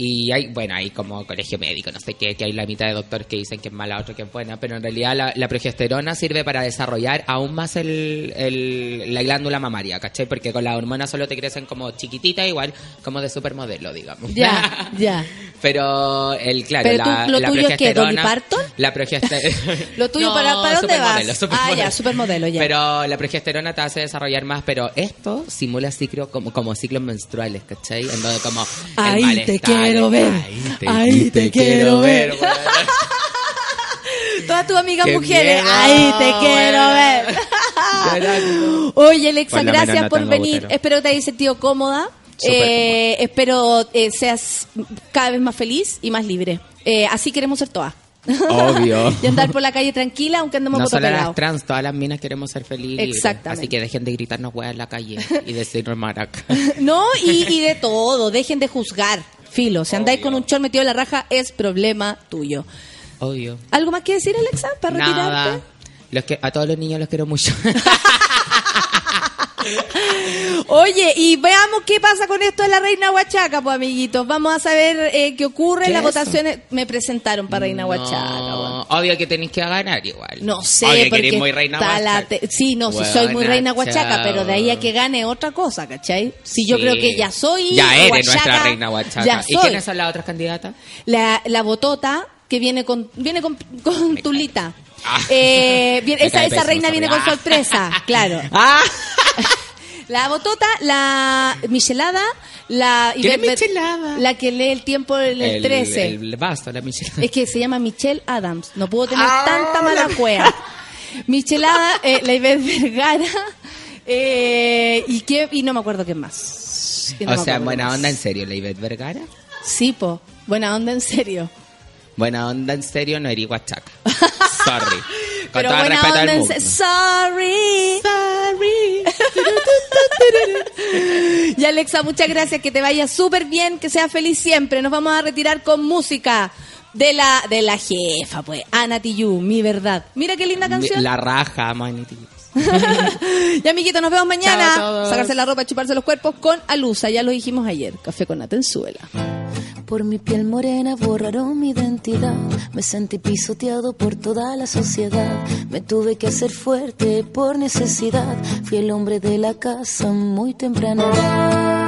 Y hay, bueno, hay como colegio médico, no sé qué, que hay la mitad de doctores que dicen que es mala, otro que es buena, pero en realidad la, la progesterona sirve para desarrollar aún más el, el- la glándula mamaria, ¿cachai? Porque con las hormonas solo te crecen como chiquititas, igual como de supermodelo, digamos. Ya, (laughs) ya. Pero el claro, Pero tú- la, ¿lo la tuyo es progesterona- Parton? La progesterona. (laughs) (laughs) Lo tuyo, ¿para- para dónde supermodelo, vas? supermodelo. Ah, ya, supermodelo, ya. Pero la progesterona te hace desarrollar más, pero esto simula ciclo como, como ciclos menstruales, ¿cachai? En donde como el Ahí te quiero ver. Ahí te quiero ver. (laughs) Todas tus amigas mujeres, miedo, ahí te quiero ver. Oye, Alexa, gracias no por venir. útero. Espero que te hayas sentido cómoda. Eh, espero eh, seas cada vez más feliz y más libre. Eh, así queremos ser todas. Obvio. (laughs) y andar por la calle tranquila, aunque andemos No solo las pegados. trans, todas las minas queremos ser felices. Exactamente. Así que dejen de gritarnos weas en la calle y decirnos maraca. (laughs) No, y, y de todo. Dejen de juzgar. Filo, si andáis con un chor metido en la raja, es problema tuyo. Obvio. ¿Algo más que decir, Alexa, para retirarte? Los que, a todos los niños los quiero mucho. (laughs) Oye, y veamos qué pasa con esto de la Reina Huachaca, pues, amiguitos. Vamos a saber eh, qué ocurre. ¿Qué Las eso? votaciones me presentaron para Reina Huachaca. No, bueno. Obvio que tenéis que ganar igual. No sé, Obvio que porque muy reina Huachaca. te- Sí, no, si soy muy Reina Huachaca, pero de ahí a que gane otra cosa, ¿cachai? Si yo Sí. creo que ya soy Ya eres Huachaca, nuestra reina Huachaca. Ya ¿Y soy. quiénes son las otras candidatas? La, la botota que viene con viene con, con tulita. Ah. Eh, bien, esa esa reina viene con sorpresa, (laughs) claro. ¡Ah! (laughs) La botota, la michelada, la ¿Quién es Ivette Bet- Michelada? La que lee el tiempo en el, 13. El vaso, la Michelle. Es que se llama Michelle Adams. No puedo tener Ah, tanta mala la- cueva. (laughs) Michelada, eh, la Ivette Vergara. Eh, y, qué, y no me acuerdo qué más. No o sea, buena qué onda más. en serio, la Ivette Vergara. Sí, po. Buena onda en serio. Buena onda en serio, no eres Huachaca. Sorry. (laughs) Con Pero todo el respeto del mundo. serio. Sorry. (laughs) y Alexa, muchas gracias. Que te vaya súper bien. Que seas feliz siempre. Nos vamos a retirar con música. De la, de la jefa, pues, Ana Tijoux, mi verdad. Mira qué linda canción. La raja, maniti. (laughs) Ya, amiguitos, nos vemos mañana. Chao a todos. Sacarse la ropa, chuparse los cuerpos con Alusa. Ya lo dijimos ayer. Café con Atenzuela. Por mi piel morena borraron mi identidad. Me sentí pisoteado por toda la sociedad. Me tuve que hacer fuerte por necesidad. Fui el hombre de la casa muy temprana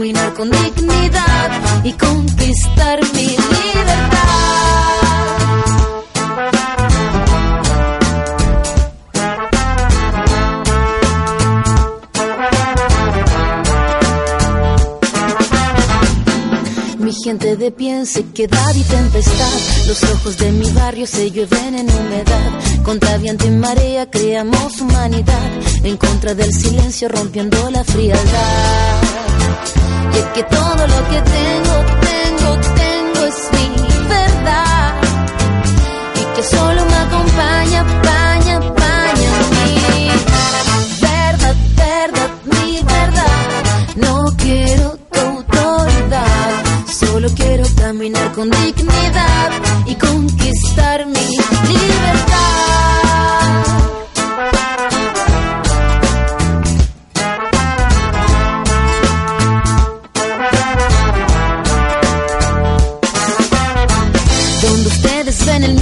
caminar con dignidad y conquistar mi libertad. Mi gente de pie en sequedad y tempestad. Los ojos de mi barrio se llueven en humedad. Contra viento y marea creamos humanidad. En contra del silencio rompiendo la frialdad. Que todo lo que tengo, tengo, tengo es mi verdad. Y que solo me acompaña, paña, paña mi verdad, verdad, mi verdad. No quiero tu autoridad, solo quiero caminar con dignidad y conquistar mi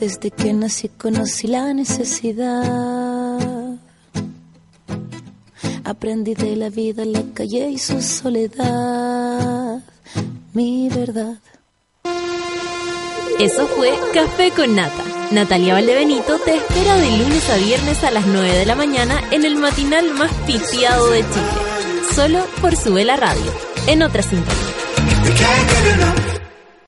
Desde que nací conocí la necesidad. Aprendí de la vida, la calle y su soledad. Mi verdad. Eso fue Café con Nata. Natalia Valdebenito te espera de lunes a viernes a las 9 de la mañana en el matinal más pitiado de Chile. Solo por Sube la Radio. En otra sintonía.